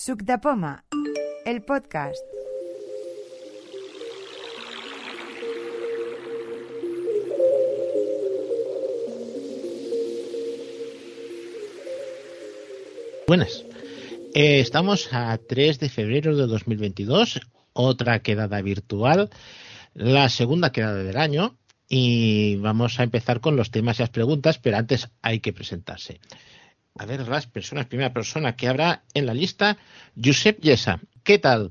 Suc de Poma, el podcast. Buenas. Eh, estamos a 3 de febrero de 2022, otra quedada virtual, la segunda quedada del año, y vamos a empezar con los temas y las preguntas, pero antes hay que presentarse. A ver, las personas, primera persona que habrá en la lista, Josep Yesa. ¿Qué tal?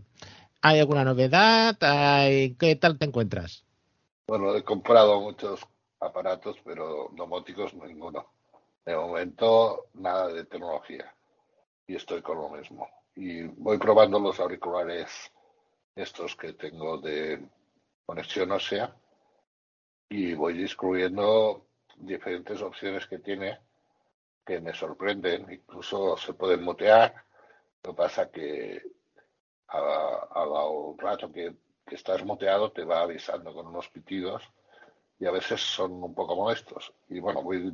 ¿Hay alguna novedad? ¿Qué tal te encuentras? Bueno, he comprado muchos aparatos, pero domóticos ninguno. De momento, nada de tecnología. Y estoy con lo mismo. Y voy probando los auriculares estos que tengo de conexión ósea y voy descubriendo diferentes opciones que tiene que me sorprenden. Incluso se pueden mutear. Lo que pasa que a, un rato que, estás muteado te va avisando con unos pitidos y a veces son un poco molestos. Y bueno, voy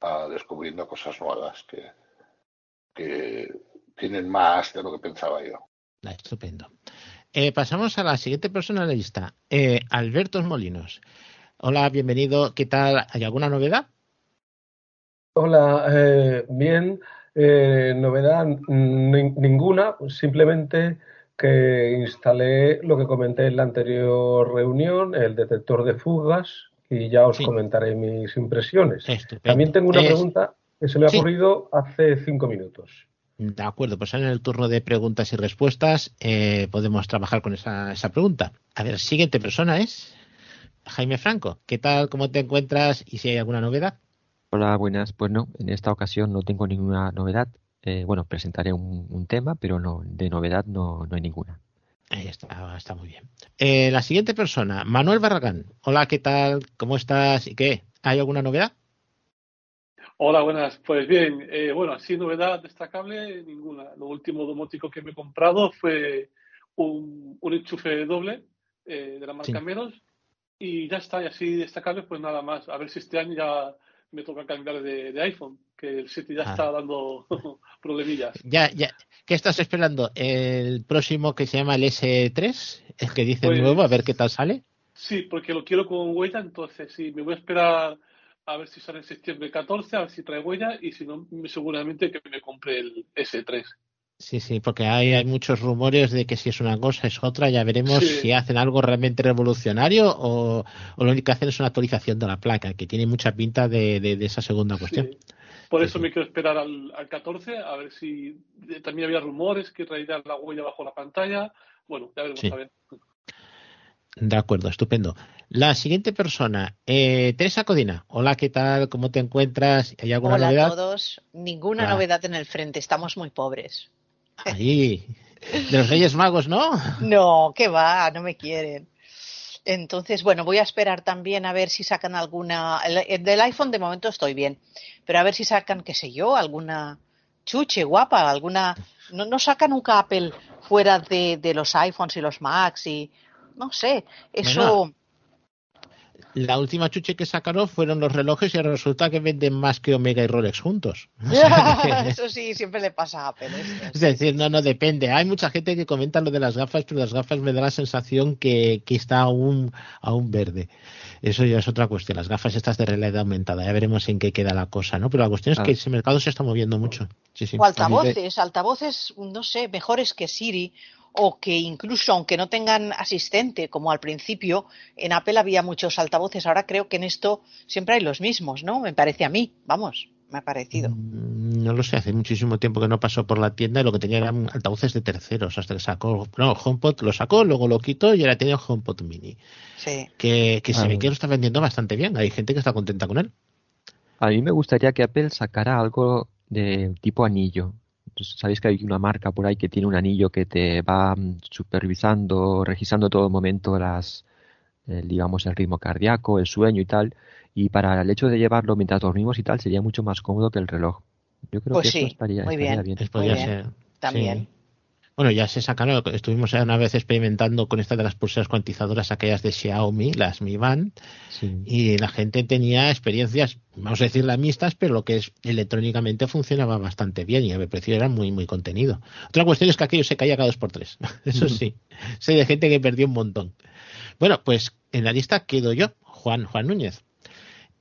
a, descubriendo cosas nuevas que, tienen más de lo que pensaba yo. Ah, estupendo. Eh, pasamos a la siguiente persona en la lista, eh, Alberto Molinos. Hola, bienvenido. ¿Qué tal? ¿Hay alguna novedad? Hola, eh, bien. novedad ninguna, simplemente que instalé lo que comenté en la anterior reunión, el detector de fugas, y ya os comentaré mis impresiones. También tengo una pregunta que se me ha ocurrido hace cinco minutos. De acuerdo, pues en el turno de preguntas y respuestas eh, podemos trabajar con esa, esa pregunta. A ver, siguiente persona es Jaime Franco. ¿Qué tal? ¿Cómo te encuentras? ¿Y si hay alguna novedad? Hola, buenas. Pues no, en esta ocasión no tengo ninguna novedad. Eh, bueno, presentaré un, tema, pero no de novedad no, no hay ninguna. Ahí está, está muy bien. Eh, la siguiente persona, Manuel Barragán. Hola, ¿qué tal? ¿Cómo estás? ¿Y qué? ¿Hay alguna novedad? Hola, buenas. Pues bien, eh, bueno, así novedad destacable, ninguna. Lo último domótico que me he comprado fue un, un enchufe doble eh, de la marca Menos y ya está. Y así destacable, pues nada más. A ver si este año ya me toca cambiar de, iPhone, que el 7 ya ah. está dando problemillas. Ya, ya. ¿Qué estás esperando? ¿El próximo que se llama el S3? ¿El que dice pues nuevo? A ver qué tal sale. Sí, porque lo quiero con huella, entonces sí, me voy a esperar a ver si sale en septiembre 14, a ver si trae huella y si no, seguramente que me compre el S3. Sí, sí, porque hay, hay muchos rumores de que si es una cosa es otra, ya veremos si hacen algo realmente revolucionario o, lo único que hacen es una actualización de la placa, que tiene mucha pinta de, de, esa segunda cuestión. Por eso me quiero esperar al, al, 14, a ver si también había rumores que traería la huella bajo la pantalla. Bueno, ya veremos a ver. De acuerdo, estupendo. La siguiente persona, eh, Teresa Codina. Hola, ¿qué tal? ¿Cómo te encuentras? ¿Hay alguna Hola novedad? a todos. Ninguna ah. novedad en el frente, estamos muy pobres. Ahí, de los Reyes Magos, ¿no? No, qué va, no me quieren. Entonces, bueno, voy a esperar también a ver si sacan alguna. El, del iPhone de momento estoy bien, pero a ver si sacan, qué sé yo, alguna chuche guapa, alguna. No, no saca nunca Apple fuera de, de los iPhones y los Macs y no sé, eso... la última chuche que sacaron fueron los relojes y resulta que venden más que Omega y Rolex juntos. Eso sí, siempre le pasa a Apple. Es decir, no, no depende. Hay mucha gente que comenta lo de las gafas, pero las gafas me da la sensación que, que está aún, aún verde. Eso ya es otra cuestión. Las gafas estas de realidad aumentada, ya veremos en qué queda la cosa, ¿no? Pero la cuestión es que ese mercado se está moviendo mucho. O altavoces, altavoces, no sé, mejores que Siri o que incluso aunque no tengan asistente, como al principio, en Apple había muchos altavoces, ahora creo que en esto siempre hay los mismos, ¿no? Me parece a mí, vamos, me ha parecido. Mm, no lo sé, hace muchísimo tiempo que no pasó por la tienda y lo que tenía eran altavoces de terceros, hasta que sacó, no, HomePod lo sacó, luego lo quitó y ahora tenía HomePod Mini. Sí. Que, que se ve que lo está vendiendo bastante bien, hay gente que está contenta con él. A mí me gustaría que Apple sacara algo de tipo anillo, sabéis que hay una marca por ahí que tiene un anillo que te va mm, supervisando, registrando todo momento las, digamos, el ritmo cardíaco, el sueño y tal. Y para el hecho de llevarlo mientras dormimos y tal, sería mucho más cómodo que el reloj. Yo creo pues que sí, estaría, muy bien. Muy bien. También. Bueno, ya se sacaron, estuvimos una vez experimentando con estas de las pulseras cuantizadoras, aquellas de Xiaomi, las Mi Band, y la gente tenía experiencias, vamos a decir, las mixtas, pero lo que es electrónicamente funcionaba bastante bien y a precio era muy, muy contenido. Otra cuestión es que aquello se caía cada dos por tres. Eso sí, sé de gente que perdió un montón. Bueno, pues en la lista quedo yo, Juan, Juan Núñez.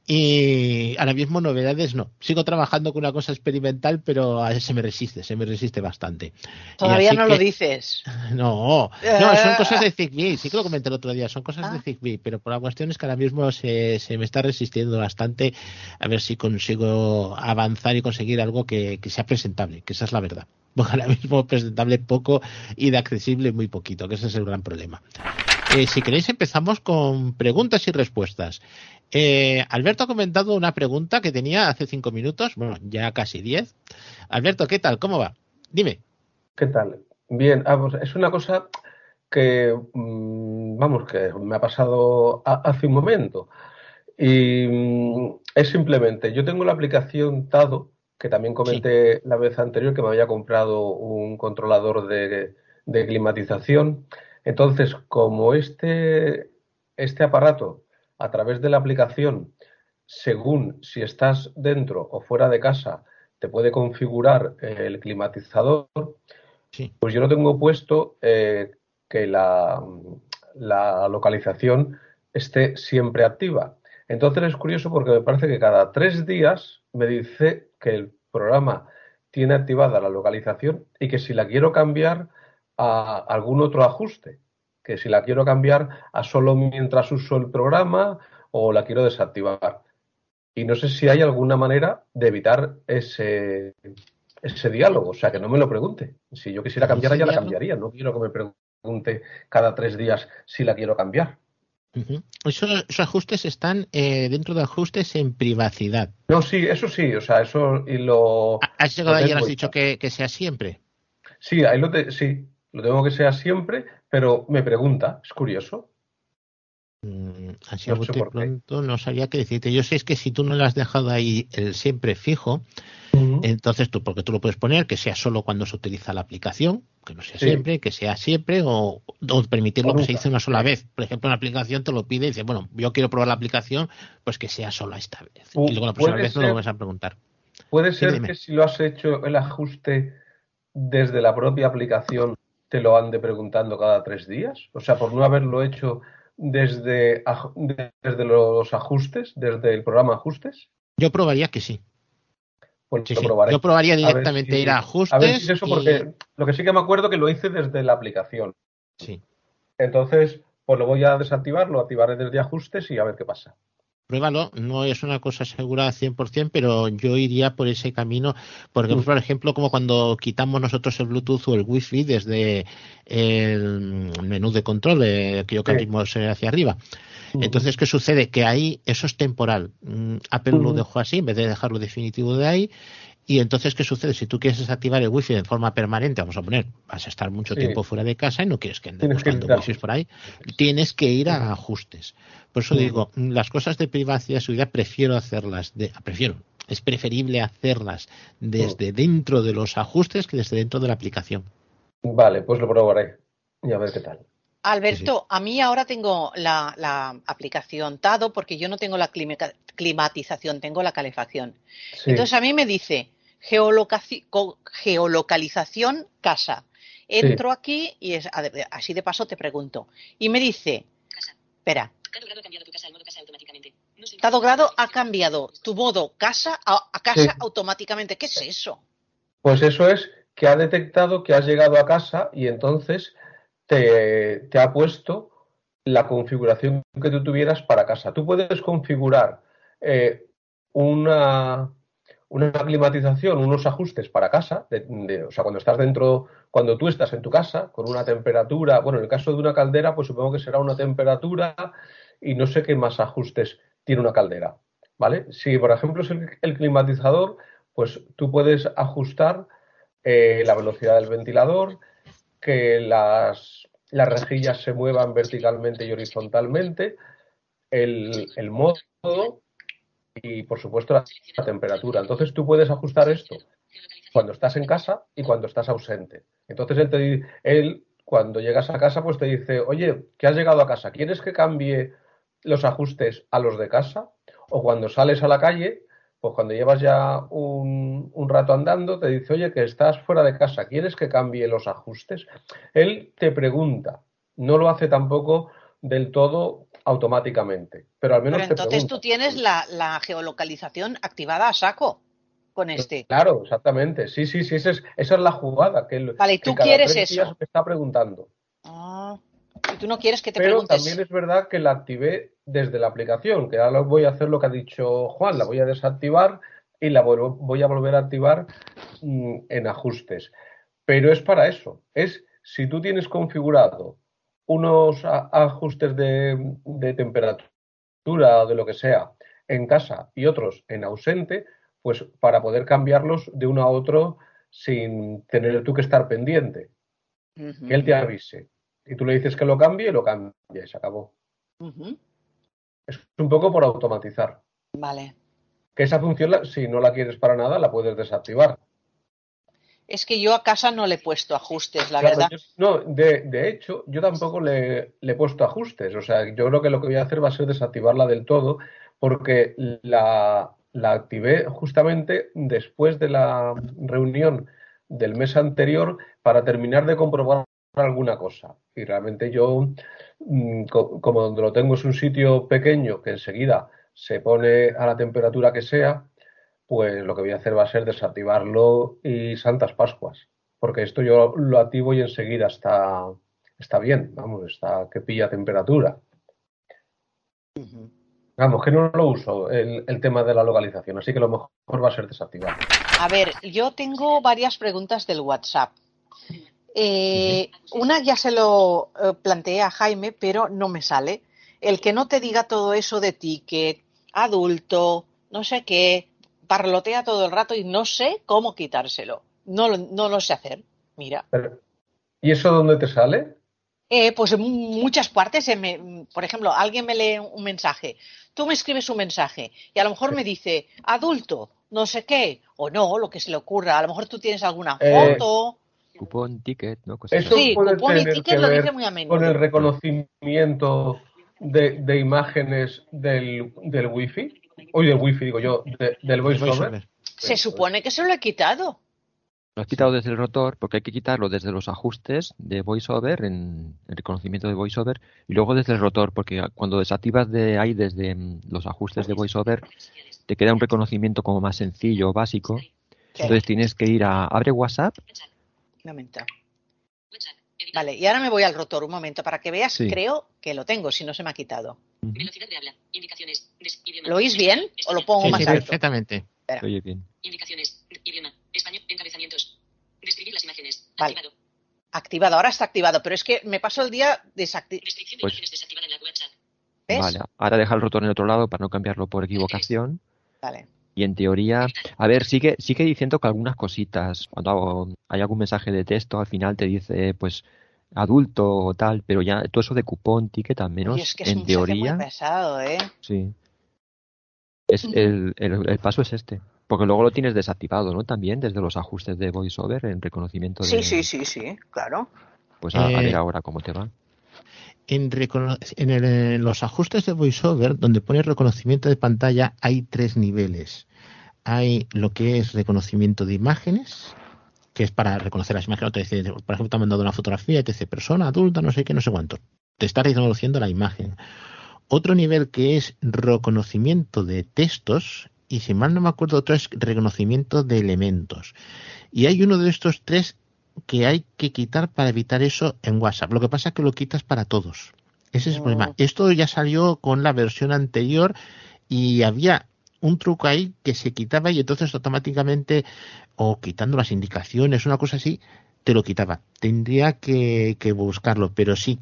Y ahora mismo novedades no. Sigo trabajando con una cosa experimental, pero se me resiste, se me resiste bastante. Todavía no lo dices. No, no, son cosas de Zigbee, sí que lo comenté el otro día, son cosas de ah. Zigbee, pero por la cuestión es que ahora mismo se, se, me está resistiendo bastante a ver si consigo avanzar y conseguir algo que, que sea presentable, que esa es la verdad. Porque ahora mismo presentable poco y de accesible muy poquito, que ese es el gran problema. Eh, si queréis empezamos con preguntas y respuestas. Eh, Alberto ha comentado una pregunta que tenía hace cinco minutos, bueno, ya casi diez. Alberto, ¿qué tal? ¿Cómo va? Dime. ¿Qué tal? Bien, ah, pues es una cosa que, mm, vamos, que me ha pasado hace un momento. Y mm, es simplemente, yo tengo la aplicación Tado, que también comenté la vez anterior que me había comprado un controlador de, de climatización. Entonces, como este, este aparato a través de la aplicación, según si estás dentro o fuera de casa, te puede configurar el climatizador, pues yo no tengo puesto eh, que la, la localización esté siempre activa. Entonces es curioso porque me parece que cada tres días me dice que el programa tiene activada la localización y que si la quiero cambiar a algún otro ajuste que si la quiero cambiar a solo mientras uso el programa o la quiero desactivar. Y no sé si hay alguna manera de evitar ese, ese diálogo, o sea, que no me lo pregunte. Si yo quisiera cambiarla, ya la cambiaría. No quiero que me pregunte cada tres días si la quiero cambiar. Esos, ajustes están eh, dentro de ajustes en privacidad. No, sí, eso sí, o sea, eso y lo. ¿Has llegado ayer, has dicho que, sea siempre? Sí, ahí lo sí, lo tengo que sea siempre, pero me pregunta, es curioso. Mm, así no pronto no sabía qué decirte. Yo sé es que si tú no le has dejado ahí el siempre fijo, entonces tú, porque tú lo puedes poner que sea solo cuando se utiliza la aplicación, que no sea siempre, que sea siempre, o, permitir lo que se dice una sola vez. Por ejemplo, una aplicación te lo pide y dice, bueno, yo quiero probar la aplicación, pues que sea solo esta vez. y luego la próxima vez no lo vas a preguntar. Puede ser que si lo has hecho el ajuste desde la propia aplicación, te lo ande preguntando cada tres días? O sea, por no haberlo hecho desde, desde los ajustes, desde el programa ajustes. Yo probaría que sí. Pues Yo probaría directamente ir a ajustes. A ver eso, porque lo que sí que me acuerdo que lo hice desde la aplicación. Sí. Entonces, pues lo voy a desactivar, lo activaré desde ajustes y a ver qué pasa pruébalo, no es una cosa segura al 100%, pero yo iría por ese camino, porque mm. por ejemplo, como cuando quitamos nosotros el Bluetooth o el Wi-Fi desde el menú de control, de aquello que abrimos eh, hacia arriba. Mm. Entonces, ¿qué sucede? Que ahí eso es temporal. Mm, Apple lo dejó así, en vez de dejarlo definitivo de ahí, y entonces, ¿qué sucede? Si tú quieres desactivar el wifi de forma permanente, vamos a poner, vas a estar mucho tiempo fuera de casa y no quieres que anden buscando wifi por ahí, tienes que ir a ajustes. Por eso digo, las cosas de privacidad y seguridad prefiero hacerlas, de, prefiero, es preferible hacerlas desde dentro de los ajustes que desde dentro de la aplicación. Vale, pues lo probaré y a ver qué tal. Alberto, a mí ahora tengo la, aplicación TADO porque yo no tengo la climatización, tengo la calefacción. Entonces a mí me dice, geolocalización casa. Entro aquí y es, así de paso te pregunto. Y me dice, espera. Dado grado ha cambiado tu modo casa a, casa automáticamente. ¿Qué es eso? Pues eso es que ha detectado que has llegado a casa y entonces te, ha puesto la configuración que tú tuvieras para casa. Tú puedes configurar eh, una, una climatización, unos ajustes para casa, o sea, cuando estás dentro, cuando tú estás en tu casa con una temperatura, bueno, en el caso de una caldera, pues supongo que será una temperatura y no sé qué más ajustes tiene una caldera, ¿vale? Si, por ejemplo, es el, climatizador, pues tú puedes ajustar eh, la velocidad del ventilador, que las, las rejillas se muevan verticalmente y horizontalmente, el, modo y por supuesto la, temperatura. Entonces tú puedes ajustar esto cuando estás en casa y cuando estás ausente. Entonces él, te, él cuando llegas a casa, pues te dice, oye, que has llegado a casa, ¿quieres que cambie los ajustes a los de casa? O cuando sales a la calle, pues cuando llevas ya un, un, rato andando, te dice, oye, que estás fuera de casa, ¿quieres que cambie los ajustes? Él te pregunta, no lo hace tampoco del todo automáticamente, pero al menos pero entonces tú tienes la, la, geolocalización activada a saco con este. Claro, exactamente, sí, sí, sí, esa es, esa es la jugada que, vale, ¿y tú que cada quieres tres días eso? me está preguntando. Ah, y tú no quieres que te Pero preguntes. también es verdad que la activé desde la aplicación, que ahora voy a hacer lo que ha dicho Juan, la voy a desactivar y la voy a volver a activar mm, en ajustes. Pero es para eso, es si tú tienes configurado unos ajustes de, de temperatura o de lo que sea en casa y otros en ausente, pues para poder cambiarlos de uno a otro sin tener tú que estar pendiente, Ujú, que él te avise. Y tú le dices que lo cambie y lo cambia y se acabó. ujú. Es un poco por automatizar. Vale. Que esa función, si no la quieres para nada, la puedes desactivar. Es que yo a casa no le he puesto ajustes, la Claro, verdad. yo- no, de, de hecho, yo tampoco le, le he puesto ajustes. O sea, yo creo que lo que voy a hacer va a ser desactivarla del todo, porque la, la activé justamente después de la reunión del mes anterior para terminar de comprobar alguna cosa. Y realmente yo, mm, co- como donde lo tengo es un sitio pequeño que enseguida se pone a la temperatura que sea, pues lo que voy a hacer va a ser desactivarlo y Santas Pascuas. Porque esto yo lo activo y enseguida está, está bien, vamos, está que pilla temperatura. Vamos, que no lo uso el, el tema de la localización, así que lo mejor va a ser desactivar. A ver, yo tengo varias preguntas del WhatsApp. Eh, una ya se lo eh, planteé a Jaime, pero no me sale. El que no te diga todo eso de ticket, adulto, no sé qué, parlotea todo el rato y no sé cómo quitárselo. No, lo- no lo sé hacer. Mira. Pero- ¿Y eso dónde te sale? Eh, pues en muchas partes, eh, me- por ejemplo, alguien me lee un mensaje, tú me escribes un mensaje y a lo mejor me dice adulto, no sé qué, o no, lo que se le ocurra, a lo mejor tú tienes alguna Eh, foto. Cupón, ticket, ¿no? Cosas Eso. Sí, puede cupón y tener ticket que lo ver dice muy a menudo. con el reconocimiento de, de imágenes del, del wifi, o del wifi digo yo, de- del voiceover. Se supone que se lo he quitado. Lo has quitado desde el rotor porque hay que quitarlo desde los ajustes de VoiceOver, en el reconocimiento de VoiceOver, y luego desde el rotor, porque cuando desactivas de ahí desde mm, los ajustes de VoiceOver, te queda un reconocimiento como más sencillo, básico. Entonces tienes que ir a abre WhatsApp. Un momento. Vale, y ahora me voy al rotor un momento para que veas, Sí. creo que lo tengo, si no se me ha quitado. Velocidad de habla. Indicaciones. Idioma. ¿Lo oís bien o lo pongo Sí, más sí, alto? perfectamente. Oye bien. Indicaciones. Idioma. Español. Encabezamientos. Describir las imágenes. Vale. Activado. Activado, ahora está activado, pero es que me paso el día desactivado. Pues- imágenes desactivada en la WhatsApp. ¿Ves? Vale, ahora deja el rotor en otro lado para no cambiarlo por equivocación. Vale. Y en teoría, a ver, sigue, sigue diciendo que algunas cositas, cuando hago- hay algún mensaje de texto, al final te dice, pues, adulto o tal, pero ya todo eso de cupón, ticket, al menos Oye, es que es en un teoría, muy pesado, ¿eh? sí. Es, el, el, el paso es este. Porque luego lo tienes desactivado, ¿no? También desde los ajustes de VoiceOver en reconocimiento de. Sí, sí, sí, sí, claro. Pues a, a Eh, ver ahora cómo te va. En, los ajustes de VoiceOver, donde pone reconocimiento de pantalla, hay tres niveles. Hay lo que es reconocimiento de imágenes, que es para reconocer las imágenes. Por ejemplo, te ha mandado una fotografía y te dice persona adulta, no sé qué, no sé cuánto. Te está reconociendo la imagen. Otro nivel que es reconocimiento de textos, y si mal no me acuerdo, otro es reconocimiento de elementos. Y hay uno de estos tres que hay que quitar para evitar eso en WhatsApp. Lo que pasa es que lo quitas para todos. Ese es el problema. Esto ya salió con la versión anterior y había un truco ahí que se quitaba y entonces automáticamente, o quitando las indicaciones, una cosa así, te lo quitaba. Tendría que, que buscarlo, pero sí,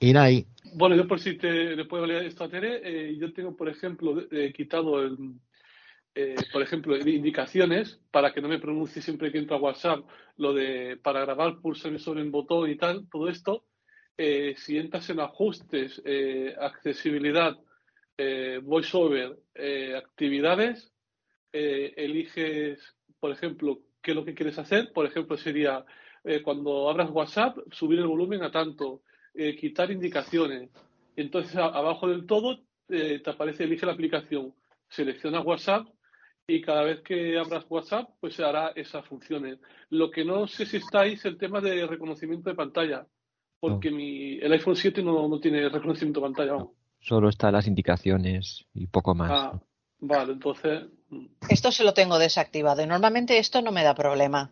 era ahí. Bueno, yo por si te le puedo leer esto a Tere, eh, yo tengo, por ejemplo, eh, quitado, el, eh, por ejemplo, indicaciones para que no me pronuncie siempre que entro a WhatsApp, lo de para grabar pulsar sobre el botón y tal, todo esto. eh, si entras en ajustes, eh, accesibilidad, eh, voiceover, actividades, eliges, por ejemplo, qué es lo que quieres hacer. Por ejemplo, sería cuando abras WhatsApp, subir el volumen a tanto, quitar indicaciones. Entonces, abajo del todo te aparece elige la aplicación, seleccionas WhatsApp y cada vez que abras WhatsApp, pues se hará esas funciones. Lo que no sé si está ahí es el tema de reconocimiento de pantalla, porque mi, el iPhone 7 no, no tiene reconocimiento de pantalla. Solo están las indicaciones y poco más. Ah, vale, entonces. mm, Esto se lo tengo desactivado y normalmente esto no me da problema.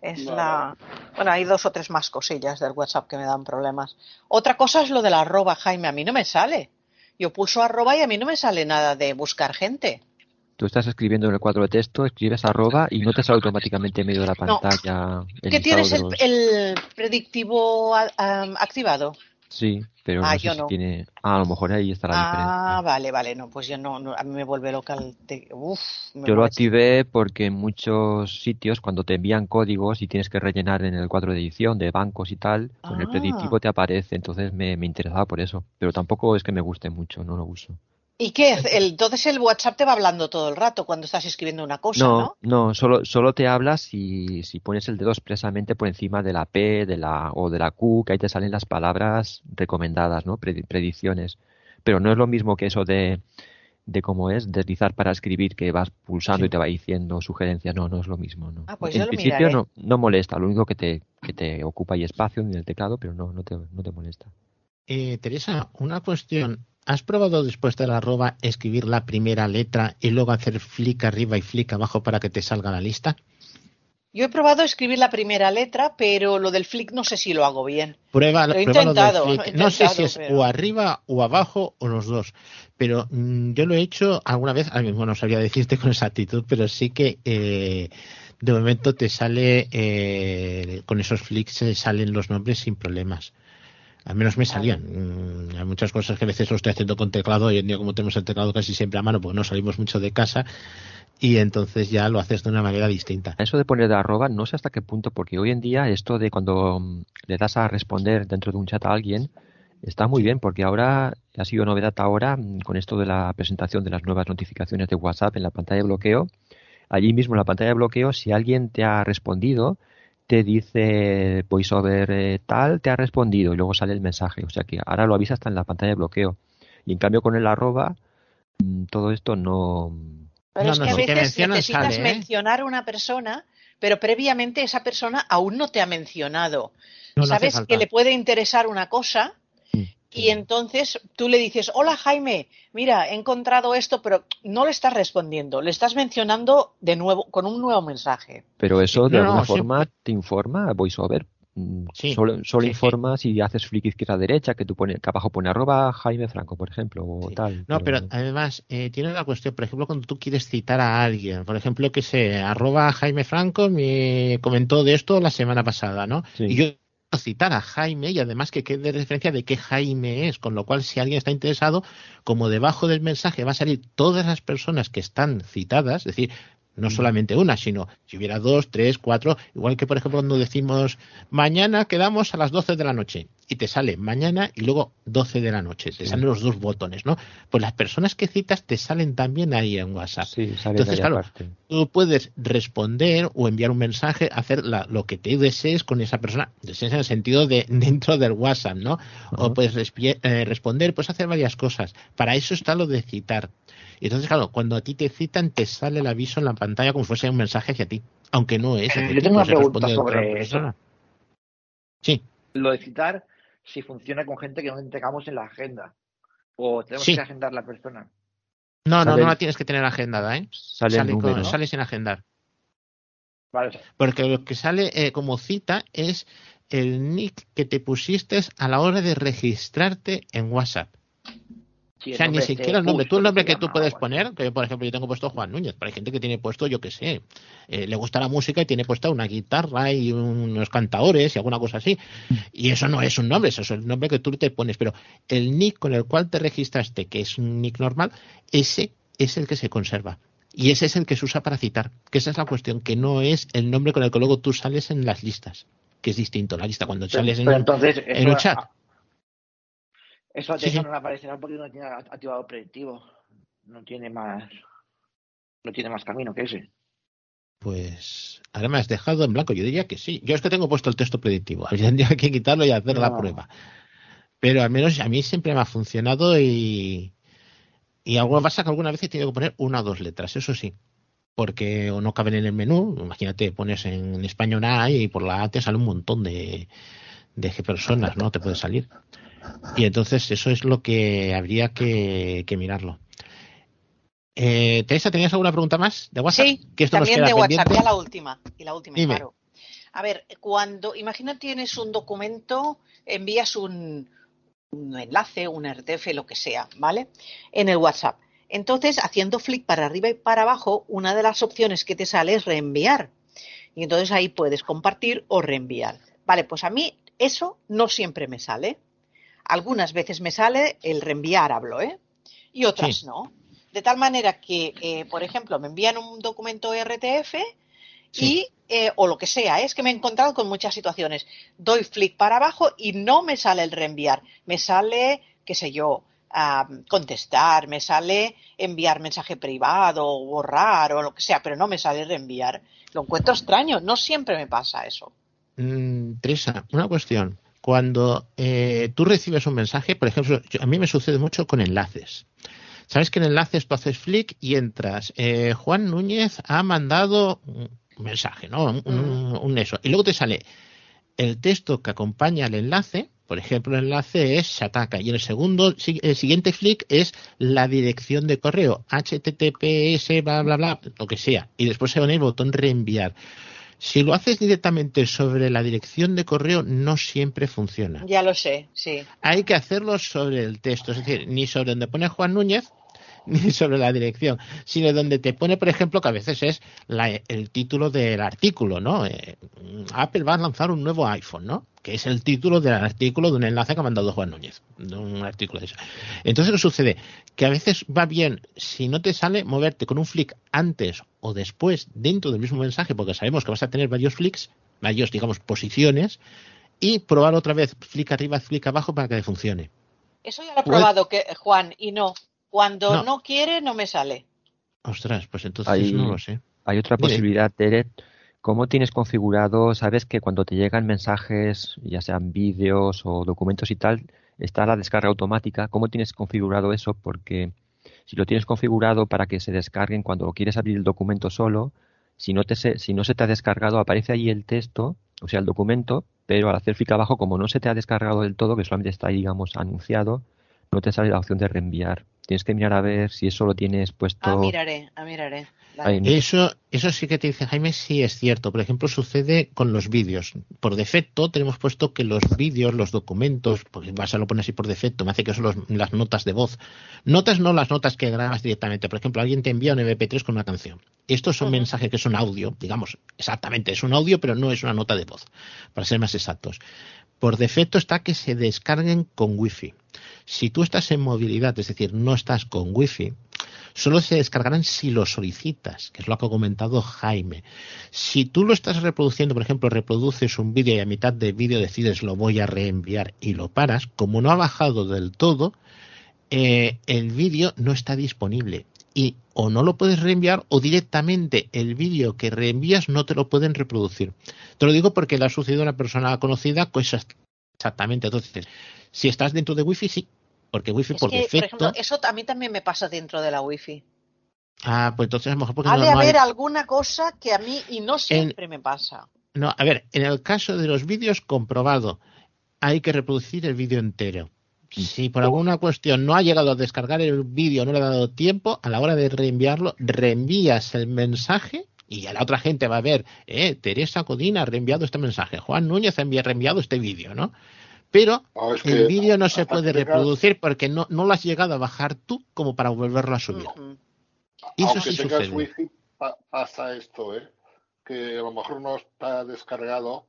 Es Vale. la. Bueno, hay dos o tres más cosillas del WhatsApp que me dan problemas. Otra cosa es lo de la arroba, Jaime. A mí no me sale. Yo pulso arroba y a mí no me sale nada de buscar gente. Tú estás escribiendo en el cuadro de texto, escribes arroba y no te sale automáticamente en medio de la No. pantalla. el ¿Qué listado tienes el, los- el predictivo am, activado? Sí, pero Ah, no sé yo si no. tiene. Ah, a lo mejor ahí está la Ah, diferencia. vale, vale. No, pues yo no, no, a mí me vuelve local. te- uf, me Yo lo activé porque en muchos sitios cuando te envían códigos y tienes que rellenar en el cuadro de edición de bancos y tal, con el Ah. predictivo te aparece, entonces me, me interesaba por eso. Pero tampoco es que me guste mucho, no lo uso. ¿Y qué? El- entonces el WhatsApp te va hablando todo el rato cuando estás escribiendo una cosa, ¿no? No, no, solo, solo te habla si, si pones el dedo expresamente por encima de la P de la, o de la Q, que ahí te salen las palabras recomendadas, ¿no? Predi- predicciones. Pero no es lo mismo que eso de, de cómo es, deslizar para escribir, que vas pulsando Sí. y te va diciendo sugerencias. No, no es lo mismo, ¿no? Ah, pues en yo principio no, no molesta, lo único que te, que te ocupa ahí espacio en el teclado, pero no, no te, no te molesta. Eh, Teresa, una cuestión. ¿Has probado después de la arroba escribir la primera letra y luego hacer flick arriba y flick abajo para que te salga la lista? Yo he probado escribir la primera letra, pero lo del flick no sé si lo hago bien. Prueba, Lo he prueba lo del intentado, flick. he No sé si es pero- o arriba o abajo o los dos. Pero mm, yo lo he hecho alguna vez, ahora mismo no sabría decirte con exactitud, pero sí que eh, de momento te sale, eh, con esos flicks se salen los nombres sin problemas. Al menos me salían. Mm, Hay muchas cosas que a veces lo estoy haciendo con teclado. Hoy en día, como tenemos el teclado casi siempre a mano, pues no salimos mucho de casa. Y entonces ya lo haces de una manera distinta. Eso de poner de arroba, no sé hasta qué punto, porque hoy en día esto de cuando mm, le das a responder dentro de un chat a alguien, está muy bien, porque ahora ha sido novedad ahora mm, con esto de la presentación de las nuevas notificaciones de WhatsApp en la pantalla de bloqueo. Allí mismo en la pantalla de bloqueo, si alguien te ha respondido, te dice voiceover eh, tal, te ha respondido y luego sale el mensaje. O sea que ahora lo avisa hasta en la pantalla de bloqueo. Y en cambio con el arroba, mm, todo esto no, Pero No, es no, que a si te veces necesitas sale, ¿eh? mencionar a una persona, pero previamente esa persona aún no te ha mencionado. No, no Sabes que le puede interesar una cosa Mm, y entonces tú le dices, hola Jaime, mira, he encontrado esto, pero no le estás respondiendo, le estás mencionando de nuevo con un nuevo mensaje. Pero eso de No, no, alguna sí. forma te informa VoiceOver. Mm, Sí, Solo, solo sí, informa si haces flick izquierda derecha, que tú pones, que abajo pone arroba Jaime Franco, por ejemplo, o Sí. tal. No, pero además eh, tiene una cuestión, por ejemplo, cuando tú quieres citar a alguien, por ejemplo, que se arroba Jaime Franco me comentó de esto la semana pasada, ¿no? Sí. Y yo citar a Jaime y además que quede referencia de qué Jaime es, con lo cual si alguien está interesado, como debajo del mensaje va a salir todas las personas que están citadas, es decir, no solamente una, sino si hubiera dos, tres, cuatro, igual que por ejemplo cuando decimos mañana quedamos a las 12 de la noche y te sale mañana y luego 12 de la noche, te Sí. salen los dos botones, ¿no? Pues las personas que citas te salen también ahí en WhatsApp. Sí, sale Entonces, claro. Tú puedes responder o enviar un mensaje, hacer la- lo que te desees con esa persona, desees en el sentido de dentro del WhatsApp, ¿no? O puedes eh, responder, puedes hacer varias cosas. Para eso está lo de citar. Y entonces, claro, cuando a ti te citan, te sale el aviso en la pantalla como si fuese un mensaje hacia ti, aunque no es. Eh, hacia yo ti, tengo una pregunta sobre eso. persona. Sí, Lo de citar, si funciona con gente que no tengamos en la agenda. O tenemos Sí. que agendar la persona. no, no, Sale- no la tienes que tener agendada, ¿eh? Sale, el con- número. sale sin agendar. Vale, Porque lo que sale eh, como cita es el nick que te pusiste a la hora de registrarte en WhatsApp. O sea, ni siquiera el nombre. Tú el nombre se que tú puedes poner, que por ejemplo yo tengo puesto Juan Núñez, pero hay gente que tiene puesto, yo qué sé, eh, le gusta la música y tiene puesta una guitarra y unos cantadores y alguna cosa así. Y eso no es un nombre, eso es el nombre que tú te pones. Pero el nick con el cual te registraste, que es un nick normal, ese es el que se conserva. Y ese es el que se usa para citar. Que esa es la cuestión, que no es el nombre con el que luego tú sales en las listas. Que es distinto la lista. Cuando Pero, sales en, pero un- entonces, en eso, un chat. Eso a Sí, sí. no le aparecerá porque no tiene activado predictivo. No tiene más. No tiene más camino que ese. Pues ahora me has dejado en blanco. Yo diría que sí. Yo es que tengo puesto el texto predictivo. Tendría que quitarlo y hacer la prueba. Pero al menos a mí siempre me ha funcionado y, y algo pasa que alguna vez he tenido que poner una o dos letras, eso sí. Porque o no caben en el menú. Imagínate, pones en español A y por la A te sale un montón de, de personas, ¿no? Te puede salir. Y entonces eso es lo que habría que, que mirarlo. Eh, Teresa, ¿tenías alguna pregunta más de WhatsApp? Sí, que esto nos también queda de WhatsApp, ya la última. Y la última, Dime. claro. A ver, cuando, imagina tienes un documento, envías un, un enlace, un RTF, lo que sea, ¿vale? En el WhatsApp. Entonces, haciendo flick para arriba y para abajo, una de las opciones que te sale es reenviar. Y entonces ahí puedes compartir o reenviar. Vale, pues a mí eso no siempre me sale. Algunas veces me sale el reenviar, hablo, ¿eh? Y otras Sí. no. De tal manera que, eh, por ejemplo, me envían un documento RTF Sí. y, eh, o lo que sea, ¿eh? es que me he encontrado con muchas situaciones. Doy flick para abajo y no me sale el reenviar. Me sale, qué sé yo, ah, contestar, me sale enviar mensaje privado o borrar o lo que sea, pero no me sale reenviar. Lo encuentro extraño, no siempre me pasa eso. Mm, Teresa, una cuestión. Cuando eh, tú recibes un mensaje, por ejemplo, yo- a mí me sucede mucho con enlaces. Sabes que en enlaces tú haces flick y entras. eh, Juan Núñez ha mandado un mensaje, ¿no? Un, un- un eso. Y luego te sale el texto que acompaña al enlace. Por ejemplo, el enlace es Shataka. Y en el segundo, el siguiente flick es la dirección de correo. HTTPS, bla, bla, bla, lo que sea. Y después se pone el botón reenviar. Si lo haces directamente sobre la dirección de correo, no siempre funciona. Ya lo sé, sí. Hay que hacerlo sobre el texto, es decir, ni sobre donde pone Juan Núñez, ni sobre la dirección, sino donde te pone, por ejemplo, que a veces es la- el título del artículo, ¿no? Eh, Apple va a lanzar un nuevo iPhone, ¿no? Que es el título del artículo de un enlace que ha mandado Juan Núñez, de un artículo de eso. Entonces, ¿qué sucede? Que a veces va bien, si no te sale, moverte con un flick antes o después dentro del mismo mensaje, porque sabemos que vas a tener varios flicks, varios, digamos, posiciones, y probar otra vez flick arriba, flick abajo para que funcione. Eso ya lo he probado, que, Juan, y no. Cuando No. no, quiere, no me sale. Ostras, pues entonces Ahí- no lo sé. Hay otra posibilidad, Tere. ¿Cómo tienes configurado? Sabes que cuando te llegan mensajes, ya sean vídeos o documentos y tal, está la descarga automática. ¿Cómo tienes configurado eso? Porque si lo tienes configurado para que se descarguen cuando quieres abrir el documento solo, si no, te se, si no se te ha descargado, aparece ahí el texto, o sea, el documento, pero al hacer clic abajo, como no se te ha descargado del todo, que solamente está ahí, digamos, anunciado, no te sale la opción de reenviar. Tienes que mirar a ver si eso lo tienes puesto. Ah, miraré, ah, miraré. Vale. Eso, eso sí que te dice Jaime, sí es cierto. Por ejemplo, sucede con los vídeos. Por defecto tenemos puesto que los vídeos, los documentos, porque vas a lo poner así por defecto, me hace que son los- las notas de voz. Notas no las notas que grabas directamente. Por ejemplo, alguien te envía un MP3 con una canción. Estos son mensajes que son audio, digamos, exactamente, es un audio, pero no es una nota de voz, para ser más exactos. Por defecto está que se descarguen con wifi. Si tú estás en movilidad, es decir, no estás con wifi, solo se descargarán si lo solicitas, que es lo que ha comentado Jaime. Si tú lo estás reproduciendo, por ejemplo, reproduces un vídeo y a mitad del vídeo decides lo voy a reenviar y lo paras, como no ha bajado del todo, eh, el vídeo no está disponible. Y o no lo puedes reenviar o directamente el vídeo que reenvías no te lo pueden reproducir. Te lo digo porque le ha sucedido a una persona conocida, pues exactamente. Entonces, si estás dentro de Wi-Fi, sí, porque Wi-Fi Es por que, por defecto. ejemplo, eso a mí también me pasa dentro de la wifi. Ah, pues entonces a lo mejor porque Ha no, de no hay- haber alguna cosa que a mí, y no siempre me pasa. No, a ver, en el caso de los vídeos comprobado, hay que reproducir el vídeo entero. Si por alguna cuestión no ha llegado a descargar el vídeo, no le ha dado tiempo, a la hora de reenviarlo, reenvías el mensaje y ya la otra gente va a ver, eh, Teresa Codina ha reenviado este mensaje, Juan Núñez ha envi- reenviado este vídeo, ¿no? Pero es el vídeo no se puede reproducir porque no, no lo has llegado a bajar tú como para volverlo a subir. Y eso Aunque sí tengas sucede. wifi, pa- pasa esto, ¿eh? Que a lo mejor no está descargado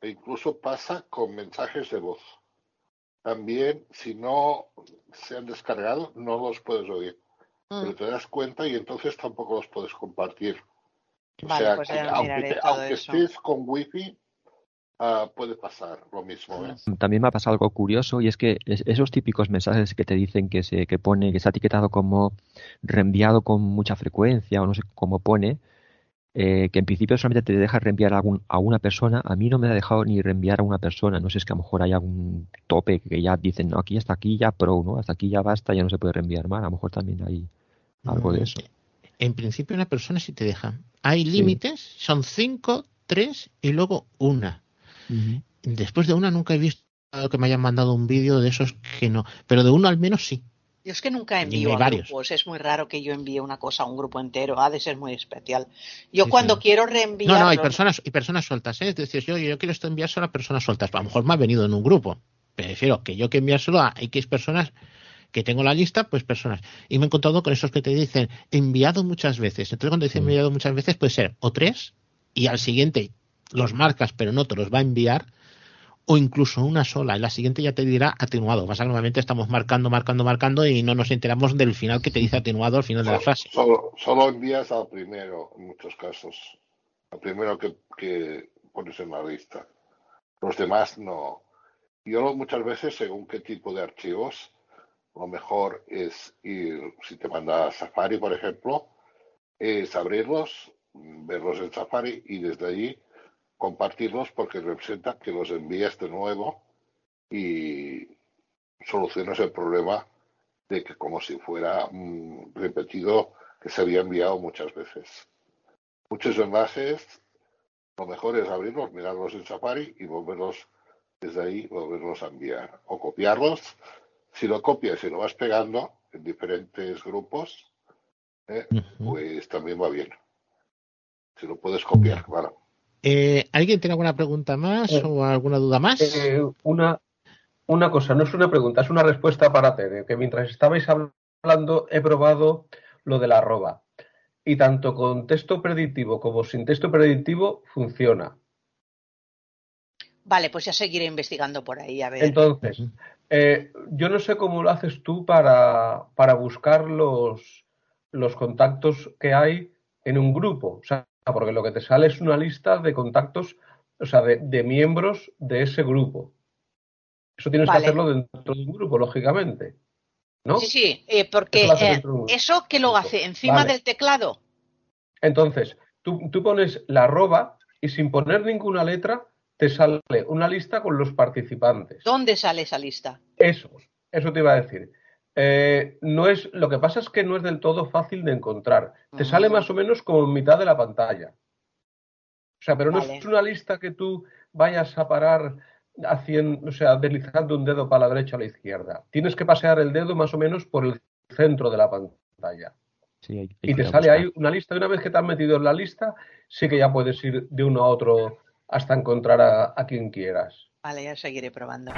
e incluso pasa con mensajes de voz. También, si no se han descargado, no los puedes oír. Mm. Pero te das cuenta y entonces tampoco los puedes compartir. O Vale, sea, pues que aunque, te- aunque eso. estés con wifi, ah, puede pasar lo mismo, ¿eh? También me ha pasado algo curioso y es que es- esos típicos mensajes que te dicen que se que pone que está etiquetado como reenviado con mucha frecuencia o no sé cómo pone, eh, que en principio solamente te deja reenviar a, algún- a una persona, a mí no me ha dejado ni reenviar a una persona. No sé, es que a lo mejor hay algún tope que ya dicen, no, aquí hasta aquí ya pro, ¿no? Hasta aquí ya basta, ya no se puede reenviar más. A lo mejor también hay algo de eso. En principio una persona sí te deja. Hay límites, son cinco, tres y luego una. Después de una nunca he visto que me hayan mandado un vídeo de esos que no, pero de uno al menos sí. Yo es que nunca envío a varios. grupos, es muy raro que yo envíe una cosa a un grupo entero, ha de ser muy especial. Yo Sí, cuando sí. quiero reenviar... No, no, hay personas y personas sueltas, ¿eh? Es decir, yo, yo quiero esto enviárselo a personas sueltas. A lo mejor me ha venido en un grupo. Prefiero que yo que enviárselo a X personas que tengo la lista, pues personas. Y me he encontrado con esos que te dicen enviado muchas veces. Entonces, cuando dicen enviado muchas veces, puede ser o tres, y al siguiente los marcas, pero no te los va a enviar, o incluso una sola. Y la siguiente ya te dirá atenuado. Pasa que normalmente estamos marcando, marcando, marcando y no nos enteramos del final que te dice atenuado al final de la frase. Solo, solo envías al primero, en muchos casos. Al primero que, que pones en la lista. Los demás no. Yo muchas veces, según qué tipo de archivos, lo mejor es ir, si te manda Safari, por ejemplo, es abrirlos, verlos en Safari y desde allí compartirlos porque representa que los envías de nuevo y solucionas el problema de que como si fuera mm, repetido que se había enviado muchas veces. Muchos enlaces, lo mejor es abrirlos, mirarlos en Safari y volverlos desde ahí, volverlos a enviar. O copiarlos. Si lo copias y lo vas pegando en diferentes grupos, eh, pues también va bien. Si lo puedes copiar, claro. Eh, ¿Alguien tiene alguna pregunta más Eh, o alguna duda más? Eh, una, una cosa, no es una pregunta, es una respuesta para Tere, que mientras estabais hablando he probado lo de la arroba. Y tanto con texto predictivo como sin texto predictivo funciona. Vale, pues ya seguiré investigando por ahí, a ver. Entonces, eh, yo no sé cómo lo haces tú para, para buscar los, los contactos que hay en un grupo. O sea, porque lo que te sale es una lista de contactos, o sea, de, de miembros de ese grupo. Eso tienes Vale. que hacerlo dentro de un grupo, lógicamente. ¿No? Sí, sí, eh, porque Eso eh, eso que lo hace encima Vale. del teclado. Entonces, tú, tú pones la arroba y sin poner ninguna letra te sale una lista con los participantes. ¿Dónde sale esa lista? Eso, eso te iba a decir. Eh, no es, lo que pasa es que no es del todo fácil de encontrar. Te sale más o menos como en mitad de la pantalla. O sea, pero no Vale. es una lista que tú vayas a parar haciendo, o sea, deslizando un dedo para la derecha o la izquierda. Tienes que pasear el dedo más o menos por el centro de la pantalla. Sí, hay- hay Y te sale buscar. ahí una lista. Y una vez que te has metido en la lista, sí que ya puedes ir de uno a otro hasta encontrar a, a quien quieras. Vale, ya seguiré probando.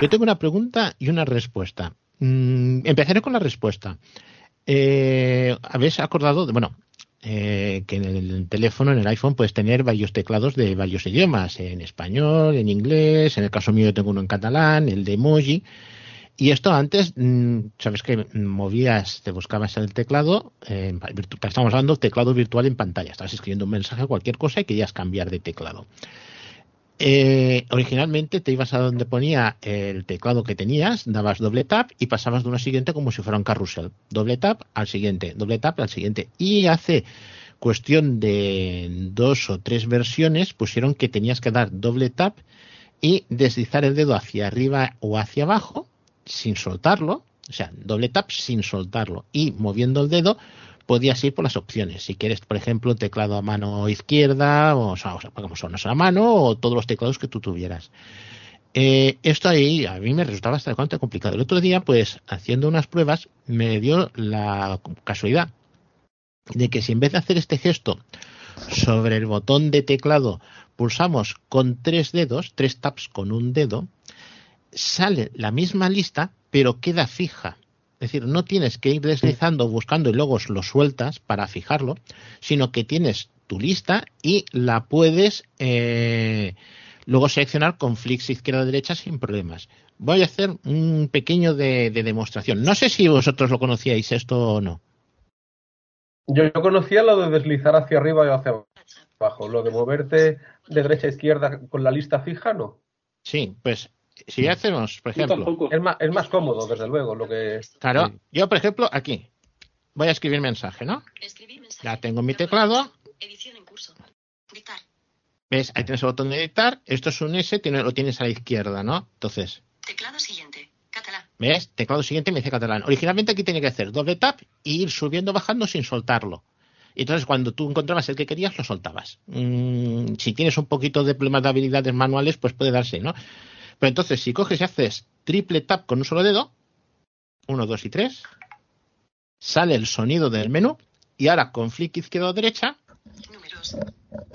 Yo tengo una pregunta y una respuesta. Mm, empezaré con la respuesta. Eh, ¿Habéis acordado, de, bueno, eh, que en el teléfono, en el iPhone, puedes tener varios teclados de varios idiomas, en español, en inglés, en el caso mío yo tengo uno en catalán, el de emoji. Y esto antes, mm, sabes que movías, te buscabas el teclado, eh, en estamos hablando de teclado virtual en pantalla, estabas escribiendo un mensaje, cualquier cosa y querías cambiar de teclado. Eh, originalmente te ibas a donde ponía el teclado que tenías, dabas doble tap y pasabas de uno al siguiente como si fuera un carrusel. Doble tap al siguiente, doble tap al siguiente. Y hace cuestión de dos o tres versiones pusieron que tenías que dar doble tap y deslizar el dedo hacia arriba o hacia abajo sin soltarlo, o sea, doble tap sin soltarlo y moviendo el dedo podías ir por las opciones. Si quieres, por ejemplo, teclado a mano izquierda, o, sea, como a mano, o todos los teclados que tú tuvieras. Eh, esto ahí a mí me resultaba bastante complicado. El otro día, pues, haciendo unas pruebas, me dio la casualidad de que si en vez de hacer este gesto sobre el botón de teclado pulsamos con tres dedos, tres taps con un dedo, sale la misma lista, pero queda fija. Es decir, no tienes que ir deslizando, buscando y luego lo sueltas para fijarlo, sino que tienes tu lista y la puedes eh, luego seleccionar con flicks izquierda-derecha sin problemas. Voy a hacer un pequeño de, de demostración. No sé si vosotros lo conocíais esto o no. Yo, yo conocía lo de deslizar hacia arriba y hacia abajo. Lo de moverte de derecha a izquierda con la lista fija, no. Sí, pues si hacemos, por ejemplo. Es más, es más cómodo, desde luego, lo que... claro, yo por ejemplo aquí voy a escribir mensaje, ¿no? Escribir mensaje. Ya tengo mi teclado Edición en curso. Dictar. ¿Ves? Ahí tienes el botón de dictar. Esto es un S, tiene- lo tienes a la izquierda, ¿no? Entonces, Teclado siguiente. Catalán. ¿ves? Teclado siguiente me dice catalán. Originalmente aquí tenía que hacer doble tap y ir subiendo, bajando sin soltarlo. Y entonces cuando tú encontrabas el que querías, lo soltabas. Mm, si tienes un poquito de problemas de habilidades manuales, pues puede darse, ¿no? Pero entonces, si coges y haces triple tap con un solo dedo, uno, dos y tres, sale el sonido del menú y ahora con flick izquierda o derecha, Números.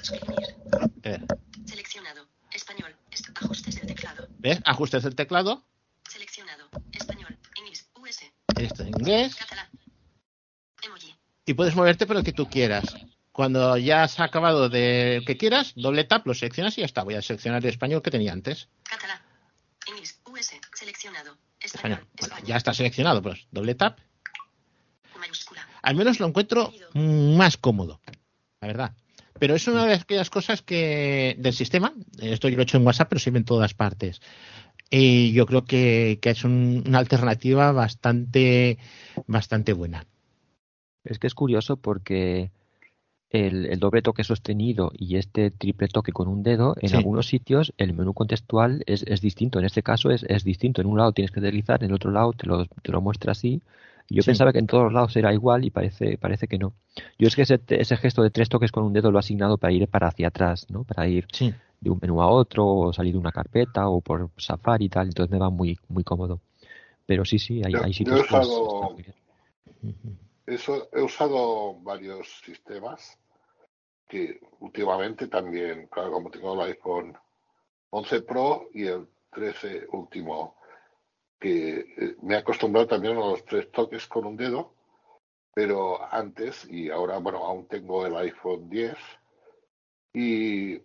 Escribir. eh, Seleccionado. Español. Ajustes del teclado. ¿ves? Ajustes del teclado, Seleccionado. Español. Inglés. US. esto en inglés, Catalán. Emoji. y puedes moverte por el que tú quieras. Cuando ya has acabado de que quieras, doble tap, lo seleccionas y ya está. Voy a seleccionar el español que tenía antes. Catalán. Español. Bueno, España. ya está seleccionado, pues doble tap. Mayúscula. Al menos lo encuentro más cómodo, la verdad. Pero es una de aquellas cosas que del sistema, esto yo lo he hecho en WhatsApp, pero sirve en todas partes. Y yo creo que, que es un- una alternativa bastante, bastante buena. Es que es curioso porque el, el doble toque sostenido y este triple toque con un dedo, en Sí. algunos sitios el menú contextual es, es distinto. En este caso es, es distinto. En un lado tienes que deslizar, en el otro lado te lo, te lo muestra así. Yo Sí. pensaba que en todos lados era igual y parece, parece que no. Yo es que ese, ese gesto de tres toques con un dedo lo he asignado para ir para hacia atrás, ¿no? Para ir Sí. de un menú a otro, o salir de una carpeta, o por Safari y tal. Entonces me va muy, muy cómodo. Pero sí, sí, hay, Yo- hay yo sitios usado-. Eso, he usado varios sistemas que últimamente también, claro, como tengo el iPhone 11 Pro y el 13 último, que eh, me he acostumbrado también a los tres toques con un dedo, pero antes y ahora, bueno, aún tengo el iPhone 10 y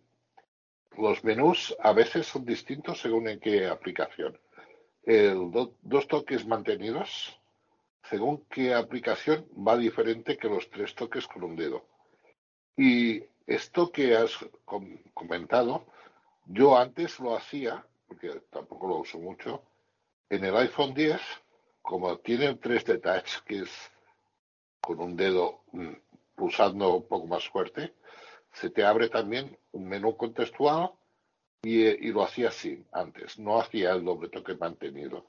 los menús a veces son distintos según en qué aplicación. El do- dos toques mantenidos según qué aplicación va diferente que los tres toques con un dedo. Y esto que has com- comentado, yo antes lo hacía, porque tampoco lo uso mucho, en el iPhone 10, como tiene el 3D Touch, que es con un dedo mm, pulsando un poco más fuerte, se te abre también un menú contextual y, eh, y lo hacía así antes, no hacía el doble toque mantenido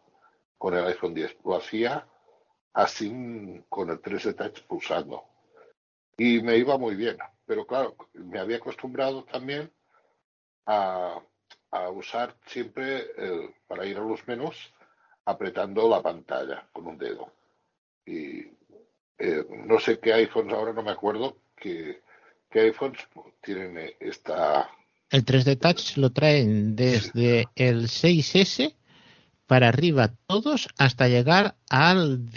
con el iPhone 10, lo hacía así mm, con el 3D Touch pulsando. Y me iba muy bien, pero claro, me había acostumbrado también a, a usar siempre el- para ir a los menús apretando la pantalla con un dedo. Y eh, no sé qué iPhones ahora, no me acuerdo que, qué iPhones tienen esta... El 3D Touch lo traen desde el 6S para arriba todos hasta llegar al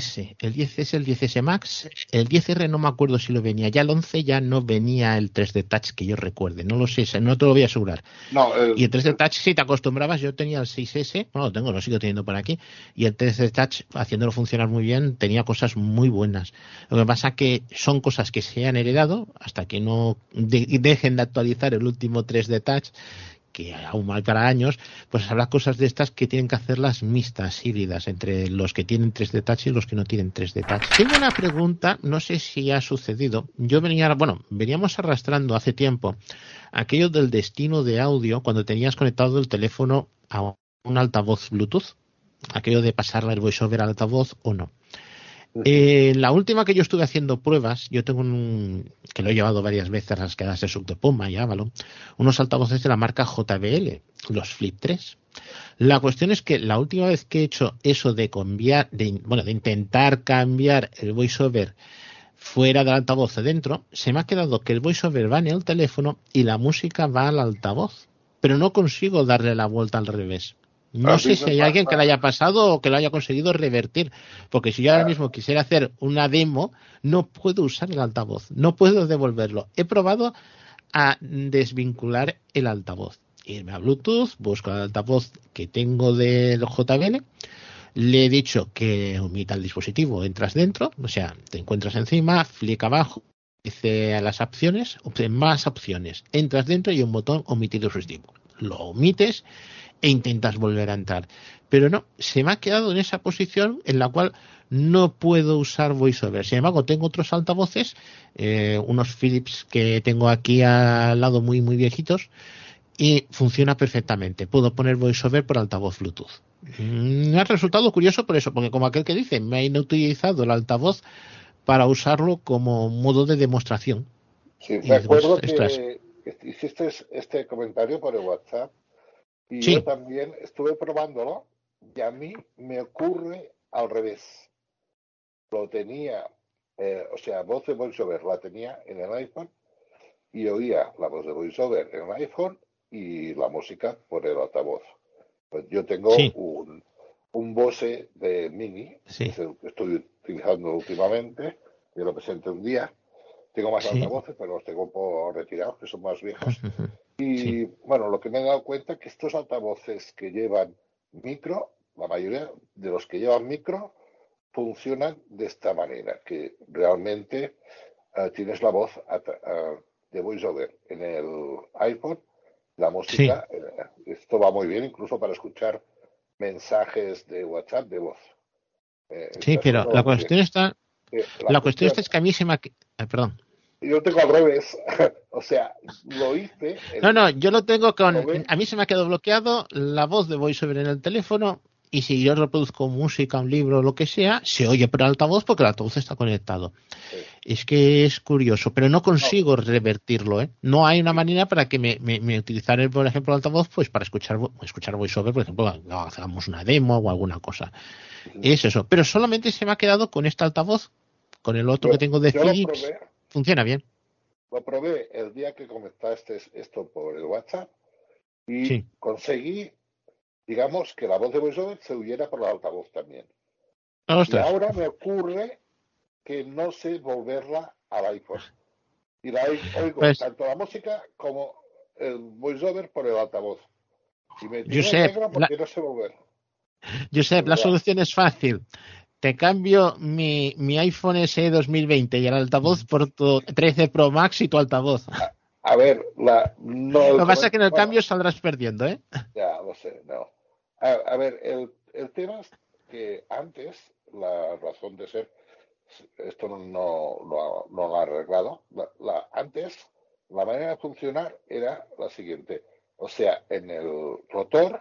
10S. El 10S, el 10S Max, el 10R no me acuerdo si lo venía. Ya el 11 ya no venía el 3D Touch que yo recuerde. No lo sé, no te lo voy a asegurar. No, el- Y el 3D Touch, si te acostumbrabas, yo tenía el 6S, bueno, lo tengo, lo sigo teniendo por aquí, y el 3D Touch, haciéndolo funcionar muy bien, tenía cosas muy buenas. Lo que pasa que son cosas que se han heredado hasta que no de- dejen de actualizar el último 3D Touch, que aún mal para años, pues habrá cosas de estas que tienen que hacerlas mixtas, híbridas, entre los que tienen 3D Touch y los que no tienen 3D Touch. Tengo una pregunta, no sé si ha sucedido. Yo venía, bueno, veníamos arrastrando hace tiempo aquello del destino de audio cuando tenías conectado el teléfono a un altavoz Bluetooth, aquello de pasarle el voiceover al altavoz o no. Eh, la última que yo estuve haciendo pruebas, yo tengo un que lo he llevado varias veces a las quedadas de Sub de Puma y Avalon, unos altavoces de la marca JBL, los Flip 3. La cuestión es que la última vez que he hecho eso de cambiar, de, bueno, de intentar cambiar el voiceover fuera del altavoz dentro, se me ha quedado que el voiceover va en el teléfono y la música va al altavoz, pero no consigo darle la vuelta al revés. No A sé si hay alguien que le haya pasado o que lo haya conseguido revertir, porque si yo ahora mismo quisiera hacer una demo, no puedo usar el altavoz, no puedo devolverlo. He probado a desvincular el altavoz, irme a Bluetooth, busco el altavoz que tengo del JBL, le he dicho que omita el dispositivo, entras dentro, o sea, te encuentras encima, flick abajo, dice a las opciones, op- más opciones, entras dentro y un botón omitir dispositivo. lo omites e intentas volver a entrar. Pero no, se me ha quedado en esa posición en la cual no puedo usar VoiceOver. Sin embargo, tengo otros altavoces, eh, unos Philips que tengo aquí al lado muy, muy viejitos, y funciona perfectamente. Puedo poner VoiceOver por altavoz Bluetooth. Mm, Me ha resultado curioso por eso, porque como aquel que dice, me ha inutilizado el altavoz para usarlo como modo de demostración. Sí, me acuerdo que que hiciste este comentario por el WhatsApp y Sí. yo también estuve probándolo y a mí me ocurre al revés. Lo tenía, eh, o sea, voz de VoiceOver la tenía en el iPhone y oía la voz de VoiceOver en el iPhone y la música por el altavoz. Pues yo tengo Sí. un, un Bose de Mini, Sí. que es el que estoy utilizando últimamente, que lo presenté un día. Tengo más altavoces, pero los tengo por retirados, que son más viejos. Y Sí. bueno, lo que me he dado cuenta es que estos altavoces que llevan micro, la mayoría de los que llevan micro, funcionan de esta manera, que realmente eh, tienes la voz a- de VoiceOver en el iPhone, la música, eh, esto va muy bien incluso para escuchar mensajes de WhatsApp de voz. Eh, Sí, pero la cuestión bien. está, Eh, la cuestión está es que a mí se me ha, ah, perdón. Yo tengo al revés, o sea, lo hice. No, no, yo lo tengo con, a mí se me ha quedado bloqueado la voz de VoiceOver en el teléfono y si yo reproduzco música, un libro, lo que sea, se oye por altavoz porque el altavoz está conectado. Sí. Es que es curioso, pero no consigo revertirlo, ¿eh? No hay una manera para que me, me, me utilizar, por ejemplo, el altavoz, pues para escuchar, escuchar VoiceOver, por ejemplo, hagamos una demo o alguna cosa. Es eso. Pero solamente se me ha quedado con este altavoz, con el otro que tengo de Philips, funciona bien. Lo probé el día que comentaste esto por el WhatsApp y Sí. conseguí, digamos, que la voz de VoiceOver se huyera por el altavoz también. Y Ostras, ahora me ocurre que no sé volverla al iPhone. Y la oi- oigo Pues- tanto la música como el VoiceOver por el altavoz. Y me Josep, porque no sé volver. Josep, la solución es fácil. Te cambio mi, mi iPhone SE 2020 y el altavoz por tu 13 Pro Max y tu altavoz. A ver, la, no, Lo que pasa es que en el bueno, cambio saldrás perdiendo, ¿eh? Ya, lo sé, no. A, a ver, el, el tema es que antes, la razón de ser, esto no, no, lo ha- no lo ha arreglado, la, la- antes la manera de funcionar era la siguiente. O sea, en el rotor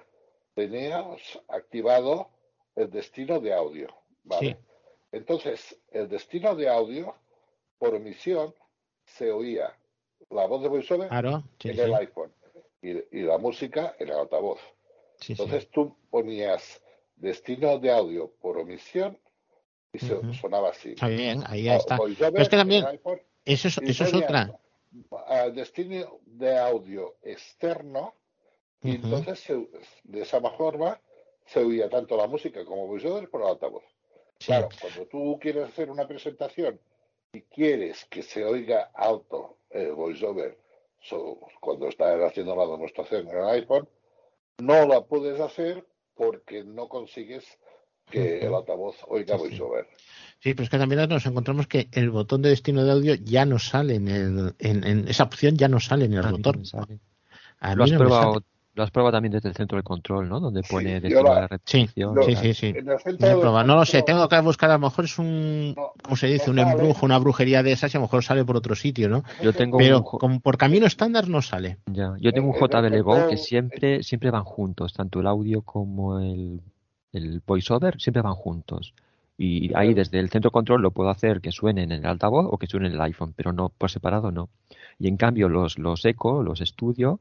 teníamos activado el destino de audio, ¿vale? Sí. Entonces, el destino de audio, por emisión, se oía la voz de VoiceOver Claro, sí, en sí, el iPhone y, y la música en el altavoz. Entonces tú ponías destino de audio por omisión y se sonaba así. Está bien, ahí ya Ah, está. Pero es que también, iPhone, eso es, eso es otra. ah, destino de audio externo y entonces se- de esa forma se oía tanto la música como VoiceOver por el altavoz. Sí. Claro, cuando tú quieres hacer una presentación y quieres que se oiga alto el voiceover so- cuando estás haciendo la demostración en el iPhone, no la puedes hacer porque no consigues que el altavoz oiga Sí, sí. voiceover. Sí, pero es que también nos encontramos que el botón de destino de audio ya no sale en el, en, en- esa opción ya no sale en el A mí no rotor. me sale. A Lo mí has, no me probado, sale. Lo has probado también desde el centro de control, ¿no? Donde Sí, pone destino la- de repetición. Lo- Sí, sí, sí. En el centro No he de probado, no lo sé, tengo que buscar, a lo mejor es un, no- ¿cómo se dice? no Un embrujo, una brujería de esas y a lo mejor sale por otro sitio, ¿no? Yo tengo Pero un, como por camino estándar no sale. ya, yo tengo un en el JBL Go que siempre, siempre van juntos, tanto el audio como el, el voiceover siempre van juntos. Y ahí desde el centro control lo puedo hacer que suene en el altavoz o que suene en el iPhone, pero no por separado no. Y en cambio los, los eco, los estudio,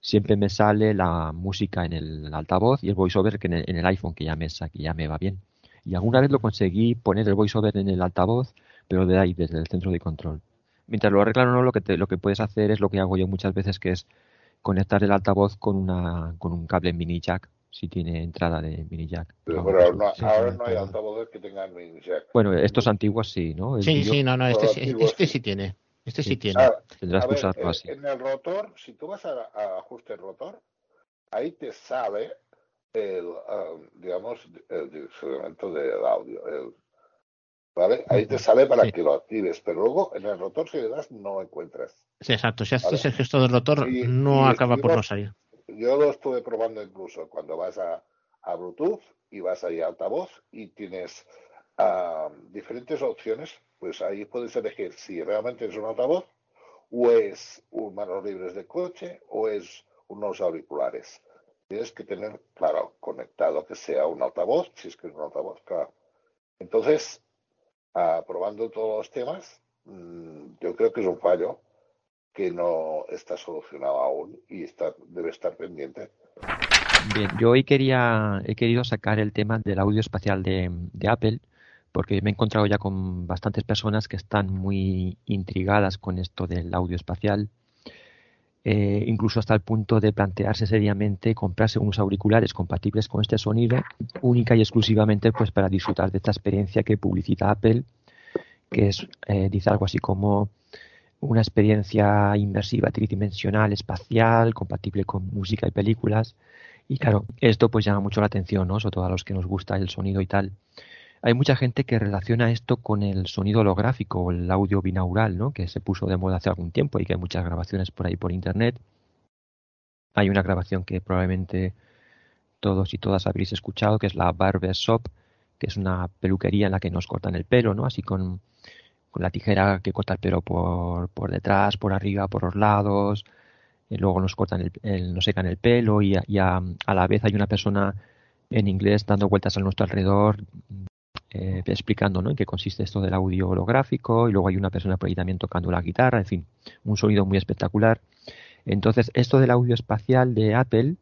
siempre me sale la música en el altavoz y el voiceover que en el, en el iPhone, que ya me, que ya me va bien. Y alguna vez lo conseguí poner el voiceover en el altavoz, pero de ahí, desde el centro de control. Mientras lo arreglan o no, lo que, te- lo que puedes hacer es lo que hago yo muchas veces, que es conectar el altavoz con, una, con un cable mini jack, si tiene entrada de mini jack. Pero, así. no- Sí, ahora no hay altavoces que tengan mini jack. Bueno, estos antiguos sí, ¿no? El Sí, sí, no, no, este, este sí tiene. Este sí Sí. tiene. Ah, tendrás a que ver, usarlo en- así. en el rotor, si tú vas a, a ajuste rotor, ahí te sale el, ah, digamos, el direccionamiento del audio. el- ¿Vale? Ahí te sale para Sí. que lo actives, pero luego en el rotor si le das no lo encuentras. Sí, exacto. Si haces Vale. el gesto del rotor, Y- no y acaba por no salir. Yo lo estuve probando incluso cuando vas a, a Bluetooth y vas ahí a altavoz y tienes ah, diferentes opciones, pues ahí puedes elegir si realmente es un altavoz o es un manos libres de coche o es unos auriculares. Tienes que tener, claro, conectado que sea un altavoz, si es que es un altavoz, claro. Entonces, ah, probando todos los temas, mm, yo creo que es un fallo que no está solucionado aún y debe estar pendiente. Bien, yo hoy he querido sacar el tema del audio espacial de Apple, porque me he encontrado ya con bastantes personas que están muy intrigadas con esto del audio espacial, eh, incluso hasta el punto de plantearse seriamente comprarse unos auriculares compatibles con este sonido, única y exclusivamente pues para disfrutar de esta experiencia que publicita Apple, que es, eh, dice algo así como una experiencia inmersiva tridimensional espacial, compatible con música y películas. Y claro, esto pues llama mucho la atención, ¿no? Sobre todo a los que nos gusta el sonido y tal. Hay mucha gente que relaciona esto con el sonido holográfico o el audio binaural, ¿no? Que se puso de moda hace algún tiempo y que hay muchas grabaciones por ahí por internet. Hay una grabación que probablemente todos y todas habréis escuchado, que es la Barber Shop, que es una peluquería en la que nos cortan el pelo, ¿no? Así con con la tijera que corta el pelo por, por detrás, por arriba, por los lados, y luego nos cortan el, nos secan el pelo y, a, la vez hay una persona en inglés dando vueltas a nuestro alrededor eh, explicando en qué consiste esto del audio holográfico y luego hay una persona por ahí también tocando la guitarra, en fin, un sonido muy espectacular. Entonces, esto del audio espacial de Apple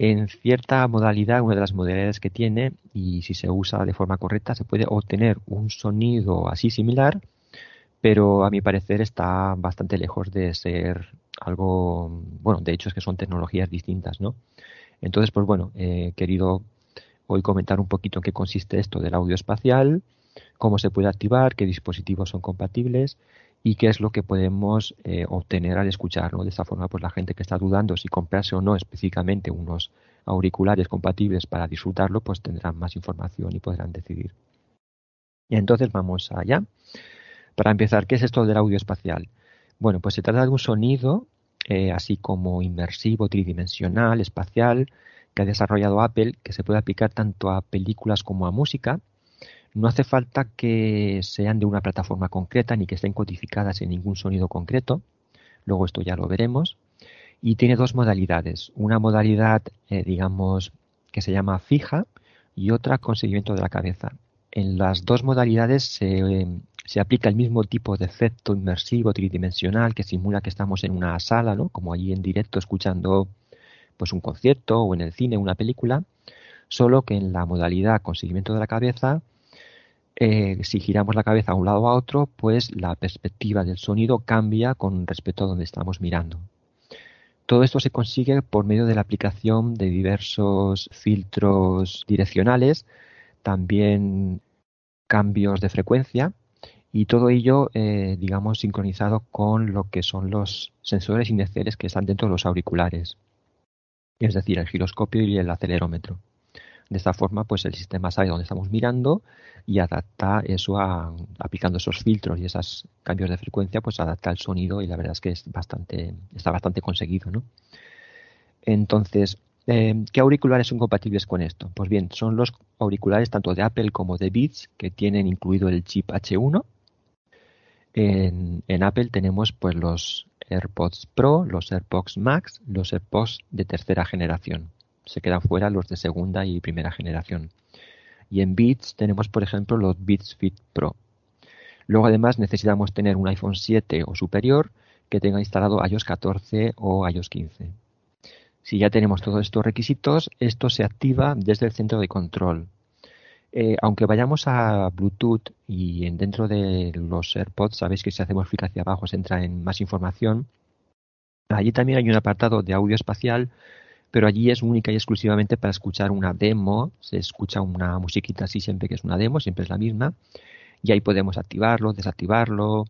en cierta modalidad, una de las modalidades que tiene, y si se usa de forma correcta, se puede obtener un sonido así similar, pero a mi parecer está bastante lejos de ser algo, bueno, de hecho es que son tecnologías distintas, ¿no? Entonces, pues bueno, he querido hoy comentar un poquito en qué consiste esto del audio espacial, cómo se puede activar, qué dispositivos son compatibles y qué es lo que podemos eh, obtener al escuchar. ¿no? De esta forma, pues la gente que está dudando si comprarse o no específicamente unos auriculares compatibles para disfrutarlo, pues tendrán más información y podrán decidir. Y entonces vamos allá. Para empezar, ¿qué es esto del audio espacial? Bueno, pues se trata de un sonido eh, así como inmersivo, tridimensional, espacial, que ha desarrollado Apple, que se puede aplicar tanto a películas como a música no hace falta que sean de una plataforma concreta ni que estén codificadas en ningún sonido concreto. Luego esto ya lo veremos. Y tiene dos modalidades. Una modalidad, eh, digamos, que se llama fija y otra con seguimiento de la cabeza. En las dos modalidades se, se aplica el mismo tipo de efecto inmersivo tridimensional que simula que estamos en una sala, ¿no? como allí en directo escuchando pues un concierto o en el cine una película, solo que en la modalidad con seguimiento de la cabeza eh, si giramos la cabeza a un lado a otro, pues la perspectiva del sonido cambia con respecto a donde estamos mirando. Todo esto se consigue por medio de la aplicación de diversos filtros direccionales, también cambios de frecuencia y todo ello, eh, digamos, sincronizado con lo que son los sensores inerciales que están dentro de los auriculares, es decir, el giroscopio y el acelerómetro. De esta forma, pues el sistema sabe dónde estamos mirando y adapta eso a, aplicando esos filtros y esos cambios de frecuencia, pues adapta el sonido y la verdad es que es bastante, está bastante conseguido, ¿no? Entonces, eh, ¿qué auriculares son compatibles con esto? Pues bien, son los auriculares tanto de Apple como de Beats que tienen incluido el chip H1. En, Apple tenemos pues los AirPods Pro, los AirPods Max, los AirPods de tercera generación se quedan fuera los de segunda y primera generación. Y en Beats tenemos, por ejemplo, los Beats Fit Pro. Luego, además, necesitamos tener un iPhone 7 o superior que tenga instalado iOS 14 o iOS 15. Si ya tenemos todos estos requisitos, esto se activa desde el centro de control. Eh, aunque vayamos a Bluetooth y dentro de los AirPods, sabéis que si hacemos clic hacia abajo se entra en más información. Allí también hay un apartado de audio espacial pero allí es única y exclusivamente para escuchar una demo, se escucha una musiquita así siempre que es una demo, siempre es la misma, y ahí podemos activarlo, desactivarlo,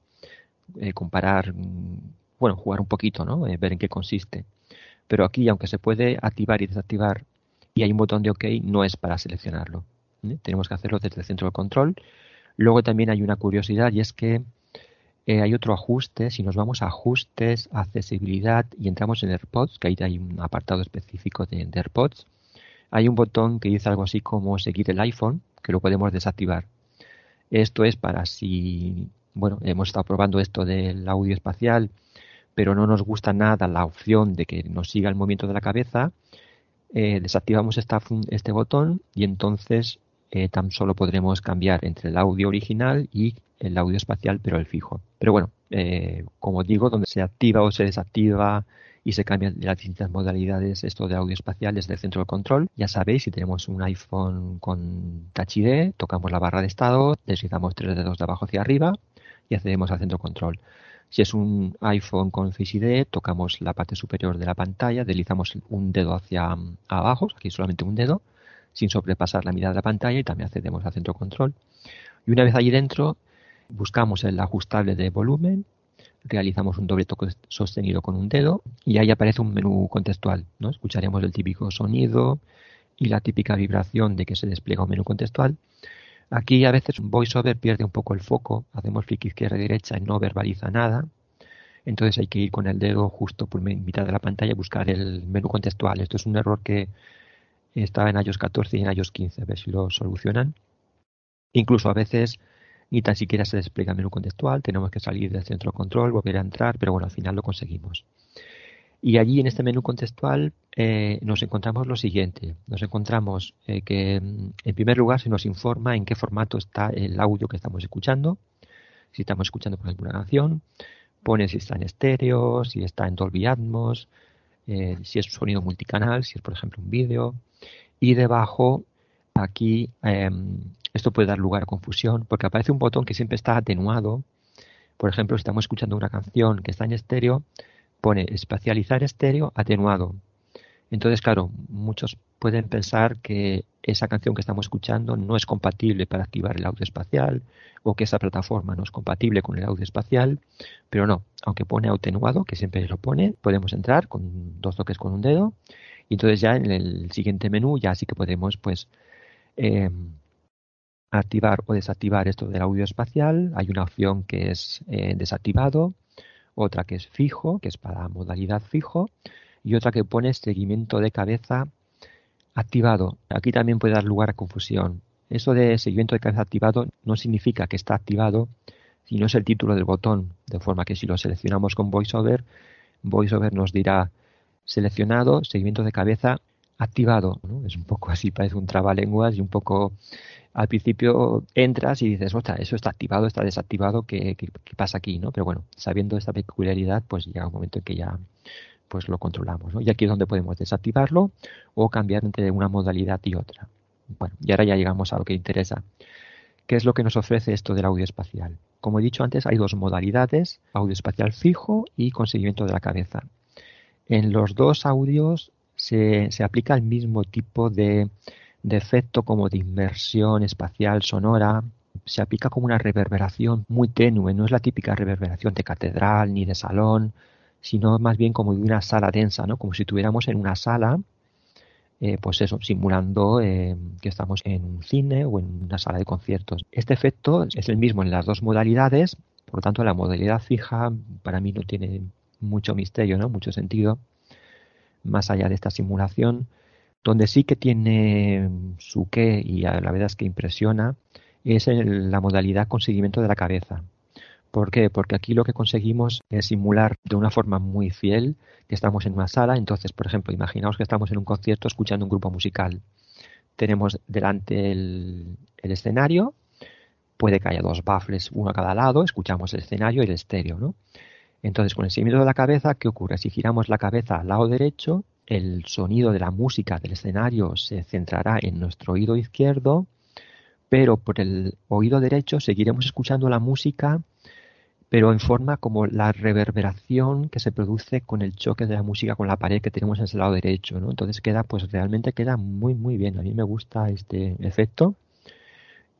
eh, comparar, mm, bueno, jugar un poquito, ¿no? Eh, ver en qué consiste. Pero aquí, aunque se puede activar y desactivar y hay un botón de OK, no es para seleccionarlo. Tenemos que hacerlo desde el centro de control. Luego también hay una curiosidad y es que eh, hay otro ajuste. Si nos vamos a ajustes, accesibilidad y entramos en AirPods, que ahí hay un apartado específico de, AirPods, hay un botón que dice algo así como seguir el iPhone, que lo podemos desactivar. Esto es para si, bueno, hemos estado probando esto del audio espacial, pero no nos gusta nada la opción de que nos siga el movimiento de la cabeza, eh, desactivamos este botón y entonces eh, tan solo podremos cambiar entre el audio original y el audio espacial, pero el fijo. Pero bueno, eh, como digo, donde se activa o se desactiva y se cambian las distintas modalidades esto de audio espacial desde el centro de control. Ya sabéis, si tenemos un iPhone con Touch ID, tocamos la barra de estado, deslizamos tres dedos de abajo hacia arriba y accedemos al centro de control. Si es un iPhone con Face ID, tocamos la parte superior de la pantalla, deslizamos un dedo hacia mm, abajo, aquí solamente un dedo, sin sobrepasar la mitad de la pantalla y también accedemos al centro control. Y una vez allí dentro, buscamos el ajustable de volumen, realizamos un doble toque sostenido con un dedo y ahí aparece un menú contextual. ¿no? Escucharemos el típico sonido y la típica vibración de que se despliega un menú contextual. Aquí a veces un voiceover pierde un poco el foco, hacemos clic izquierda y derecha y no verbaliza nada. Entonces hay que ir con el dedo justo por mitad de la pantalla y buscar el menú contextual. Esto es un error que estaba en iOS 14 y en iOS 15, a ver si lo solucionan. Incluso a veces ni tan siquiera se despliega el menú contextual, tenemos que salir del centro de control, volver a entrar, pero bueno, al final lo conseguimos. Y allí en este menú contextual eh, nos encontramos lo siguiente. Nos encontramos eh, que en primer lugar se nos informa en qué formato está el audio que estamos escuchando. Si estamos escuchando por ejemplo una canción, pone si está en estéreo, si está en Dolby Atmos, eh, si es un sonido multicanal, si es por ejemplo un vídeo. Y debajo aquí em, esto puede dar lugar a confusión porque aparece un botón que siempre está atenuado. Por ejemplo, si estamos escuchando una canción que está en estéreo, pone espacializar estéreo atenuado. Entonces, claro, muchos pueden pensar que esa canción que estamos escuchando no es compatible para activar el audio espacial o que esa plataforma no es compatible con el audio espacial, pero no, aunque pone atenuado, que siempre lo pone, podemos entrar con dos toques con un dedo y entonces ya en el siguiente menú ya sí que podemos pues eh, activar o desactivar esto del audio espacial. Hay una opción que es eh, desactivado, otra que es fijo, que es para modalidad fijo, y otra que pone seguimiento de cabeza activado. Aquí también puede dar lugar a confusión. Eso de seguimiento de cabeza activado no significa que está activado, sino es el título del botón, de forma que si lo seleccionamos con VoiceOver, VoiceOver nos dirá seleccionado, seguimiento de cabeza activado. ¿no? Es un poco así, parece un trabalenguas y un poco al principio entras y dices, ostras, eso está activado, está desactivado, ¿qué, qué, pasa aquí? ¿no? Pero bueno, sabiendo esta peculiaridad, pues llega un momento en que ya pues lo controlamos. Y aquí es donde podemos desactivarlo o cambiar entre una modalidad y otra. Bueno, y ahora ya llegamos a lo que interesa. ¿Qué es lo que nos ofrece esto del audio espacial? Como he dicho antes, hay dos modalidades, audio espacial fijo y con seguimiento de la cabeza. En los dos audios se, se aplica el mismo tipo de, de efecto como de inmersión espacial sonora. Se aplica como una reverberación muy tenue, no es la típica reverberación de catedral ni de salón, sino más bien como de una sala densa, ¿no? Como si estuviéramos en una sala, eh, pues eso, simulando eh, que estamos en un cine o en una sala de conciertos. Este efecto es el mismo en las dos modalidades, por lo tanto la modalidad fija para mí no tiene mucho misterio, ¿no? Mucho sentido, más allá de esta simulación, donde sí que tiene su qué y la verdad es que impresiona, es la modalidad con seguimiento de la cabeza. ¿Por qué? Porque aquí lo que conseguimos es simular de una forma muy fiel que estamos en una sala. Entonces, por ejemplo, imaginaos que estamos en un concierto escuchando un grupo musical. Tenemos delante el, el escenario, puede que haya dos baffles, uno a cada lado, escuchamos el escenario y el estéreo, ¿no? Entonces, con el seguimiento de la cabeza, ¿qué ocurre? Si giramos la cabeza al lado derecho, el sonido de la música del escenario se centrará en nuestro oído izquierdo, pero por el oído derecho seguiremos escuchando la música pero en forma como la reverberación que se produce con el choque de la música con la pared que tenemos en ese lado derecho, ¿no? Entonces queda, pues realmente queda muy muy bien. A mí me gusta este efecto.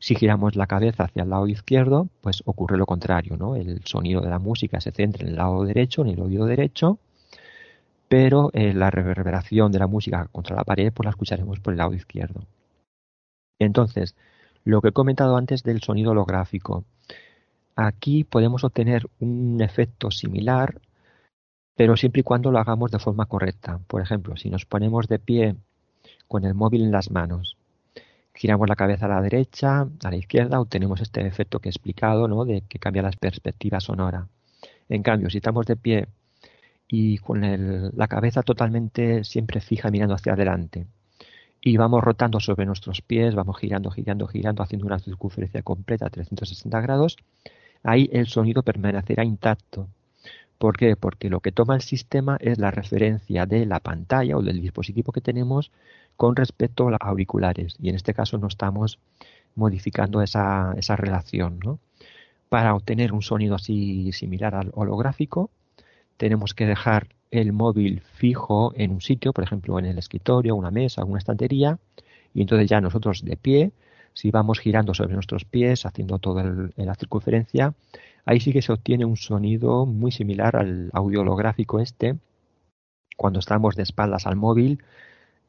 Si giramos la cabeza hacia el lado izquierdo, pues ocurre lo contrario, ¿no? El sonido de la música se centra en el lado derecho, en el oído derecho, pero eh, la reverberación de la música contra la pared, pues la escucharemos por el lado izquierdo. Entonces, lo que he comentado antes del sonido holográfico. aquí podemos obtener un efecto similar, pero siempre y cuando lo hagamos de forma correcta. Por ejemplo, si nos ponemos de pie con el móvil en las manos, giramos la cabeza a la derecha, a la izquierda, obtenemos este efecto que he explicado, ¿no? De que cambia la perspectiva sonora. En cambio, si estamos de pie y con la cabeza totalmente siempre fija mirando hacia adelante, y vamos rotando sobre nuestros pies, vamos girando, girando, girando, haciendo una circunferencia completa a 360 grados, ahí el sonido permanecerá intacto. ¿Por qué? Porque lo que toma el sistema es la referencia de la pantalla o del dispositivo que tenemos con respecto a los auriculares. Y en este caso no estamos modificando esa, esa relación. ¿no? Para obtener un sonido así similar al holográfico, tenemos que dejar el móvil fijo en un sitio, por ejemplo en el escritorio, una mesa, una estantería, y entonces ya nosotros de pie, si vamos girando sobre nuestros pies, haciendo toda la circunferencia, ahí sí que se obtiene un sonido muy similar al audio holográfico este. Cuando estamos de espaldas al móvil,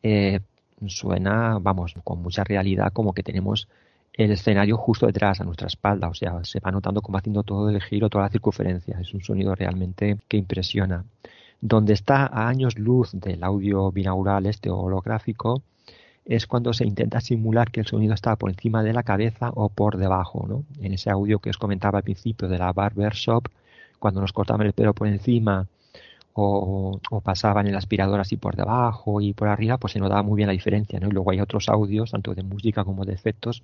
eh, suena, vamos, con mucha realidad como que tenemos el escenario justo detrás, a nuestra espalda. O sea, se va notando como haciendo todo el giro, toda la circunferencia. Es un sonido realmente que impresiona. Donde está a años luz del audio binaural este holográfico es cuando se intenta simular que el sonido está por encima de la cabeza o por debajo. ¿no? En ese audio que os comentaba al principio de la barber shop, cuando nos cortaban el pelo por encima o, pasaban el aspirador así por debajo y por arriba, pues se notaba muy bien la diferencia. ¿no? Y luego hay otros audios, tanto de música como de efectos,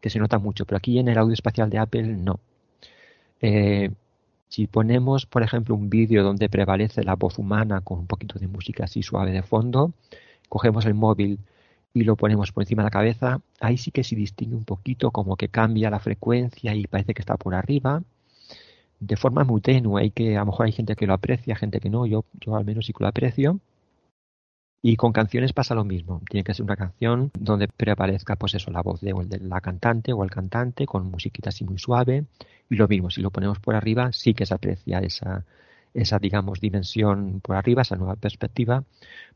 que se nota mucho. Pero aquí en el audio espacial de Apple no. Eh, si ponemos, por ejemplo, un vídeo donde prevalece la voz humana con un poquito de música así suave de fondo, cogemos el móvil y lo ponemos por encima de la cabeza, ahí sí que se distingue un poquito como que cambia la frecuencia y parece que está por arriba. De forma muy tenue, hay que, a lo mejor hay gente que lo aprecia, gente que no, yo, yo al menos sí que lo aprecio. Y con canciones pasa lo mismo. Tiene que ser una canción donde prevalezca, pues eso, la voz de, de la cantante o el cantante con musiquita así muy suave. Y lo mismo, si lo ponemos por arriba, sí que se aprecia esa, esa, digamos, dimensión por arriba, esa nueva perspectiva,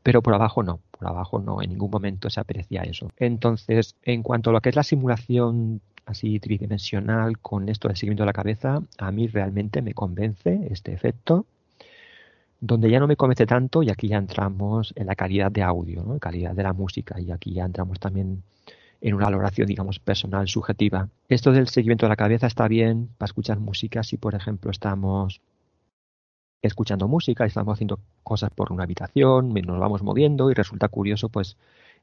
pero por abajo no, por abajo no, en ningún momento se aprecia eso. Entonces, en cuanto a lo que es la simulación así tridimensional con esto del seguimiento de la cabeza, a mí realmente me convence este efecto donde ya no me convence tanto, y aquí ya entramos en la calidad de audio, ¿no? calidad de la música, y aquí ya entramos también en una valoración, digamos, personal, subjetiva. Esto del seguimiento de la cabeza está bien para escuchar música si, por ejemplo, estamos escuchando música, estamos haciendo cosas por una habitación, nos vamos moviendo y resulta curioso, pues,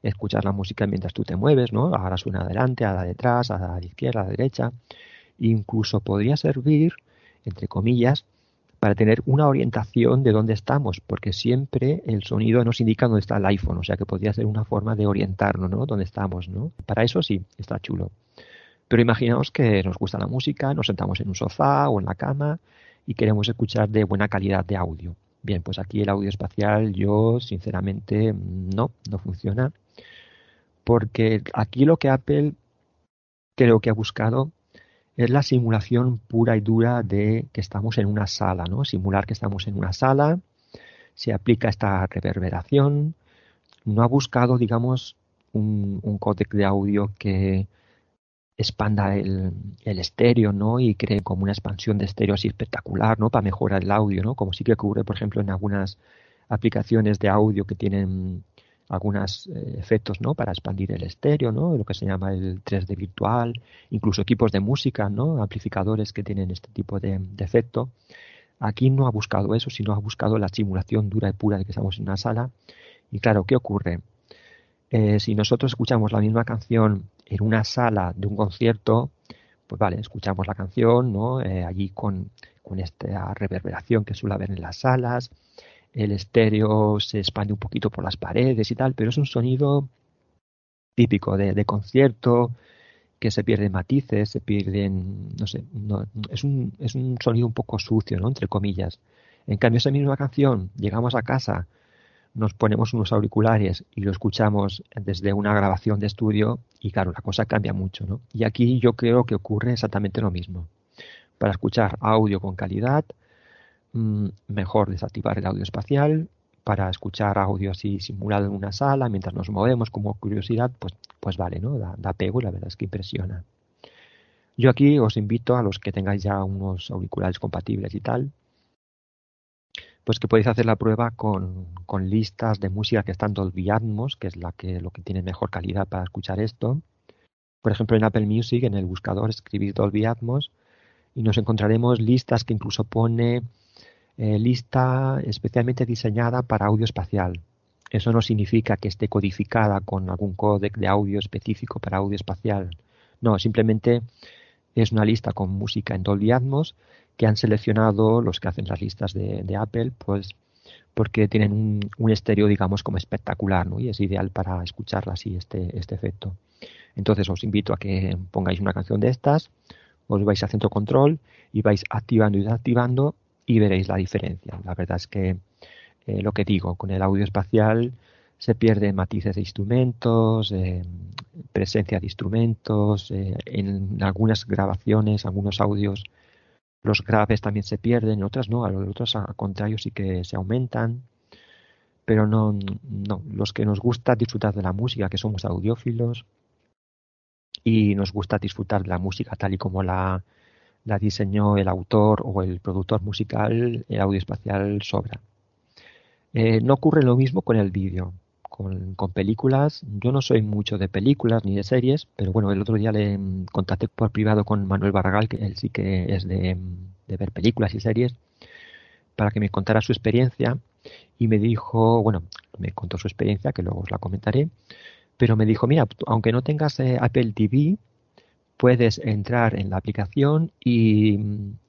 escuchar la música mientras tú te mueves, ¿no? Ahora suena adelante, ahora detrás, a la izquierda, a la derecha. Incluso podría servir, entre comillas, para tener una orientación de dónde estamos, porque siempre el sonido nos indica dónde está el iPhone, o sea que podría ser una forma de orientarnos, ¿no? Dónde estamos, ¿no? Para eso sí, está chulo. Pero imaginaos que nos gusta la música, nos sentamos en un sofá o en la cama y queremos escuchar de buena calidad de audio. Bien, pues aquí el audio espacial yo sinceramente no, no funciona. Porque aquí lo que Apple creo que ha buscado es la simulación pura y dura de que estamos en una sala, ¿no? Simular que estamos en una sala, se aplica esta reverberación, no ha buscado, digamos, un, un de audio que expanda el, el, estéreo, ¿no? Y cree como una expansión de estéreo así espectacular, ¿no? Para mejorar el audio, ¿no? Como sí que ocurre, por ejemplo, en algunas aplicaciones de audio que tienen algunos eh, efectos ¿no? para expandir el estéreo, ¿no? lo que se llama el 3D virtual, incluso equipos de música, ¿no? amplificadores que tienen este tipo de, efecto. Aquí no ha buscado eso, sino ha buscado la simulación dura y pura de que estamos en una sala. Y claro, ¿qué ocurre? Eh, si nosotros escuchamos la misma canción en una sala de un concierto, pues vale, escuchamos la canción, ¿no? Eh, allí con, con esta reverberación que suele haber en las salas, el estéreo se expande un poquito por las paredes y tal, pero es un sonido típico de, concierto, que se pierden matices, se pierden, no sé, no, es, un, es un sonido un poco sucio, ¿no? Entre comillas. En cambio, esa misma canción, llegamos a casa, nos ponemos unos auriculares y lo escuchamos desde una grabación de estudio y claro, la cosa cambia mucho, ¿no? Y aquí yo creo que ocurre exactamente lo mismo. Para escuchar audio con calidad, mejor desactivar el audio espacial para escuchar audio así simulado en una sala mientras nos movemos como curiosidad, pues, pues vale, ¿no? Da, da pego y la verdad es que impresiona. Yo aquí os invito a los que tengáis ya unos auriculares compatibles y tal, pues que podéis hacer la prueba con, con listas de música que están Dolby Atmos, que es la que, lo que tiene mejor calidad para escuchar esto. Por ejemplo, en Apple Music, en el buscador, escribid Dolby Atmos y nos encontraremos listas que incluso pone eh, lista especialmente diseñada para audio espacial. Eso no significa que esté codificada con algún códec de audio específico para audio espacial. No, simplemente es una lista con música en Dolby Atmos que han seleccionado los que hacen las listas de, Apple, pues porque tienen un, estéreo, digamos, como espectacular, ¿no? Y es ideal para escucharla así, este, este efecto. Entonces os invito a que pongáis una canción de estas, os vais a centro control y vais activando y desactivando y veréis la diferencia. La verdad es que eh, lo que digo, con el audio espacial se pierden matices de instrumentos, eh, presencia de instrumentos, eh, en algunas grabaciones, algunos audios, los graves también se pierden, en otras no, los otros al contrario sí que se aumentan, pero no, no, los que nos gusta disfrutar de la música, que somos audiófilos, y nos gusta disfrutar de la música tal y como la, la diseñó el autor o el productor musical, el audio espacial sobra. Eh, no ocurre lo mismo con el vídeo. Con, películas, yo no soy mucho de películas ni de series, pero bueno, el otro día le mm, contacté por privado con Manuel Barragal, que él sí que es de, mm, de ver películas y series, para que me contara su experiencia y me dijo, bueno, me contó su experiencia, que luego os la comentaré, pero me dijo, mira, aunque no tengas eh, Apple TV, puedes entrar en la aplicación y,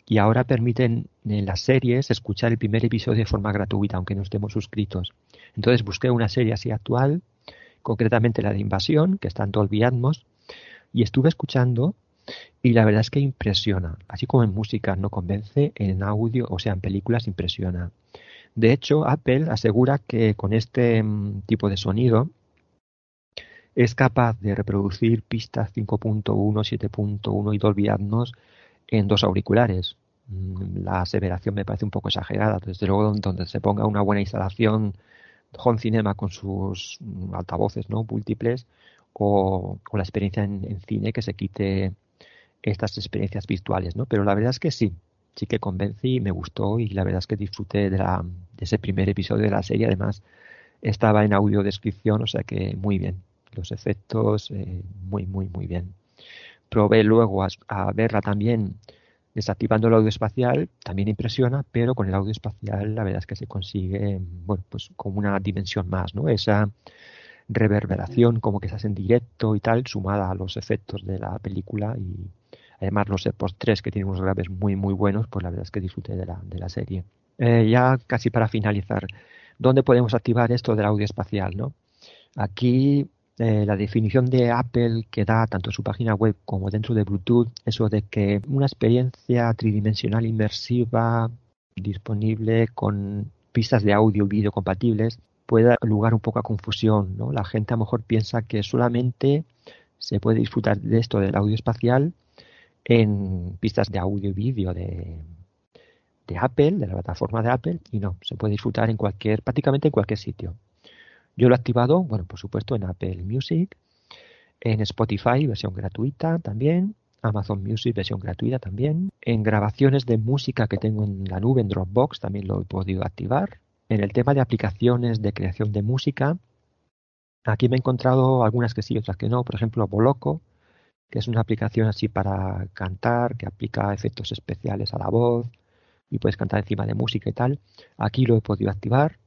y, ahora permiten en las series escuchar el primer episodio de forma gratuita, aunque no estemos suscritos. Entonces busqué una serie así actual, concretamente la de Invasión, que está en Dolby Atmos, y estuve escuchando y la verdad es que impresiona. Así como en música no convence, en audio, o sea, en películas impresiona. De hecho, Apple asegura que con este mm, tipo de sonido es capaz de reproducir pistas 5.1, 7.1 y Dolby Atmos en dos auriculares. Mm, la aseveración me parece un poco exagerada. Desde luego, donde se ponga una buena instalación Home Cinema con sus mm, altavoces no múltiples o, la experiencia en, cine que se quite estas experiencias virtuales, ¿no? Pero la verdad es que sí, sí que convencí, me gustó y la verdad es que disfruté de, la, de ese primer episodio de la serie. Además, estaba en audio descripción, o sea que muy bien los efectos eh, muy, muy, muy bien. Probé luego a, verla también desactivando el audio espacial, también impresiona, pero con el audio espacial la verdad es que se consigue, bueno, pues como una dimensión más, ¿no? Esa reverberación como que se hace en directo y tal, sumada a los efectos de la película y además los post 3 que tienen unos graves muy muy buenos, pues la verdad es que disfruté de la, de la serie. Eh, ya casi para finalizar, ¿dónde podemos activar esto del audio espacial? ¿no? Aquí eh, la definición de Apple que da tanto su página web como dentro de Bluetooth, eso de que una experiencia tridimensional inmersiva disponible con pistas de audio y vídeo compatibles puede dar lugar un poco a confusión. ¿no? La gente a lo mejor piensa que solamente se puede disfrutar de esto del audio espacial en pistas de audio y vídeo de, de Apple, de la plataforma de Apple, y no, se puede disfrutar en cualquier, prácticamente en cualquier sitio. Yo lo he activado, bueno, por supuesto, en Apple Music, en Spotify, versión gratuita también, Amazon Music, versión gratuita también, en grabaciones de música que tengo en la nube, en Dropbox, también lo he podido activar. En el tema de aplicaciones de creación de música, aquí me he encontrado algunas que sí, otras que no. Por ejemplo, Boloco, que es una aplicación así para cantar, que aplica efectos especiales a la voz y puedes cantar encima de música y tal. Aquí lo he podido activar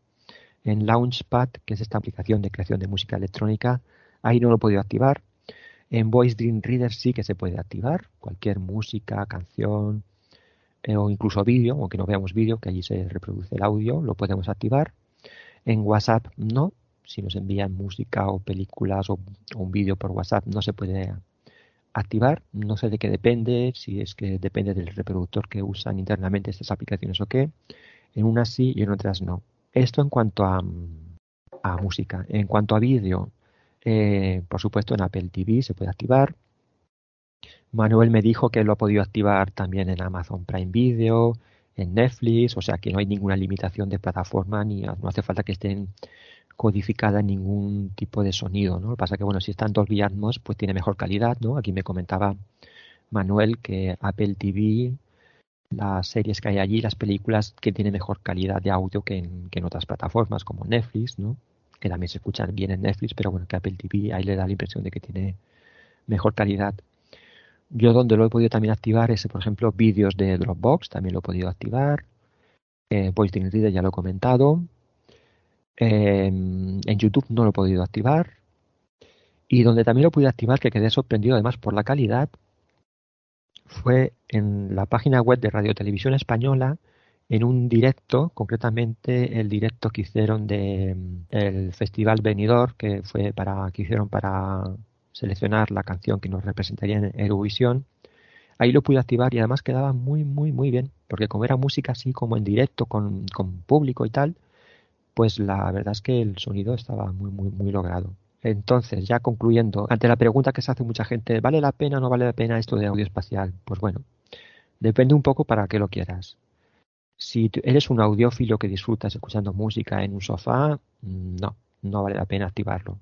en Launchpad, que es esta aplicación de creación de música electrónica, ahí no lo he podido activar. En Voice Dream Reader sí que se puede activar, cualquier música, canción eh, o incluso vídeo, aunque no veamos vídeo, que allí se reproduce el audio, lo podemos activar. En WhatsApp no, si nos envían música o películas o, un vídeo por WhatsApp no se puede activar. No sé de qué depende, si es que depende del reproductor que usan internamente estas aplicaciones o qué. En unas sí y en otras no. Esto en cuanto a, música. En cuanto a vídeo, eh, por supuesto en Apple TV se puede activar. Manuel me dijo que lo ha podido activar también en Amazon Prime Video, en Netflix, o sea que no hay ninguna limitación de plataforma ni no hace falta que estén codificadas ningún tipo de sonido, ¿no? Lo que pasa que bueno, si están Dolby Atmos, pues tiene mejor calidad, ¿no? Aquí me comentaba Manuel, que Apple TV, las series que hay allí, las películas que tienen mejor calidad de audio que en, otras plataformas como Netflix, ¿no? Que también se escuchan bien en Netflix, pero bueno, que Apple TV ahí le da la impresión de que tiene mejor calidad. Yo donde lo he podido también activar es, por ejemplo, vídeos de Dropbox, también lo he podido activar. Eh, Voice Reader ya lo he comentado. Eh, en YouTube no lo he podido activar. Y donde también lo pude activar, que quedé sorprendido además por la calidad, fue en la página web de Radio Televisión Española, en un directo, concretamente el directo que hicieron de el Festival Benidorm, que fue para que hicieron para seleccionar la canción que nos representaría en Eurovisión. Ahí lo pude activar y además quedaba muy, muy, muy bien, porque como era música así como en directo con, con público y tal, pues la verdad es que el sonido estaba muy, muy, muy logrado. Entonces, ya concluyendo, ante la pregunta que se hace mucha gente, ¿vale la pena o no vale la pena esto de audio espacial? Pues bueno, depende un poco para qué lo quieras. Si eres un audiófilo que disfrutas escuchando música en un sofá, no, no vale la pena activarlo.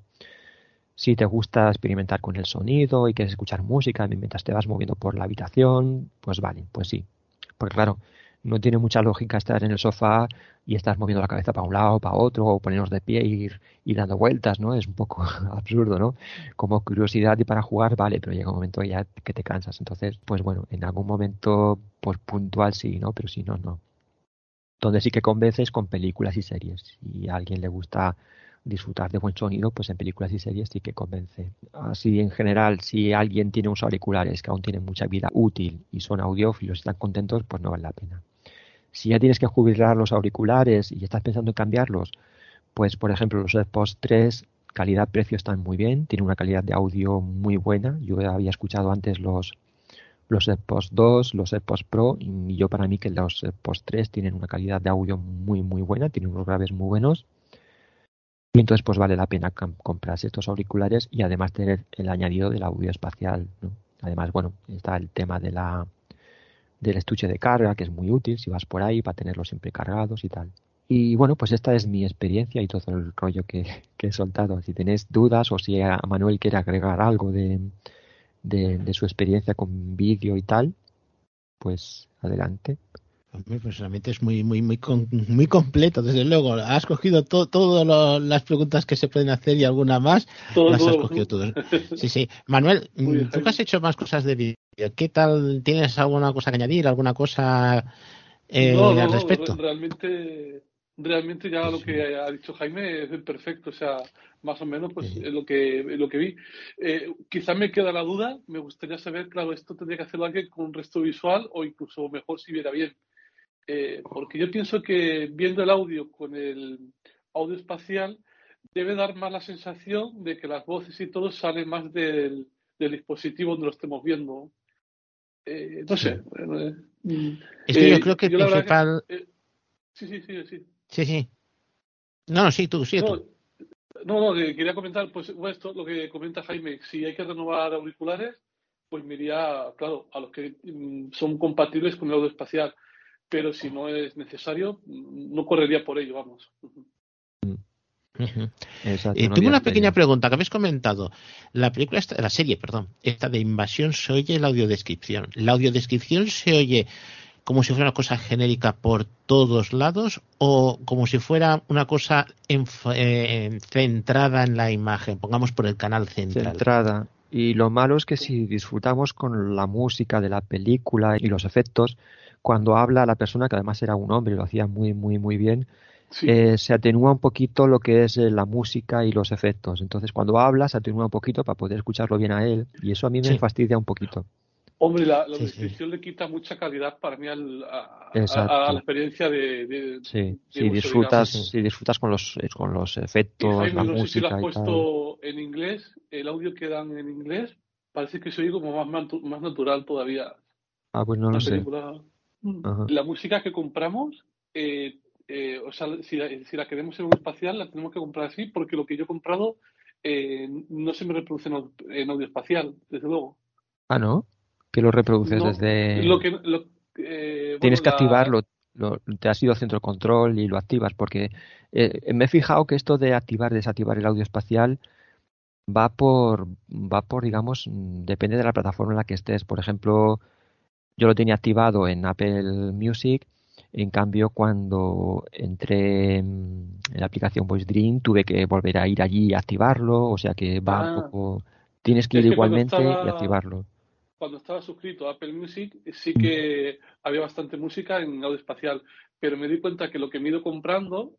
Si te gusta experimentar con el sonido y quieres escuchar música mientras te vas moviendo por la habitación, pues vale, pues sí. Porque claro, no tiene mucha lógica estar en el sofá y estar moviendo la cabeza para un lado, para otro, o ponernos de pie e ir, ir dando vueltas, ¿no? Es un poco absurdo, ¿no? Como curiosidad y para jugar, vale, pero llega un momento ya que te cansas. Entonces, pues bueno, en algún momento, pues puntual sí, ¿no? Pero si no, no. Donde sí que convences con películas y series. Si a alguien le gusta disfrutar de buen sonido, pues en películas y series sí que convence. Así en general, si alguien tiene unos auriculares que aún tienen mucha vida útil y son audiófilos y están contentos, pues no vale la pena. Si ya tienes que jubilar los auriculares y estás pensando en cambiarlos, pues por ejemplo los AirPods 3 calidad-precio están muy bien, tienen una calidad de audio muy buena. Yo había escuchado antes los los AirPods 2, los AirPods Pro y yo para mí que los AirPods 3 tienen una calidad de audio muy muy buena, tienen unos graves muy buenos y entonces pues vale la pena comprarse estos auriculares y además tener el añadido del audio espacial. Además, bueno, está el tema de la del estuche de carga, que es muy útil si vas por ahí para tenerlos siempre cargados y tal. Y bueno, pues esta es mi experiencia y todo el rollo que, he soltado. Si tenéis dudas o si a Manuel quiere agregar algo de, de su experiencia con vídeo y tal, pues adelante pues realmente es muy, muy, muy, muy completo, desde luego. Has cogido todas las preguntas que se pueden hacer y alguna más. las has cogido todas. Sí, sí. Manuel, tú que has hecho más cosas de vídeo, ¿qué tal? ¿Tienes alguna cosa que añadir? ¿Alguna cosa eh, al respecto? realmente, realmente ya lo que ha dicho Jaime es perfecto. O sea, más o menos pues lo que lo que vi. Eh, quizá me queda la duda, me gustaría saber, claro, esto tendría que hacerlo alguien con un resto visual o incluso mejor si viera bien. Eh, porque yo pienso que viendo el audio con el audio espacial debe dar más la sensación de que las voces y todo salen más del, dispositivo donde lo estemos viendo. Eh, no sé. Eh, es que yo creo que el principal. sí, sí, sí, sí. Sí, sí. No, sí, tú, sí, no, No, quería comentar, pues, esto, lo que comenta Jaime, si hay que renovar auriculares, pues me iría, claro, a los que mm, son compatibles con el audio espacial pero si no es necesario, no correría por ello, vamos. Eh, tengo una pequeña pregunta que habéis comentado. La película, la serie, perdón, esta de invasión se oye la audiodescripción. ¿La audiodescripción se oye como si fuera una cosa genérica por todos lados o como si fuera una cosa eh, centrada en la imagen, pongamos por el canal central? Centrada. Y lo malo es que si disfrutamos con la música de la película y los efectos, cuando habla la persona, que además era un hombre y lo hacía muy, muy, muy bien, eh, se atenúa un poquito lo que es eh, la música y los efectos. Entonces, cuando habla, se atenúa un poquito para poder escucharlo bien a él y eso a mí me fastidia un poquito. Hombre, la, descripción le quita mucha calidad para mí a, la experiencia de, sí, si disfrutas, si disfrutas con los eh, con los efectos, la música. si lo has puesto en inglés, el audio que dan en inglés parece que se oye como más, más natural todavía. Ah, pues no lo sé. La música que compramos, eh, eh, o sea, si, la queremos en un espacial, la tenemos que comprar así, porque lo que yo he comprado eh, no se me reproduce en, audio espacial, desde luego. Ah, ¿no? Que lo reproduces desde. Lo que, Tienes que activarlo. te has ido al centro de control y lo activas, porque me he fijado que esto de activar desactivar el audio espacial va por, va por, digamos, mm, depende de la plataforma en la que estés. Por ejemplo, yo lo tenía activado en Apple Music. En cambio, cuando entré en la aplicación Voice Dream, tuve que volver a ir allí y activarlo. O sea que va un Ah. poco. Tienes que ir igualmente y activarlo. Cuando estaba suscrito a Apple Music, sí Mm. que había bastante música en audio espacial, pero me di cuenta que lo que me he ido comprando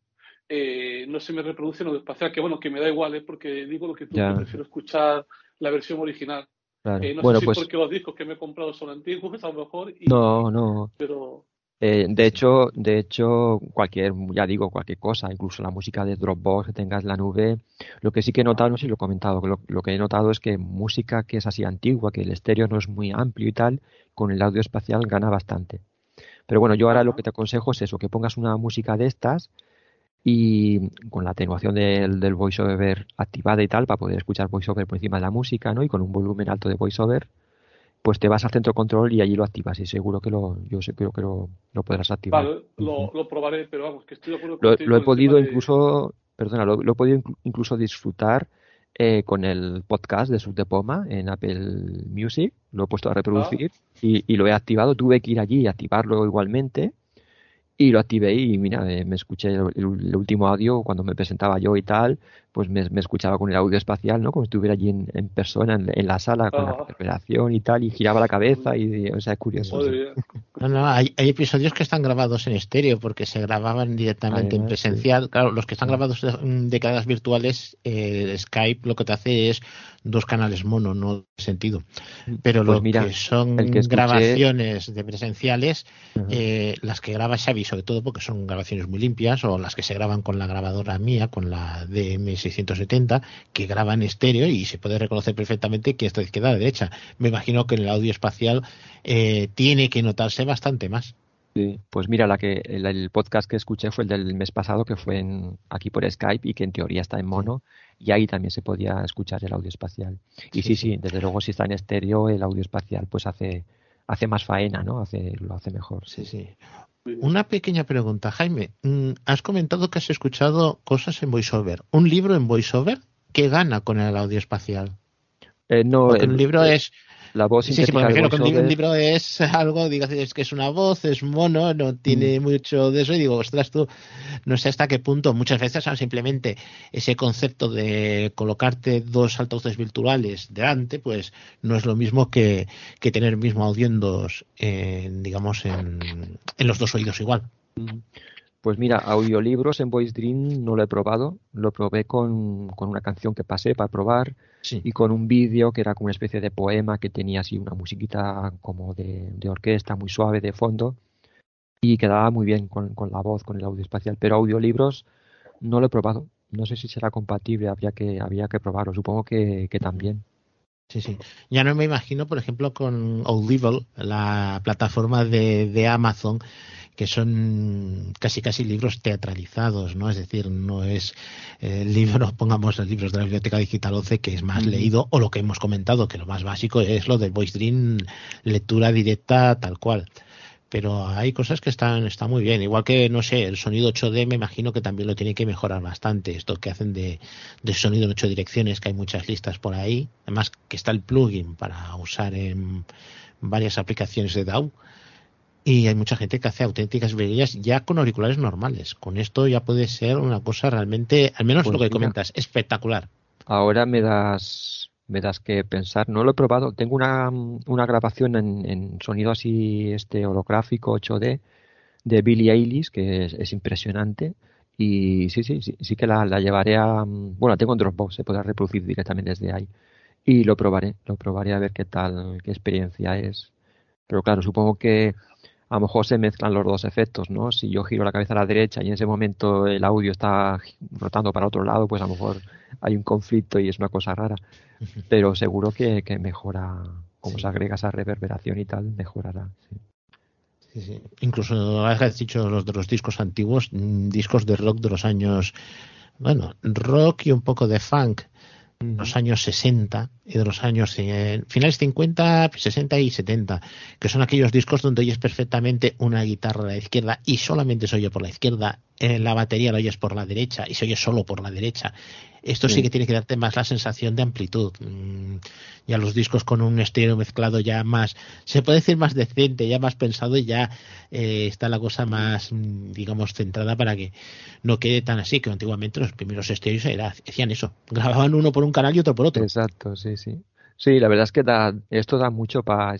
eh, no se me reproduce en audio espacial, que bueno, que me da igual, ¿eh? porque digo lo que tú, prefiero escuchar la versión original. Claro. Eh, no bueno, sé si pues porque los discos que me he comprado son antiguos, a lo mejor, y- no, no. pero Eh, de hecho, de hecho, cualquier, ya digo, cualquier cosa, incluso la música de Dropbox que tengas en la nube, lo que sí que he notado, no sé si lo he comentado, lo, lo que he notado es que música que es así antigua, que el estéreo no es muy amplio y tal, con el audio espacial gana bastante. Pero bueno, yo ahora lo que te aconsejo es eso, que pongas una música de estas y con la atenuación del, del voiceover activada y tal, para poder escuchar voiceover por encima de la música, ¿no? Y con un volumen alto de voiceover, pues te vas al centro control y allí lo activas y seguro que lo, yo sé, creo que lo, lo podrás activar. vale, lo, lo probaré, pero vamos, que estoy de acuerdo Lo, lo he podido de- incluso, perdona, lo, he podido inclu- incluso disfrutar eh, con el podcast de Sud de Poma en Apple Music. Lo he puesto a reproducir y, y lo he activado. Tuve que ir allí y activarlo igualmente. Y lo activé y mira, eh, me escuché el, el último audio cuando me presentaba yo y tal, pues me, me escuchaba con el audio espacial, ¿no? Como si estuviera allí en, en persona, en, en la sala, con la Ah. reverberación y tal, y giraba la cabeza y, o sea, es curioso. No, no, hay, hay episodios que están grabados en estéreo porque se grababan directamente en sí. presencial. Claro, los que están grabados en décadas virtuales, eh, Skype lo que te hace es dos canales mono, no sentido. Pero Pues lo mira, que son el que escuché- grabaciones de presenciales, eh, las que graba Xavi, sobre todo porque son grabaciones muy limpias, o las que se graban con la grabadora mía, con la DM670, que graba en estéreo y se puede reconocer perfectamente que está de izquierda a derecha. Me imagino que en el audio espacial eh, tiene que notarse bastante más. Sí, pues mira, la que el, el podcast que escuché fue el del mes pasado, que fue en, aquí por Skype y que en teoría está en mono, y ahí también se podía escuchar el audio espacial. Y sí, sí, desde luego si está en estéreo, el audio espacial pues hace, hace más faena, ¿no? Hace, lo hace mejor. Sí, sí. Una pequeña pregunta, Jaime. Mm, Has comentado que has escuchado cosas en VoiceOver. ¿Un libro en VoiceOver? ¿Qué gana con el audio espacial? Eh, no, Porque el- un libro el- es la voz Sí, sí, porque me que un libro es algo, digas, es que es una voz, es mono, no Mm. tiene mucho de eso, y digo, ostras, tú, no sé hasta qué punto, muchas veces son simplemente ese concepto de colocarte dos altavoces virtuales delante, pues no es lo mismo que, que tener mismo audio en dos, en, digamos, en, en los dos oídos igual. Pues mira, audiolibros en Voice Dream no lo he probado. Lo probé con, con una canción que pasé para probar Sí. y con un vídeo que era como una especie de poema que tenía así una musiquita como de, de orquesta muy suave de fondo y quedaba muy bien con, con la voz, con el audio espacial. Pero audiolibros no lo he probado. No sé si será compatible, habría que, habría que probarlo. Supongo que, que también. Sí, sí. Ya no me imagino, por ejemplo, con Audible, la plataforma de, de Amazon, que son casi casi libros teatralizados, ¿no? Es decir, no es eh, el libro, pongamos los libros de la Biblioteca Digital 11, que es más leído, o lo que hemos comentado, que lo más básico es lo del Voice Dream, lectura directa tal cual. Pero hay cosas que están, están muy bien. Igual que, no sé, el sonido 8D me imagino que también lo tiene que mejorar bastante. Esto que hacen de, de sonido en ocho direcciones, que hay muchas listas por ahí. Además que está el plugin para usar en varias aplicaciones de DAW. Y hay mucha gente que hace auténticas virguerías ya con auriculares normales. Con esto ya puede ser una cosa realmente, al menos Pues lo que mira. comentas, espectacular. Ahora me das, me das que pensar. No lo he probado. Tengo una, una grabación en, en sonido así este holográfico 8D de Billie Eilish que es, es impresionante. Y sí, sí, sí, sí que la, la llevaré a... Bueno, la tengo en Dropbox, se podrá reproducir directamente desde ahí. Y lo probaré, lo probaré a ver qué tal, qué experiencia es. Pero claro, supongo que a lo mejor se mezclan los dos efectos, ¿no? Si yo giro la cabeza a la derecha y en ese momento el audio está rotando para otro lado, pues a lo mejor hay un conflicto y es una cosa rara. Pero seguro que, que mejora, como Sí. se agrega esa reverberación y tal, mejorará. sí. Sí, sí. Incluso has dicho los de los discos antiguos, mm, discos de rock de los años, bueno, rock y un poco de funk, los años 60 y de los años finales 50, 60 y 70, que son aquellos discos donde oyes perfectamente una guitarra a la izquierda y solamente se oye por la izquierda eh, la batería la oyes por la derecha y se oye solo por la derecha. Esto sí que tiene que darte más la sensación de amplitud. Mm, ya los discos con un estéreo mezclado ya más, se puede decir más decente, ya más pensado y ya eh, está la cosa más, mm, digamos, centrada para que no quede tan así, que antiguamente los primeros estéreos era, hacían eso, grababan uno por un canal y otro por otro. Exacto, sí, sí. Sí, la verdad es que da, esto da mucho para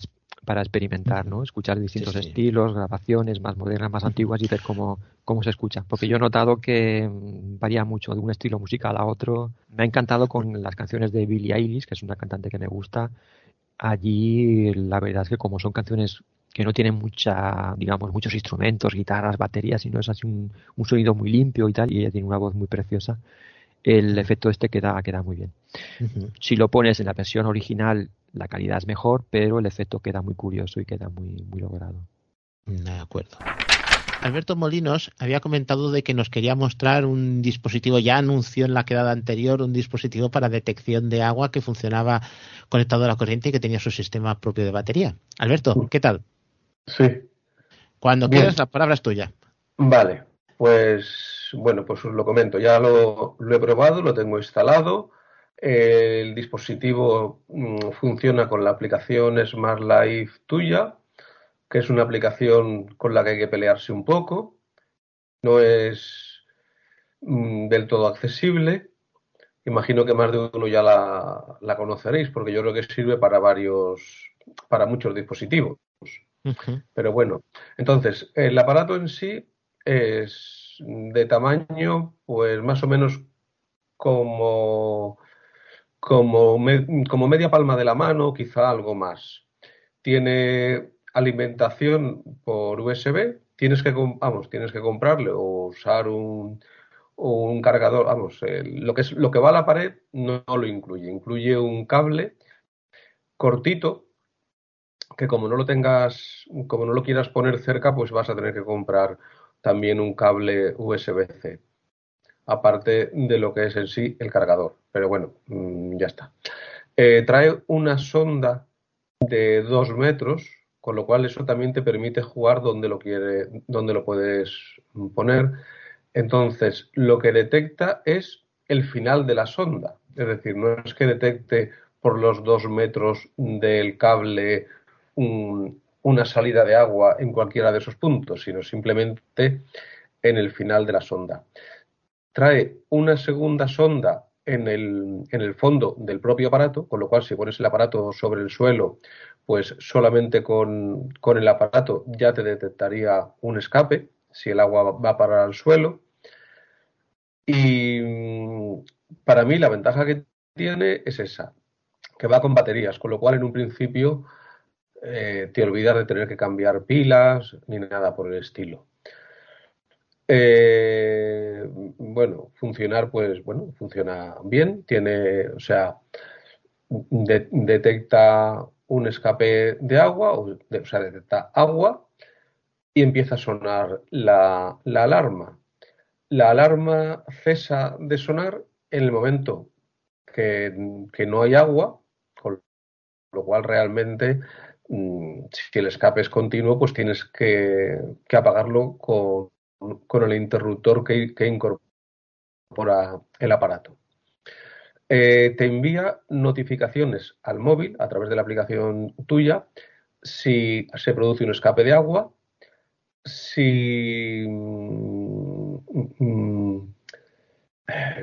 para experimentar, ¿no? Escuchar distintos Sí, sí. estilos, grabaciones más modernas, más antiguas y ver cómo, cómo se escucha. Porque yo he notado que mm, varía mucho de un estilo musical a otro. Me ha encantado con las canciones de Billie Eilish, que es una cantante que me gusta. Allí la verdad es que como son canciones que no tienen mucha, digamos, muchos instrumentos, guitarras, baterías, sino es así un, un sonido muy limpio y tal, y ella tiene una voz muy preciosa, el efecto este queda, queda muy bien. Si lo pones en la versión original, la calidad es mejor, pero el efecto queda muy curioso y queda muy, muy logrado. De acuerdo. Alberto Molinos había comentado de que nos quería mostrar un dispositivo, ya anunció en la quedada anterior, un dispositivo para detección de agua que funcionaba conectado a la corriente y que tenía su sistema propio de batería. Alberto, ¿qué tal? Sí, Cuando Bien. quieras, la palabra es tuya. vale. Pues bueno, pues os lo comento. Ya lo, lo he probado, lo tengo instalado. El dispositivo mm, funciona con la aplicación Smart Life tuya, que es una aplicación con la que hay que pelearse un poco. No es mm, del todo accesible. Imagino que más de uno ya la, la conoceréis, porque yo creo que sirve para varios, para muchos dispositivos. Pero bueno, entonces, el aparato en sí es de tamaño, pues más o menos como, como, me- como media palma de la mano, quizá algo más. Tiene alimentación por USB, tienes que, vamos, tienes que comprarle o usar un, un cargador, vamos, lo que es, lo que va a la pared no, no lo incluye, incluye un cable cortito que como no lo tengas, como no lo quieras poner cerca, pues vas a tener que comprar también un cable USB-C, aparte de lo que es en sí el cargador. Pero bueno, mm, ya está. Eh, trae una sonda de dos metros, con lo cual eso también te permite jugar donde lo quiere, donde lo puedes poner. Entonces, lo que detecta es el final de la sonda. Es decir, no es que detecte por los dos metros del cable un- una salida de agua en cualquiera de esos puntos, sino simplemente en el final de la sonda. Trae una segunda sonda en el, en el fondo del propio aparato, con lo cual si pones el aparato sobre el suelo, pues solamente con, con el aparato ya te detectaría un escape, si el agua va a parar al suelo. Y mm, para mí la ventaja que tiene es esa, que va con baterías, con lo cual en un principio eh, te olvidas de tener que cambiar pilas ni nada por el estilo. Eh, bueno, funcionar, pues bueno, funciona bien. Tiene, o sea, de- detecta un escape de agua, o, sea, detecta agua y empieza a sonar la, la alarma. La alarma cesa de sonar en el momento que, no hay agua, con lo cual realmente si el escape es continuo, pues tienes que, apagarlo con, con el interruptor que, incorpora el aparato. Eh, te envía notificaciones al móvil a través de la aplicación tuya si se produce un escape de agua, si mm, mm,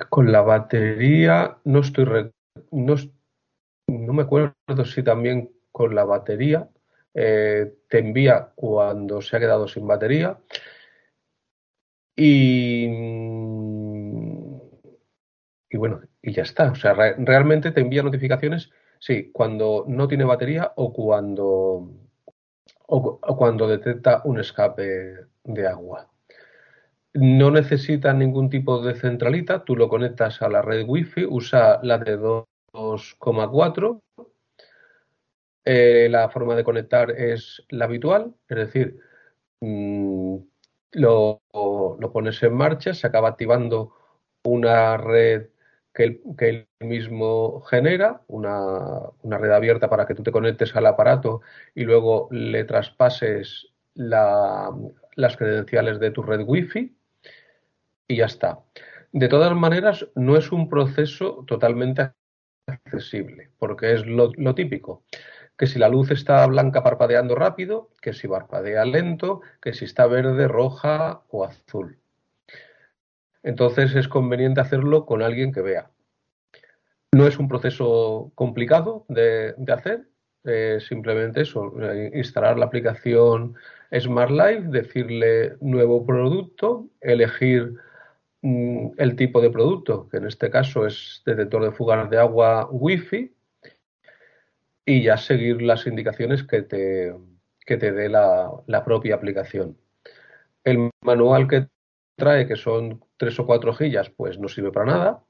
con la batería no estoy no, no me acuerdo si también con la batería eh, te envía cuando se ha quedado sin batería y, mm, y bueno, y ya está. O sea, re- realmente te envía notificaciones, sí, cuando no tiene batería o cuando, o, cu- o cuando detecta un escape de agua. No necesita ningún tipo de centralita, tú lo conectas a la red Wi-Fi, usa la de 2,4. Eh, la forma de conectar es la habitual, es decir, mm, lo, lo pones en marcha, se acaba activando una red que él, que mismo genera, una, una red abierta para que tú te conectes al aparato y luego le traspases la- las credenciales de tu red Wi-Fi. y ya está. De todas maneras, no es un proceso totalmente accesible, porque es lo típico que si la luz está blanca parpadeando rápido, que si parpadea lento, que si está verde, roja o azul. Entonces es conveniente hacerlo con alguien que vea. No es un proceso complicado de, hacer, eh, simplemente eso, instalar la aplicación Smart Life, decirle nuevo producto, elegir mm, el tipo de producto, que en este caso es detector de fugas de agua Wi-Fi, y ya seguir las indicaciones que te, que te dé la, la propia aplicación. El manual que trae, que son tres o cuatro hojillas, pues no sirve para nada.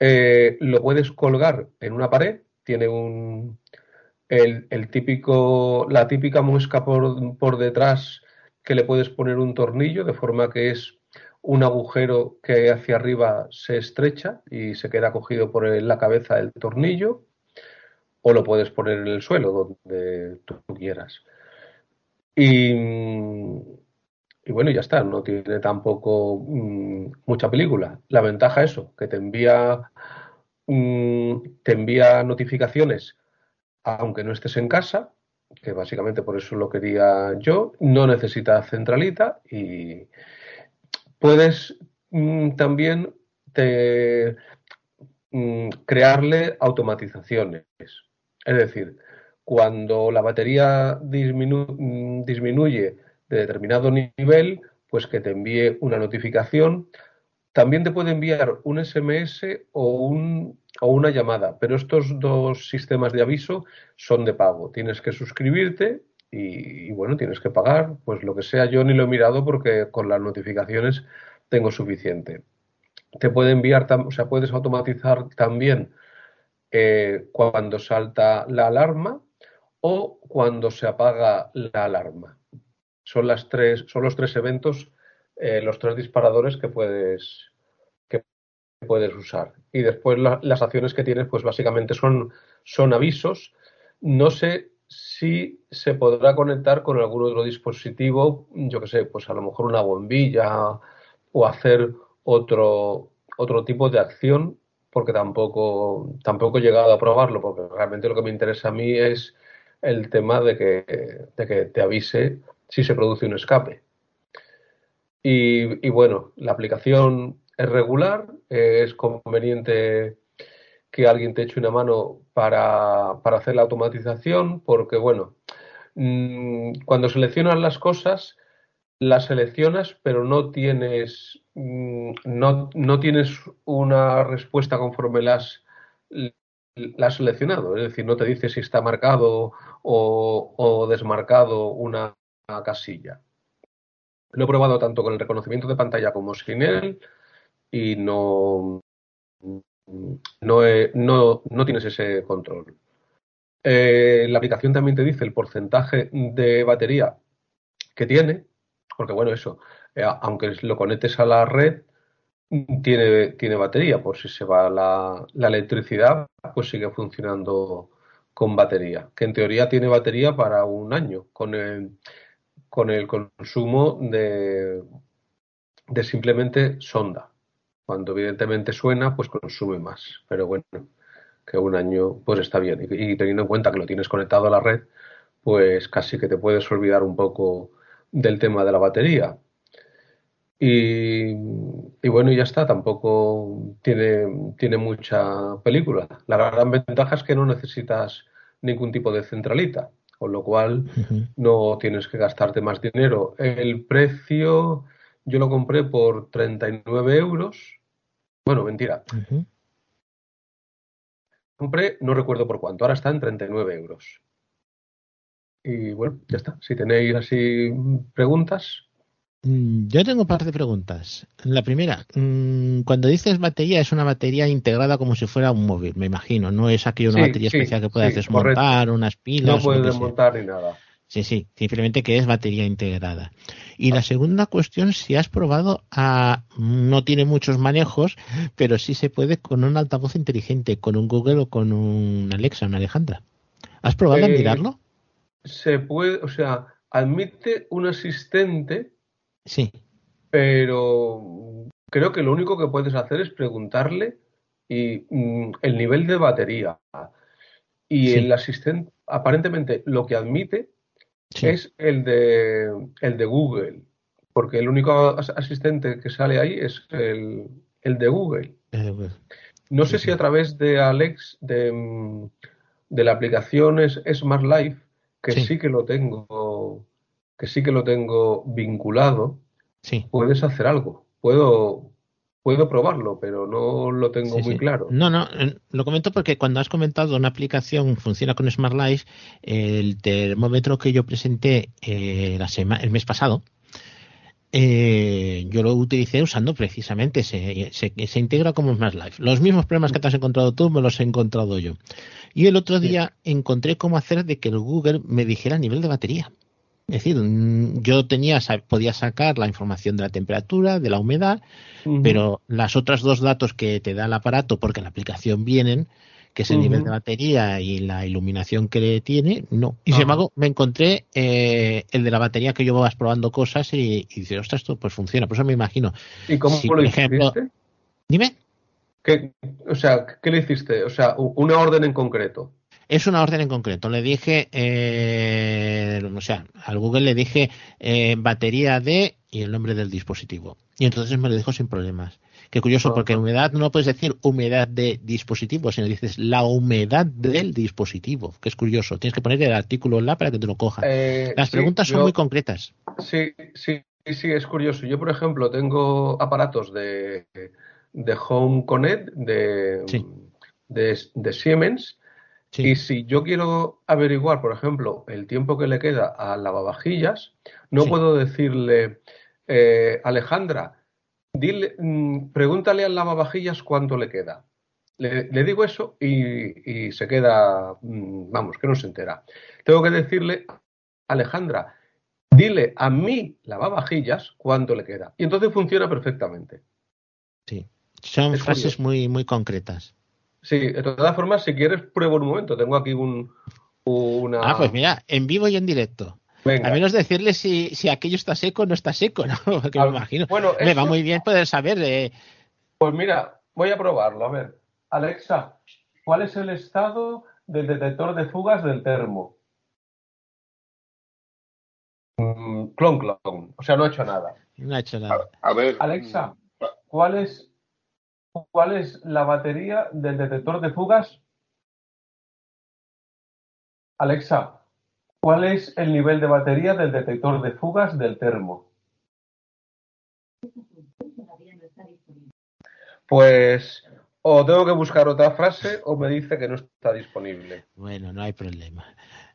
Eh, lo puedes colgar en una pared, tiene un, el, el típico, la típica muesca por, por detrás que le puedes poner un tornillo, de forma que es un agujero que hacia arriba se estrecha y se queda cogido por la cabeza del tornillo o lo puedes poner en el suelo, donde tú quieras. Y, bueno, ya está, no tiene tampoco mmm, mucha película. La ventaja es eso, que te envía, mmm, te envía notificaciones aunque no estés en casa, que básicamente por eso lo quería yo, no necesita centralita y puedes mmm, también crearle automatizaciones. Es decir, cuando la batería disminu disminuye de determinado nivel, pues que te envíe una notificación. También te puede enviar un SMS o, un, o una llamada, pero estos dos sistemas de aviso son de pago. Tienes que suscribirte y, y, bueno, tienes que pagar, pues lo que sea, yo ni lo he mirado porque con las notificaciones tengo suficiente. Te puede enviar, o sea, puedes automatizar también eh, cuando salta la alarma o cuando se apaga la alarma. Son, las tres, son los tres eventos, eh, los tres disparadores que puedes, que puedes usar. Y después la, las acciones que tienes, pues básicamente son, son avisos. No sé si se podrá conectar con algún otro dispositivo, yo que sé, pues a lo mejor una bombilla o hacer otro, otro tipo de acción porque tampoco, tampoco he llegado a probarlo, porque realmente lo que me interesa a mí es el tema de que, de que te avise si se produce un escape. Y, y bueno, la aplicación es regular, es conveniente que alguien te eche una mano para, para hacer la automatización, porque bueno, mmm, cuando seleccionas las cosas, las seleccionas, pero no tienes, mm, no, no tienes una respuesta conforme las la has seleccionado. Es decir, no te dice si está marcado o, o desmarcado una, una, casilla. Lo he probado tanto con el reconocimiento de pantalla como sin él y no, no, he, no, no tienes ese control. Eh, la aplicación también te dice el porcentaje de batería que tiene, porque bueno, eso, eh, aunque lo conectes a la red, tiene, tiene batería, por si se va la, la, electricidad, pues sigue funcionando con batería, que en teoría tiene batería para un año, con el, con el consumo de, de simplemente sonda. Cuando evidentemente suena, pues consume más, pero bueno, que un año pues está bien. Y, y teniendo en cuenta que lo tienes conectado a la red, pues casi que te puedes olvidar un poco del tema de la batería. Y, y, bueno, ya está, tampoco tiene, tiene mucha película. La gran ventaja es que no necesitas ningún tipo de centralita, con lo cual uh -huh. no tienes que gastarte más dinero. El precio yo lo compré por 39 euros. Bueno, mentira. Uh -huh. Compré, no recuerdo por cuánto, ahora está en 39 euros. Y bueno, ya está. Si tenéis así preguntas. Mm, yo tengo un par de preguntas. La primera, mm, cuando dices batería, es una batería integrada como si fuera un móvil, me imagino. No es aquella una sí, batería sí, especial que puedes sí, desmontar, correcto. unas pilas. No puedes desmontar ni nada. Sí, sí, simplemente que es batería integrada. Y ah. la segunda cuestión, si has probado a. No tiene muchos manejos, pero sí se puede con un altavoz inteligente, con un Google o con un Alexa, una Alejandra. ¿Has probado eh, a mirarlo? Se puede, o sea, admite un asistente. Sí. Pero creo que lo único que puedes hacer es preguntarle y, mm, el nivel de batería. Y Sí. el asistente, aparentemente, lo que admite Sí. es el de, el de Google, porque el único as- asistente que sale ahí es el, el de Google. Eh, pues, No sé sí. si a través de Alex, de, mm, de la aplicación es- Smart Life, que Sí. sí que lo tengo, que sí que lo tengo vinculado, sí. puedes hacer algo. Puedo, puedo probarlo, pero no lo tengo Sí, muy sí. claro. No, no, eh, lo comento porque cuando has comentado una aplicación funciona con Smart Life, el termómetro que yo presenté eh, la sema- el mes pasado, eh, yo lo utilicé usando precisamente, se, se, se integra como Smart Life. Los mismos problemas que te has encontrado tú me los he encontrado yo. Y el otro día encontré cómo hacer de que el Google me dijera el nivel de batería. Es decir, mm, yo tenía, podía sacar la información de la temperatura, de la humedad, pero las otras dos datos que te da el aparato, porque en la aplicación vienen, que es el nivel de batería y la iluminación que tiene, no. Y sin embargo, me encontré eh, el de la batería que yo vas probando cosas y, y dices, ostras, esto pues funciona. Por eso me imagino. ¿Y cómo si, lo por ejemplo- hiciste? Dime, ¿Qué, o sea, ¿qué le hiciste? O sea, una orden en concreto. es una orden en concreto. Le dije, eh, o sea, al Google le dije eh, batería de y el nombre del dispositivo. Y entonces me lo dijo sin problemas. Qué curioso, porque humedad no puedes decir humedad de dispositivo, sino dices la humedad del dispositivo, que es curioso. Tienes que poner el artículo en la para que te lo coja. Eh, Las sí, preguntas son yo- muy concretas. Sí, sí, sí, es curioso. Yo, por ejemplo, tengo aparatos de, de Home Connect de, Sí. de, de Siemens Sí. y si yo quiero averiguar, por ejemplo, el tiempo que le queda al lavavajillas, no Sí. puedo decirle, eh, Alejandra, dile, mm, pregúntale al lavavajillas cuánto le queda. Le, le digo eso y, y se queda, mm, vamos, que no se entera. Tengo que decirle, Alejandra, dile a mi lavavajillas cuánto le queda. Y entonces funciona perfectamente. Sí. Son Es frases curioso. muy, muy concretas. Sí, de todas formas, si quieres, pruebo un momento. Tengo aquí un, una... Ah, pues mira, en vivo y en directo. Venga. A menos decirle si, si aquello está seco o no está seco, ¿no? Porque me Ah, imagino. Bueno, Me va muy bien poder saber. eh, Pues mira, voy a probarlo. A ver, Alexa, ¿cuál es el estado del detector de fugas del termo? Mm, clon, clon. O sea, no ha hecho nada. no ha hecho nada. A ver, Alexa, mm, ¿cuál es, cuál es la batería del detector de fugas? Alexa, ¿cuál es el nivel de batería del detector de fugas del termo? Pues o tengo que buscar otra frase o me dice que no está disponible. Bueno, no hay problema.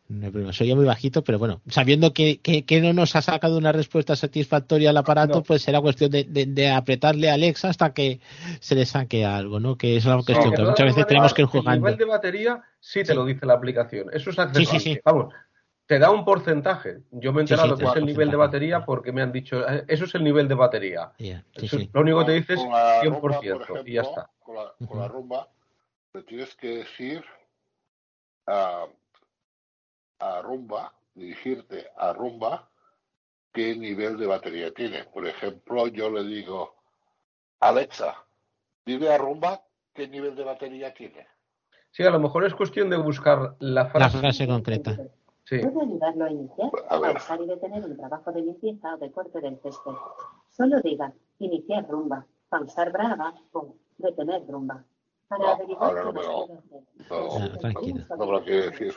No hay problema. Soy yo muy bajito, pero bueno, sabiendo que, que, que no nos ha sacado una respuesta satisfactoria al aparato, No. pues será cuestión de, de- de apretarle a Alexa hasta que se le saque algo, ¿no? Que es la cuestión que muchas veces tenemos que ir El jugando. nivel de batería sí te Sí. lo dice la aplicación. Eso es Sí, accesible. sí, sí. Vamos, te da un porcentaje. Yo me he Sí, sí, enterado te que es el nivel de batería porque me han dicho, eh, eso es el nivel de batería. Ya, sí, Eso- sí. Lo único que te dice es con la 100% rumba, por y ya está. Con la, con la rumba, le tienes que decir a, a rumba, dirigirte a rumba, qué nivel de batería tiene. Por ejemplo, yo le digo, Alexa, dile a rumba qué nivel de batería tiene. Sí, a lo mejor es cuestión de buscar la La frase. frase concreta. Sí. Puede ayudarlo a iniciar, A pausar y detener un trabajo de limpieza o de corte del césped. Solo diga, iniciar rumba, pausar brava o detener rumba. Para No, averiguar ahora no me lo-. No, Ah, me lo decir.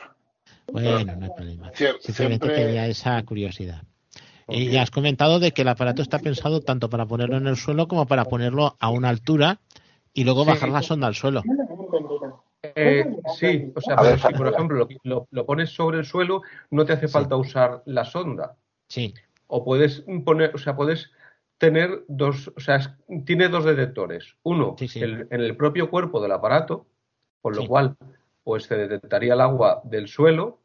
Bueno, no hay problema. Siempre- Simplemente siempre- tenía esa curiosidad. Y ya has comentado de que el aparato está pensado tanto para ponerlo en el suelo como para ponerlo a una altura y luego Sí. bajar la sonda al suelo. No lo he entendido. Eh, sí, o sea, pero ver, si por ejemplo lo, lo- lo pones sobre el suelo, no te hace Sí. falta usar la sonda. Sí, O puedes poner, o sea, puedes tener dos, o sea, es- tiene dos detectores. Uno Sí, sí. el- en el propio cuerpo del aparato, con lo Sí. cual, pues se detectaría el agua del suelo,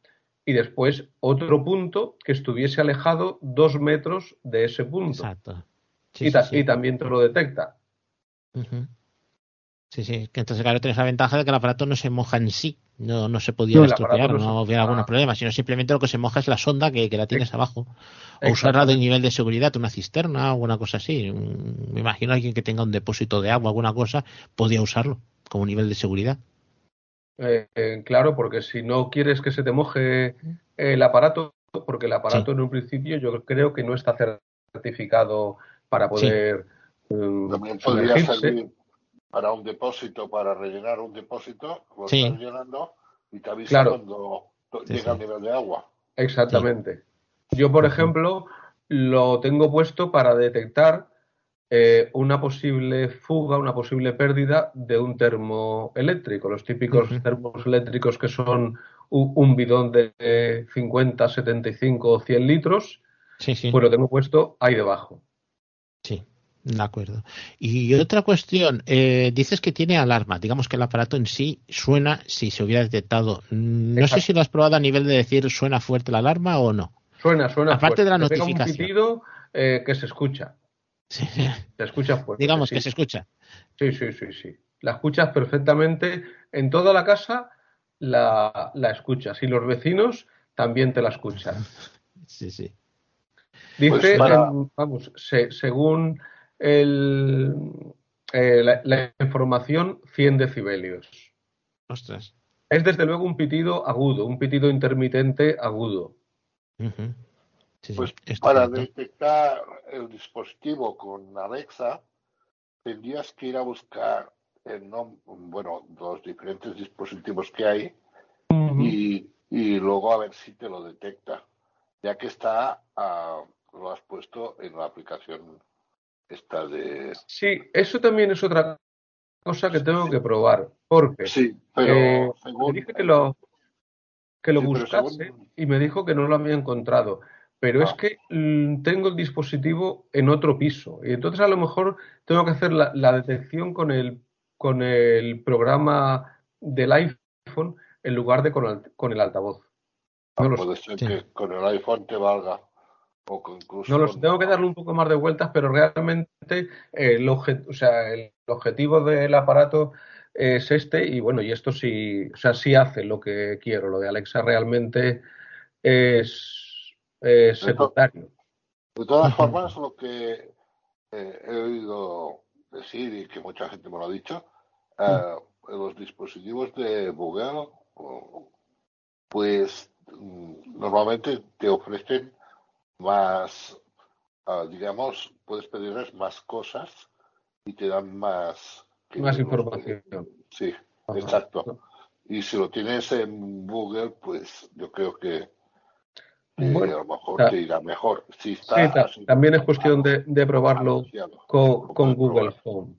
y después otro punto que estuviese alejado dos metros de ese punto. exacto. Sí, y, sí, ta- sí. y también te lo detecta. Sí, sí, que entonces claro tienes la ventaja de que el aparato no se moja en sí, no, no se podía No, estropear, no, había algún ah. problema, sino simplemente lo que se moja es la sonda que, que la tienes abajo. O usarla de nivel de seguridad, una cisterna o alguna cosa así. Mm, Me imagino alguien que tenga un depósito de agua, alguna cosa, podía usarlo como nivel de seguridad. Eh, eh, claro, porque si no quieres que se te moje el aparato, porque el aparato en un principio yo creo que no está certificado para Sí. poder mm, También podría para un depósito, para rellenar un depósito, lo Sí. estás llenando y te avisa Claro. cuando Sí, llega sí. al nivel de agua. Exactamente. Yo, por ejemplo, lo tengo puesto para detectar eh, una posible fuga, una posible pérdida de un termo eléctrico. Los típicos Ujú. termos eléctricos que son un bidón de eh, 50, 75 o 100 litros, Sí, sí. pues lo tengo puesto ahí debajo. Sí, de acuerdo. Y otra cuestión, eh, dices que tiene alarma. Digamos que el aparato en sí suena si se hubiera detectado. No sé si lo has probado a nivel de decir suena fuerte la alarma o no. Suena, suena Aparte fuerte. de la pega un notificación. pitido eh, que se escucha. Sí. Se escucha fuerte. Digamos sí. que se escucha. Sí, sí, sí, sí. La escuchas perfectamente. En toda la casa la, la escuchas. Y los vecinos también te la escuchan. Sí, sí. Dice, Pues para- en- vamos, se- según el, eh, la, la información, 100 decibelios. Ostras. Es desde luego un pitido agudo, un pitido intermitente agudo. Ujú. Sí, sí, Pues es para detectar el dispositivo con Alexa, tendrías que ir a buscar el nom- bueno, los diferentes dispositivos que hay y, y luego a ver si te lo detecta, ya que está, ah, lo has puesto en la aplicación esta de... Sí, eso también es otra cosa que tengo que probar, porque Sí, pero eh, según... le dije que lo, que lo Sí, buscase según- y me dijo que no lo había encontrado. Pero es Ah. que mm, tengo el dispositivo en otro piso y entonces a lo mejor tengo que hacer la, la detección con el, con el programa del iPhone en lugar de con el, con el altavoz. No lo sé. Puede ser Sí. que con el iPhone te valga. O que incluso No lo sé, con- tengo que darle un poco más de vueltas, pero realmente eh, el, obje- o sea, el objetivo del aparato es este y bueno, y esto sí, o sea, sí hace lo que quiero. Lo de Alexa realmente es, es secundario. De todas formas, lo que eh, he oído decir y que mucha gente me lo ha dicho, eh, los dispositivos de Google, pues mm, normalmente te ofrecen más, ah, digamos, puedes pedirles más cosas y te dan más. Más información. Sí, Ajá. exacto. Y si lo tienes en Google, pues yo creo que, Bueno, a lo mejor te irá mejor. Si Sí, está así también es cuestión de, de probarlo con, con Google probar. Home.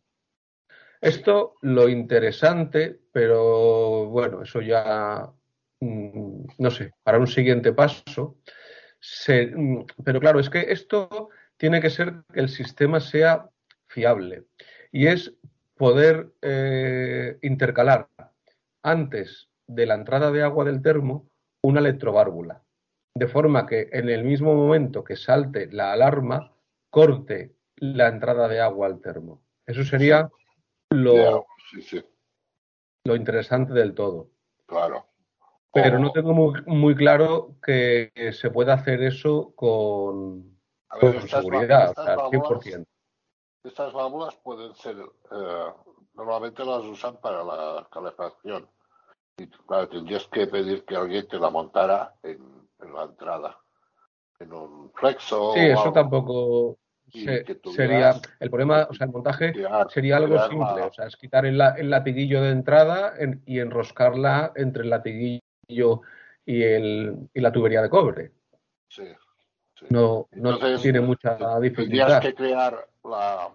Esto lo interesante, pero bueno, eso ya mm, no sé, para un siguiente paso. Se- mm, pero claro, es que esto tiene que ser que el sistema sea fiable y es poder eh, intercalar antes de la entrada de agua del termo una electroválvula, de forma que en el mismo momento que salte la alarma, corte la entrada de agua al termo. Eso sería lo, sí, sí, lo interesante del todo. claro. Pero no tengo muy, muy claro que se pueda hacer eso con, a ver, con estas, seguridad, estas al válvulas, 100%. estas válvulas pueden ser, eh, normalmente las usan para la calefacción. Y claro, tendrías que pedir que alguien te la montara en, en la entrada, en un flexo Sí, o eso algo. tampoco se- sería el problema, o sea, el montaje sería algo simple, la- o sea, es quitar el, el latiguillo de entrada en- y enroscarla entre el latiguillo y, el, y la tubería de cobre. sí, sí. No, no Entonces, tiene mucha Tendrías dificultad. que crear la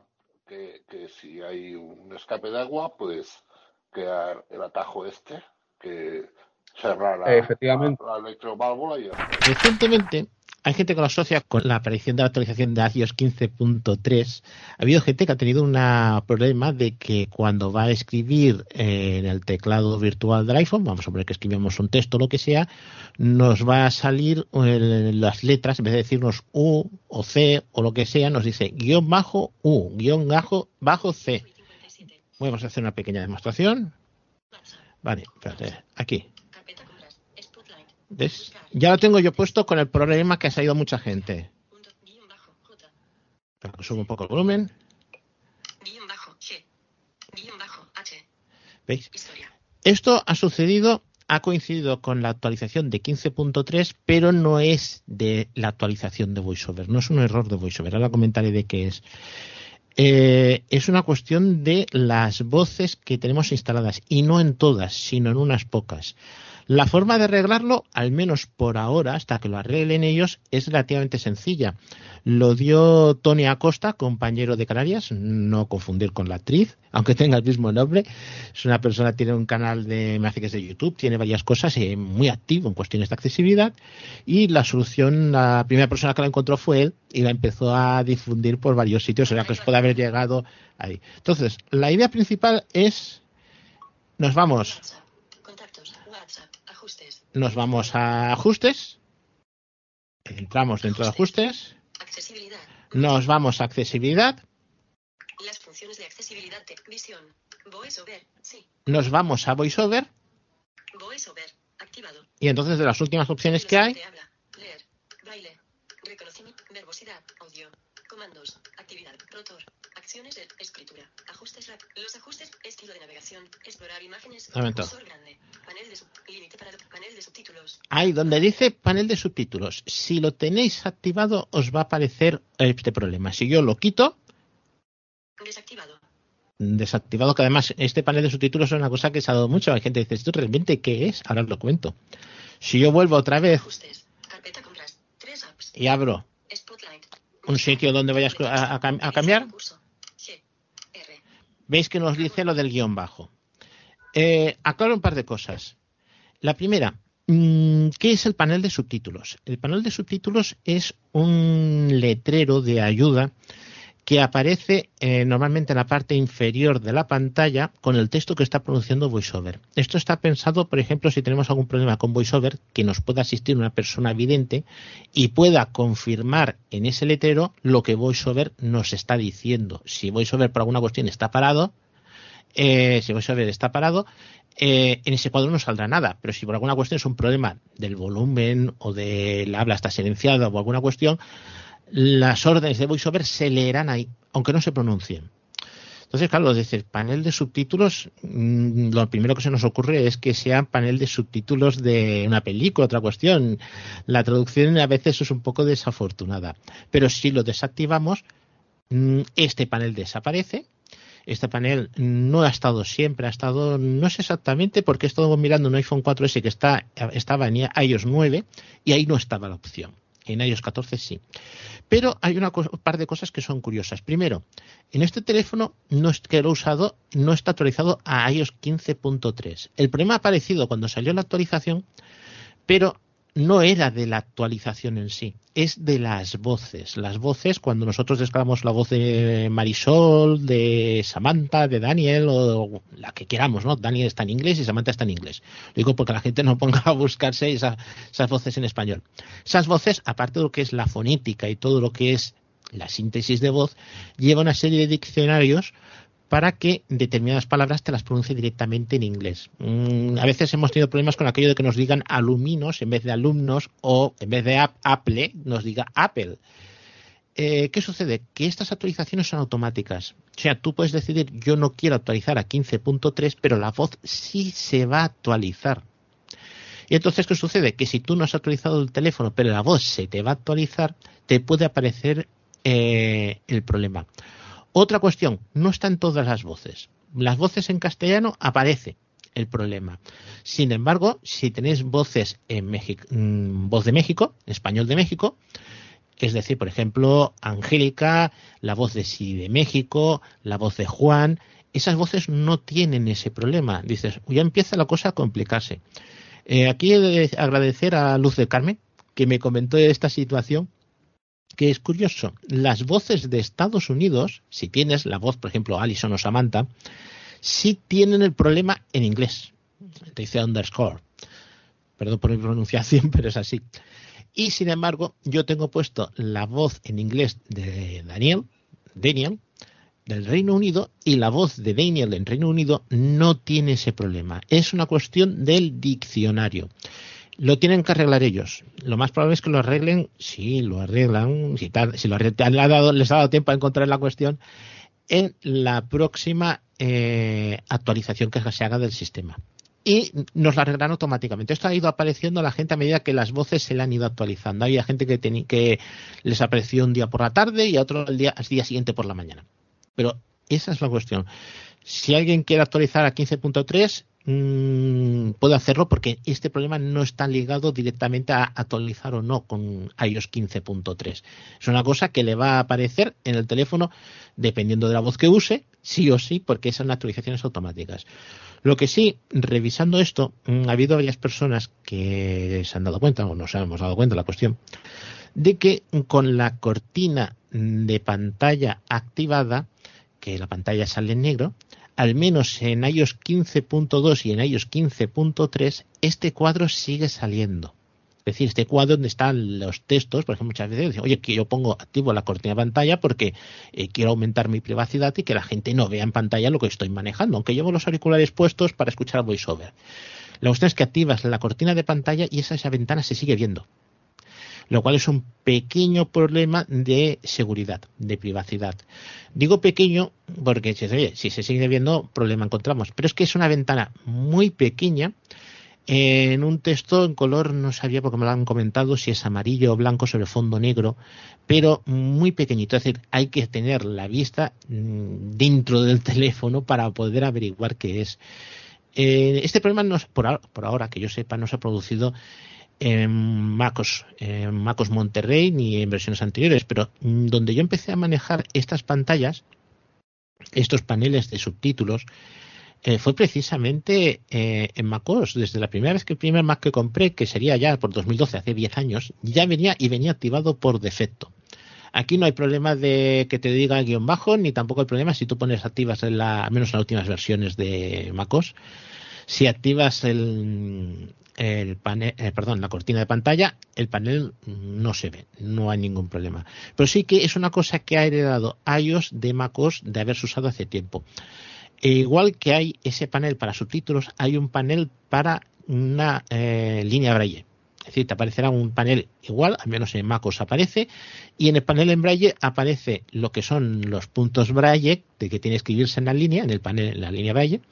que, que si hay un escape de agua, pues crear el atajo este, que cerrar la, Efectivamente. la, la electroválvula y Recientemente hay gente que lo asocia con la aparición de la actualización de iOS 15.3. Ha habido gente que ha tenido un problema de que cuando va a escribir en el teclado virtual del iPhone, vamos a suponer que escribimos un texto o lo que sea, nos va a salir eh, las letras, en vez de decirnos U o C o lo que sea, nos dice guion bajo U, guion bajo, bajo C. Vamos a hacer una pequeña demostración. Vale, espérate, aquí. Ya lo tengo yo puesto con el problema que ha salido mucha gente. Subo un poco el volumen. ¿Veis? Esto ha sucedido, ha coincidido con la actualización de 15.3, pero no es de la actualización de VoiceOver. No es un error de VoiceOver. Ahora comentaré de qué es. Eh, es una cuestión de las voces que tenemos instaladas y no en todas, sino en unas pocas. La forma de arreglarlo, al menos por ahora, hasta que lo arreglen ellos, es relativamente sencilla. Lo dio Tony Acosta, compañero de Canarias, no confundir con la actriz, aunque tenga el mismo nombre. Es una persona, tiene un canal de, me que es de YouTube, tiene varias cosas, y muy activo en cuestiones de accesibilidad. Y la solución, la primera persona que la encontró fue él y la empezó a difundir por varios sitios, o sea que os puede haber llegado ahí. Entonces, la idea principal es, nos vamos WhatsApp. Contactos. WhatsApp. Ajustes. Nos vamos a ajustes, entramos dentro de ajustes, Accesibilidad. nos vamos a accesibilidad, Las funciones de accesibilidad de visión. VoiceOver. Sí. nos vamos a voiceover VoiceOver. Activado. y entonces de las últimas opciones que hay, habla. Leer. Baile. Reconocimiento. Verbosidad. Audio. Comandos. Actividad. Rotor. Acciones de escritura. Ajustes rap. Los ajustes. Estilo de navegación. Explorar imágenes. Cursor grande. Panel de sub. Límite para. Panel de subtítulos. hay donde dice panel de subtítulos. Si lo tenéis activado os va a aparecer este problema. Si yo lo quito, Desactivado. desactivado, que además este panel de subtítulos es una cosa que se ha dado mucho. Hay gente que dice, ¿esto realmente qué es? Ahora os lo cuento. Si yo vuelvo otra vez Ajustes. Carpeta compras. Apps. y abro Spotlight. un sitio donde vayas a, a a cambiar, Curso. Veis que nos dice lo del guion bajo. Eh, aclaro un par de cosas. La primera, mm, ¿qué es el panel de subtítulos? El panel de subtítulos es un letrero de ayuda que aparece eh, normalmente en la parte inferior de la pantalla con el texto que está pronunciando VoiceOver. Esto está pensado, por ejemplo, si tenemos algún problema con VoiceOver, que nos pueda asistir una persona vidente y pueda confirmar en ese letrero lo que VoiceOver nos está diciendo. Si VoiceOver por alguna cuestión está parado, eh, si VoiceOver está parado, eh, en ese cuadro no saldrá nada. Pero si por alguna cuestión es un problema del volumen o del habla está silenciada o alguna cuestión, las órdenes de VoiceOver se leerán ahí, aunque no se pronuncien. Entonces, claro, desde el panel de subtítulos, mm, lo primero que se nos ocurre es que sea panel de subtítulos de una película, otra cuestión. La traducción a veces es un poco desafortunada. Pero si lo desactivamos, mm, este panel desaparece. Este panel no ha estado siempre, ha estado, no sé exactamente, porque he mirando un iPhone 4S que está, estaba en iOS 9 y ahí no estaba la opción. En iOS 14 sí. Pero hay una co- par de cosas que son curiosas. Primero, en este teléfono no es que lo he usado, no está actualizado a iOS 15.3. El problema ha aparecido cuando salió la actualización, pero no era de la actualización en sí, es de las voces. Las voces, cuando nosotros descargamos la voz de Marisol, de Samantha, de Daniel o la que queramos, ¿no? Daniel está en inglés y Samantha está en inglés. Lo digo porque la gente no ponga a buscarse esa- esas voces en español. Esas voces, aparte de lo que es la fonética y todo lo que es la síntesis de voz, lleva una serie de diccionarios para que determinadas palabras te las pronuncie directamente en inglés. Mm, a veces hemos tenido problemas con aquello de que nos digan aluminos en vez de alumnos o en vez de ap- Apple nos diga Apple. Eh, ¿Qué sucede? Que estas actualizaciones son automáticas. O sea, tú puedes decidir, yo no quiero actualizar a 15.3, pero la voz sí se va a actualizar. Y entonces, ¿qué sucede? Que si tú no has actualizado el teléfono, pero la voz se te va a actualizar, te puede aparecer eh, el problema. Otra cuestión, no están todas las voces. Las voces en castellano aparece el problema. Sin embargo, si tenéis voces en México, mm, voz de México, español de México, es decir, por ejemplo, Angélica, la voz de Sí de México, la voz de Juan, esas voces no tienen ese problema. Dices, ya empieza la cosa a complicarse. Eh, aquí he de agradecer a Luz de Carmen, que me comentó esta situación que es curioso, las voces de Estados Unidos, si tienes la voz, por ejemplo, Alison o Samantha, sí tienen el problema en inglés. Te dice underscore. Perdón por mi pronunciación, pero es así. Y sin embargo, yo tengo puesto la voz en inglés de Daniel, Daniel, del Reino Unido y la voz de Daniel en Reino Unido no tiene ese problema. Es una cuestión del diccionario. Lo tienen que arreglar ellos. Lo más probable es que lo arreglen, sí, lo arreglan, si, si lo arreglan, dado, les ha dado tiempo a encontrar la cuestión, en la próxima eh, actualización que se haga del sistema y nos la arreglan automáticamente. Esto ha ido apareciendo a la gente a medida que las voces se le han ido actualizando. Había gente que, que les apareció un día por la tarde y a otro el día, el día siguiente por la mañana. Pero esa es la cuestión. Si alguien quiere actualizar a 15.3, mmm, puede hacerlo porque este problema no está ligado directamente a actualizar o no con iOS 15.3. Es una cosa que le va a aparecer en el teléfono dependiendo de la voz que use, sí o sí, porque son actualizaciones automáticas. Lo que sí, revisando esto, mm, ha habido varias personas que se han dado cuenta, o nos hemos dado cuenta la cuestión, de que con la cortina de pantalla activada, que la pantalla sale en negro, al menos en iOS 15.2 y en iOS 15.3, este cuadro sigue saliendo. Es decir, este cuadro donde están los textos, por ejemplo, muchas veces dicen, oye, que yo pongo activo la cortina de pantalla porque eh, quiero aumentar mi privacidad y que la gente no vea en pantalla lo que estoy manejando, aunque llevo los auriculares puestos para escuchar VoiceOver. La cuestión es que activas la cortina de pantalla y esa, esa ventana se sigue viendo lo cual es un pequeño problema de seguridad, de privacidad. Digo pequeño porque si se sigue viendo, problema encontramos, pero es que es una ventana muy pequeña en un texto en color, no sabía porque me lo han comentado si es amarillo o blanco sobre fondo negro, pero muy pequeñito. Es decir, hay que tener la vista mm, dentro del teléfono para poder averiguar qué es. Eh, este problema, no, por, por ahora que yo sepa, no se ha producido en MacOS, en MacOS Monterrey ni en versiones anteriores, pero donde yo empecé a manejar estas pantallas, estos paneles de subtítulos, eh, fue precisamente eh, en MacOS. Desde la primera vez que el primer Mac que compré, que sería ya por 2012, hace 10 años, ya venía y venía activado por defecto. Aquí no hay problema de que te diga guion bajo, ni tampoco hay problema si tú pones activas, en la, al menos en las últimas versiones de MacOS, si activas el, el panel, eh, perdón, la cortina de pantalla, el panel no se ve, no hay ningún problema. Pero sí que es una cosa que ha heredado iOS de MacOS de haberse usado hace tiempo. E igual que hay ese panel para subtítulos, hay un panel para una eh, línea braille. Es decir, te aparecerá un panel igual, al menos en MacOS aparece, y en el panel en braille aparece lo que son los puntos braille de que tiene que escribirse en la línea, en el panel, en la línea braille,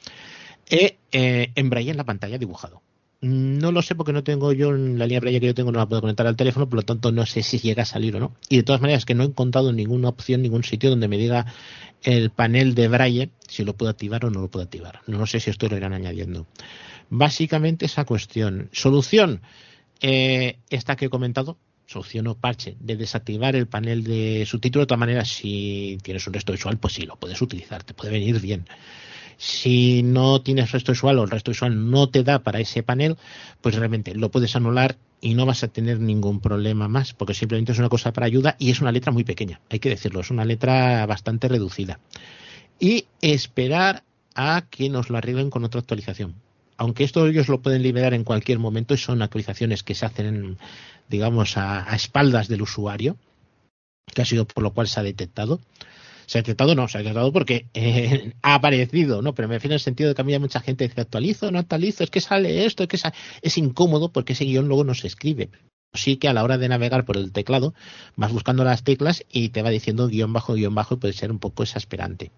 e eh, en braille en la pantalla dibujado. No lo sé porque no tengo yo la línea braille que yo tengo, no la puedo conectar al teléfono, por lo tanto no sé si llega a salir o no. Y de todas maneras que no he encontrado ninguna opción, ningún sitio donde me diga el panel de braille si lo puedo activar o no lo puedo activar. No sé si esto lo irán añadiendo. Básicamente esa cuestión. Solución, eh, esta que he comentado, solución o parche de desactivar el panel de subtítulo. De todas maneras, si tienes un resto visual, pues sí, lo puedes utilizar, te puede venir bien. Si no tienes resto visual o el resto visual no te da para ese panel, pues realmente lo puedes anular y no vas a tener ningún problema más, porque simplemente es una cosa para ayuda y es una letra muy pequeña, hay que decirlo, es una letra bastante reducida. Y esperar a que nos lo arreglen con otra actualización. Aunque esto ellos lo pueden liberar en cualquier momento y son actualizaciones que se hacen, digamos, a, a espaldas del usuario, que ha sido por lo cual se ha detectado se ha tratado, no, se ha tratado porque eh, ha aparecido, ¿no? Pero me refiero en el sentido de que a mí mucha gente dice, actualizo, no actualizo, es que sale esto, es que es incómodo porque ese guion luego no se escribe. Sí que a la hora de navegar por el teclado vas buscando las teclas y te va diciendo guion bajo, guion bajo y puede ser un poco exasperante.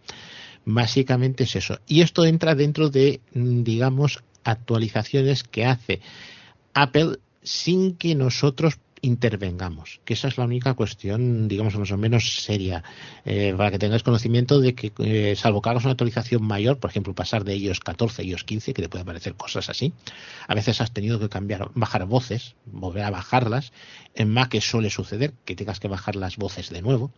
Básicamente es eso. Y esto entra dentro de, mm, digamos, actualizaciones que hace Apple sin que nosotros intervengamos, que esa es la única cuestión, digamos, más o menos seria, eh, para que tengas conocimiento de que, eh, salvo que hagas una actualización mayor, por ejemplo, pasar de iOS 14 a iOS 15, que te puede aparecer cosas así, a veces has tenido que cambiar, bajar voces, volver a bajarlas, en Mac suele suceder que tengas que bajar las voces de nuevo,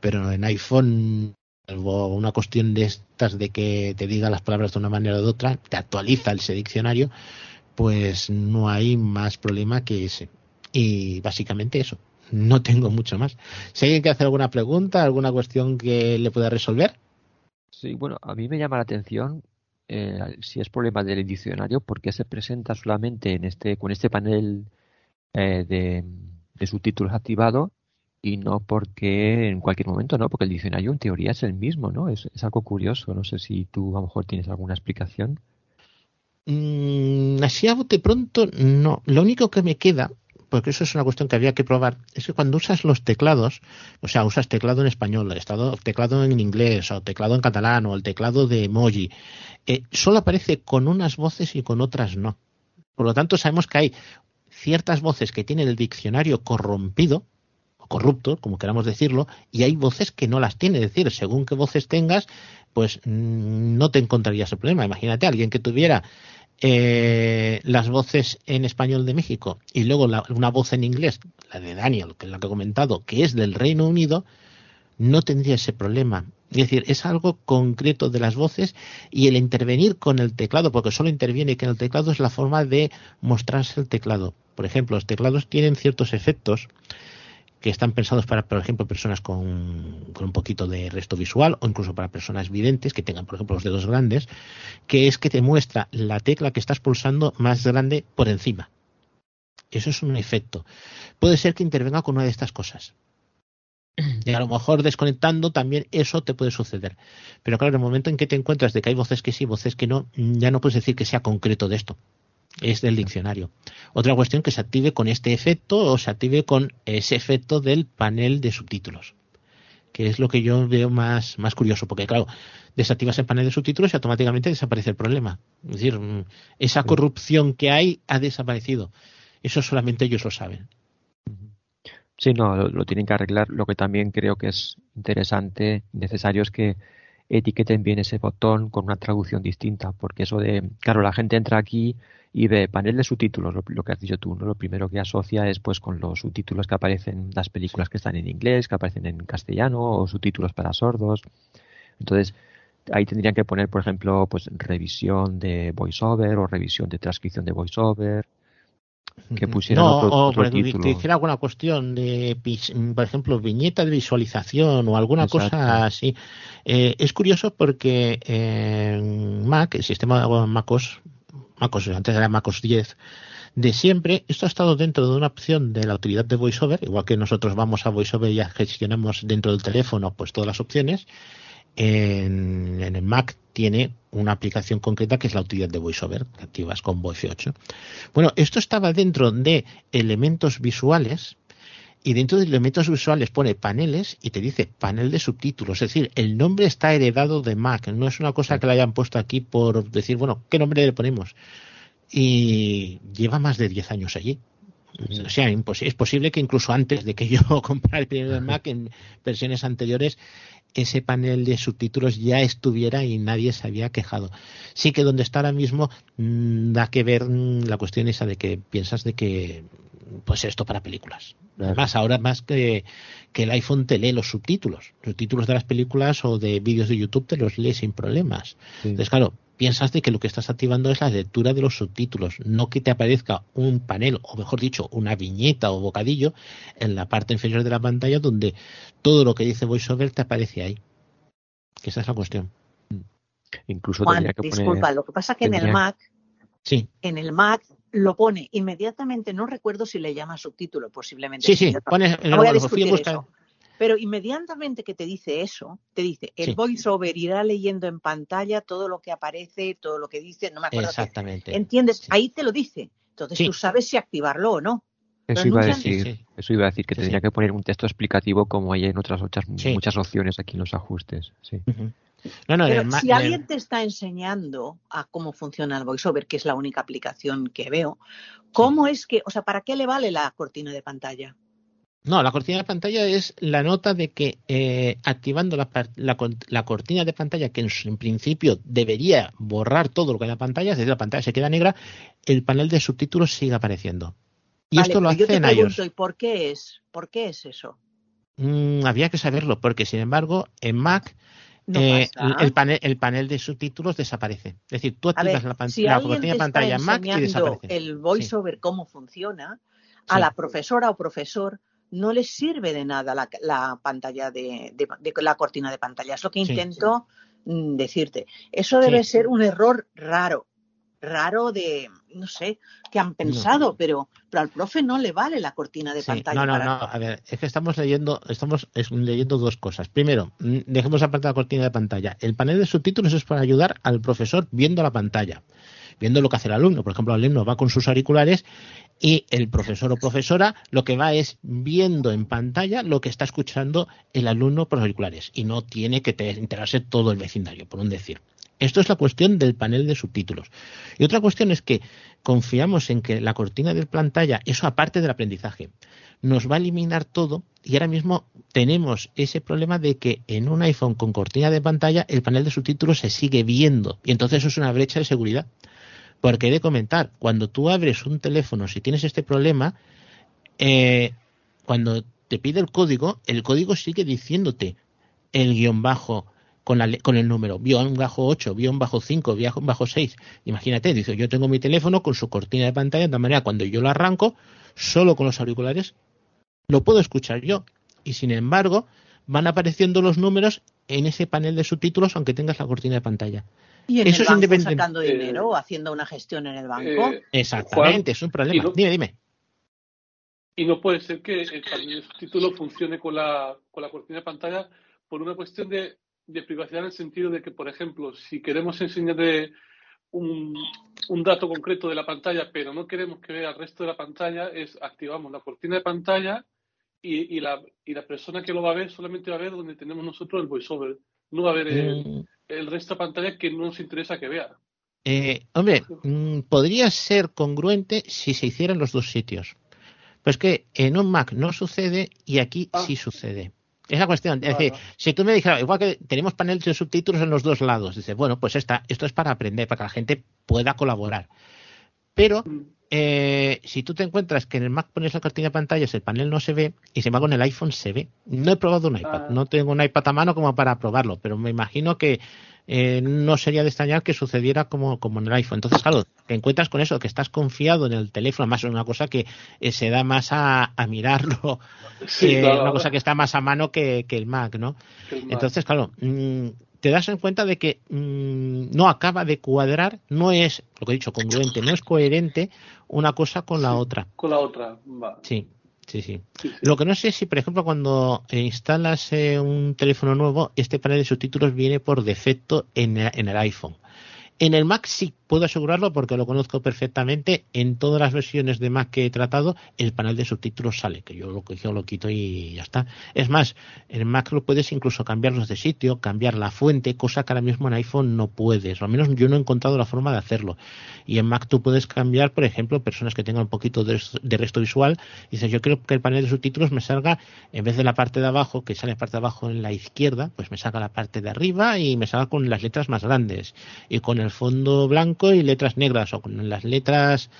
pero en iPhone una cuestión de estas de que te diga las palabras de una manera o de otra, te actualiza ese diccionario, pues no hay más problema que ese. Y básicamente eso. No tengo mucho más. Si alguien quiere hacer alguna pregunta, alguna cuestión que le pueda resolver. Sí, bueno, a mí me llama la atención eh, si es problema del diccionario, porque se presenta solamente en este con este panel eh, de, subtítulos activado y no porque en cualquier momento, ¿no? Porque el diccionario en teoría es el mismo, ¿no? Es, es algo curioso. No sé si tú a lo mejor tienes alguna explicación. Mm, así a bote pronto, no. Lo único que me queda, porque eso es una cuestión que había que probar, es que cuando usas los teclados, o sea, usas teclado en español, teclado en inglés, o teclado en catalán, o el teclado de emoji, eh, solo aparece con unas voces y con otras no. Por lo tanto, sabemos que hay ciertas voces que tienen el diccionario corrompido, corrupto, como queramos decirlo, y hay voces que no las tiene. Es decir, según qué voces tengas, pues mm, no te encontrarías el problema. Imagínate alguien que tuviera eh, las voces en español de México y luego una voz en inglés, la de Daniel, que es la que he comentado, que es del Reino Unido, no tendría ese problema. Es decir, es algo concreto de las voces y el intervenir con el teclado, porque solo interviene que en el teclado es la forma de mostrarse el teclado. Por ejemplo, los teclados tienen ciertos efectos que están pensados para, por ejemplo, personas con, un poquito de resto visual o incluso para personas videntes que tengan, por ejemplo, los dedos grandes, que es que te muestra la tecla que estás pulsando más grande por encima. Eso es un efecto. Puede ser que intervenga con una de estas cosas. Y a lo mejor desconectando también eso te puede suceder. Pero claro, en el momento en que te encuentras de que hay voces que sí, voces que no, ya no puedes decir que sea concreto de esto es del diccionario. Otra cuestión que se active con este efecto o se active con ese efecto del panel de subtítulos, que es lo que yo veo más, más curioso, porque claro, desactivas el panel de subtítulos y automáticamente desaparece el problema. Es decir, mm, esa corrupción que hay ha desaparecido. Eso solamente ellos lo saben. Sí, no, lo, tienen que arreglar. Lo que también creo que es interesante, necesario, es que etiqueten bien ese botón con una traducción distinta, porque eso de, claro, la gente entra aquí y ve panel de subtítulos, lo, que has dicho tú, ¿no? Lo primero que asocia es pues con los subtítulos que aparecen en las películas que están en inglés, que aparecen en castellano o subtítulos para sordos. Entonces, ahí tendrían que poner, por ejemplo, pues revisión de voiceover o revisión de transcripción de voiceover que pusieran no, otro, o que hiciera alguna cuestión de, por ejemplo, viñeta de visualización o alguna cosa así. Eh, es curioso porque en Mac, el sistema de MacOS, MacOS, antes era MacOS 10, de siempre, esto ha estado dentro de una opción de la utilidad de VoiceOver, igual que nosotros vamos a VoiceOver y gestionamos dentro del teléfono pues todas las opciones, en, el Mac tiene una aplicación concreta que es la utilidad de VoiceOver, que activas con Voice 8. Bueno, esto estaba dentro de elementos visuales, y dentro de elementos visuales pone paneles y te dice panel de subtítulos. Es decir, el nombre está heredado de Mac. No es una cosa que le hayan puesto aquí por decir, bueno, ¿qué nombre le ponemos? Y lleva más de 10 años allí. O sea, es posible que incluso antes de que yo comprara el primer Mac, en versiones anteriores, ese panel de subtítulos ya estuviera y nadie se había quejado. Sí que donde está ahora mismo mm, da que ver mm, la cuestión esa de que piensas de que pues esto para películas. Además, ahora más que, que el iPhone te lee los subtítulos. Los subtítulos de las películas o de vídeos de YouTube te los lee sin problemas. Entonces, claro, piensas de que lo que estás activando es la lectura de los subtítulos, no que te aparezca un panel, o mejor dicho, una viñeta o bocadillo en la parte inferior de la pantalla donde todo lo que dice VoiceOver te aparece ahí. Que esa es la cuestión. Incluso Juan, que disculpa, lo que pasa que en el Mac, sí. en el Mac lo pone inmediatamente, no recuerdo si le llama subtítulo, posiblemente. Sí, sí, pone, no voy a discutir eso. Pero inmediatamente que te dice eso, te dice, el voiceover irá leyendo en pantalla todo lo que aparece, todo lo que dice, no me acuerdo. Exactamente. ¿Entiendes? Ahí te lo dice. Entonces tú sabes si activarlo o no. Eso iba, a decir, eso iba a decir, que tendría que poner un texto explicativo como hay en otras muchas, muchas opciones aquí en los ajustes. Sí. no, no, Pero si alguien te está enseñando a cómo funciona el VoiceOver, que es la única aplicación que veo, ¿cómo es que, o sea, ¿para qué le vale la cortina de pantalla? No, la cortina de pantalla es la nota de que eh, activando la, la, cortina de pantalla, que en, principio debería borrar todo lo que hay en la pantalla, es decir, la pantalla se queda negra, el panel de subtítulos sigue apareciendo. Y esto lo hace en iOS. ¿Y por qué es? ¿Por qué es eso? Mm, habría que saberlo, porque sin embargo, en Mac eh, el, panel, el panel de subtítulos desaparece. Es decir, tú activas la, cortina de pantalla en Mac y desaparece. El voiceover, cómo funciona, a la profesora o profesor no les sirve de nada la, pantalla de, la cortina de pantalla. Es lo que intento mm, decirte. Eso debe ser un error raro, raro de, no sé, qué han pensado, pero, pero al profe no le vale la cortina de pantalla. No, no, para- no. A ver, es que estamos leyendo, estamos es- leyendo dos cosas. Primero, mm, dejemos aparte la cortina de pantalla. El panel de subtítulos es para ayudar al profesor viendo la pantalla, viendo lo que hace el alumno. Por ejemplo, el alumno va con sus auriculares y el profesor o profesora lo que va es viendo en pantalla lo que está escuchando el alumno por los auriculares y no tiene que te- enterarse todo el vecindario, por un decir. Esto es la cuestión del panel de subtítulos. Y otra cuestión es que confiamos en que la cortina de pantalla, eso aparte del aprendizaje, nos va a eliminar todo y ahora mismo tenemos ese problema de que en un iPhone con cortina de pantalla el panel de subtítulos se sigue viendo y entonces eso es una brecha de seguridad. Porque he de comentar, cuando tú abres un teléfono, si tienes este problema, eh, cuando te pide el código, el código sigue diciéndote el guion bajo con, el número, guion bajo 8, guion bajo 5, guion bajo 6. Imagínate, dice, yo tengo mi teléfono con su cortina de pantalla, de tal manera cuando yo lo arranco, solo con los auriculares, lo puedo escuchar yo. Y sin embargo, van apareciendo los números en ese panel de subtítulos, aunque tengas la cortina de pantalla. Y en Eso el es banco independiente. sacando Eh, dinero o haciendo una gestión en el banco. Eh, Exactamente, Juan, es un problema. no- Dime, dime. Y no puede ser que el de subtítulos funcione con la, con la cortina de pantalla por una cuestión de, de privacidad en el sentido de que, por ejemplo, si queremos enseñarle un, un dato concreto de la pantalla, pero no queremos que vea el resto de la pantalla, es activamos la cortina de pantalla y, y la, y la persona que lo va a ver solamente va a ver donde tenemos nosotros el voiceover. No va a ver el, Mm, el resto de pantalla que no nos interesa que vea. Eh, hombre, mm, podría ser congruente si se hicieran los dos sitios. Pues que en un Mac no sucede y aquí Ah. sí sucede. Es la cuestión. Es decir, Claro. si tú me dijeras, igual que tenemos paneles de subtítulos en los dos lados, dices, bueno, pues esta, esto es para aprender, para que la gente pueda colaborar. Pero Mm. Eh, si tú te encuentras que en el Mac pones la cortina de pantallas, el panel no se ve, y sin embargo en el iPhone se ve. No he probado un iPad, Ah. no tengo un iPad a mano como para probarlo, pero me imagino que eh, no sería de extrañar que sucediera como, como en el iPhone. Entonces, claro, te encuentras con eso, que estás confiado en el teléfono, más es una cosa que eh, se da más a, a mirarlo, Sí, claro, una cosa que está más a mano que, que el Mac, ¿no? que el Mac. Entonces, claro, mm, te das en cuenta de que mm, no acaba de cuadrar, no es, lo que he dicho, congruente, no es coherente una cosa con la Sí. otra. con la otra. Va. Sí, sí, sí. Lo que no sé es si, por ejemplo, cuando instalas eh, un teléfono nuevo, este panel de subtítulos viene por defecto en, el- en el iPhone. En el Mac sí puedo asegurarlo porque lo conozco perfectamente. En todas las versiones de Mac que he tratado, el panel de subtítulos sale, que yo lo, yo lo quito y ya está. Es más, en Mac lo puedes incluso cambiarlos de sitio, cambiar la fuente, cosa que ahora mismo en iPhone no puedes. O al menos yo no he encontrado la forma de hacerlo. Y en Mac tú puedes cambiar, por ejemplo, personas que tengan un poquito de, resto visual. Dices, yo quiero que el panel de subtítulos me salga, en vez de la parte de abajo, que sale parte de abajo en la izquierda, pues me salga la parte de arriba y me salga con las letras más grandes. Y con el fondo blanco y letras negras, o con las letras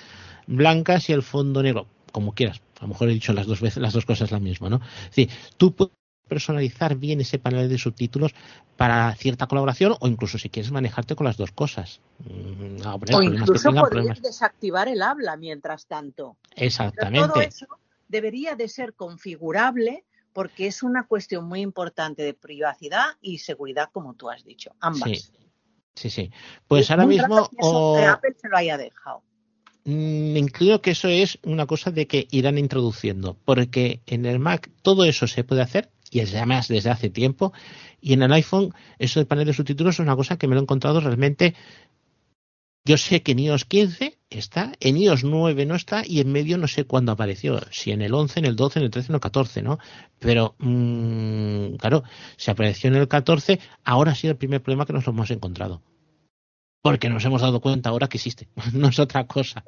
blancas y el fondo negro, como quieras. A lo mejor he dicho las dos veces, las dos cosas la misma, ¿no? Sí, tú puedes personalizar bien ese panel de subtítulos para cierta colaboración o incluso si quieres manejarte con las dos cosas. Mm, no, hombre, O incluso tengan, podrías desactivar el habla mientras tanto. Pero todo Exactamente. eso debería de ser configurable porque es una cuestión muy importante de privacidad y seguridad, como tú has dicho, ambas. Sí, sí, sí. Pues Es ahora mismo o- que Apple se lo haya dejado. Mm, inclino que eso es una cosa de que irán introduciendo, porque en el Mac todo eso se puede hacer, y es además desde hace tiempo, y en el iPhone eso del panel de subtítulos es una cosa que me lo he encontrado realmente. Yo sé que en iOS 15 está, en iOS 9 no está, y en medio no sé cuándo apareció, si en el 11, en el 12, en el 13, en el 14, ¿no? Pero, mm, claro, si apareció en el 14, ahora sí el primer problema que nos hemos encontrado. Porque nos hemos dado cuenta ahora que existe, no es otra cosa.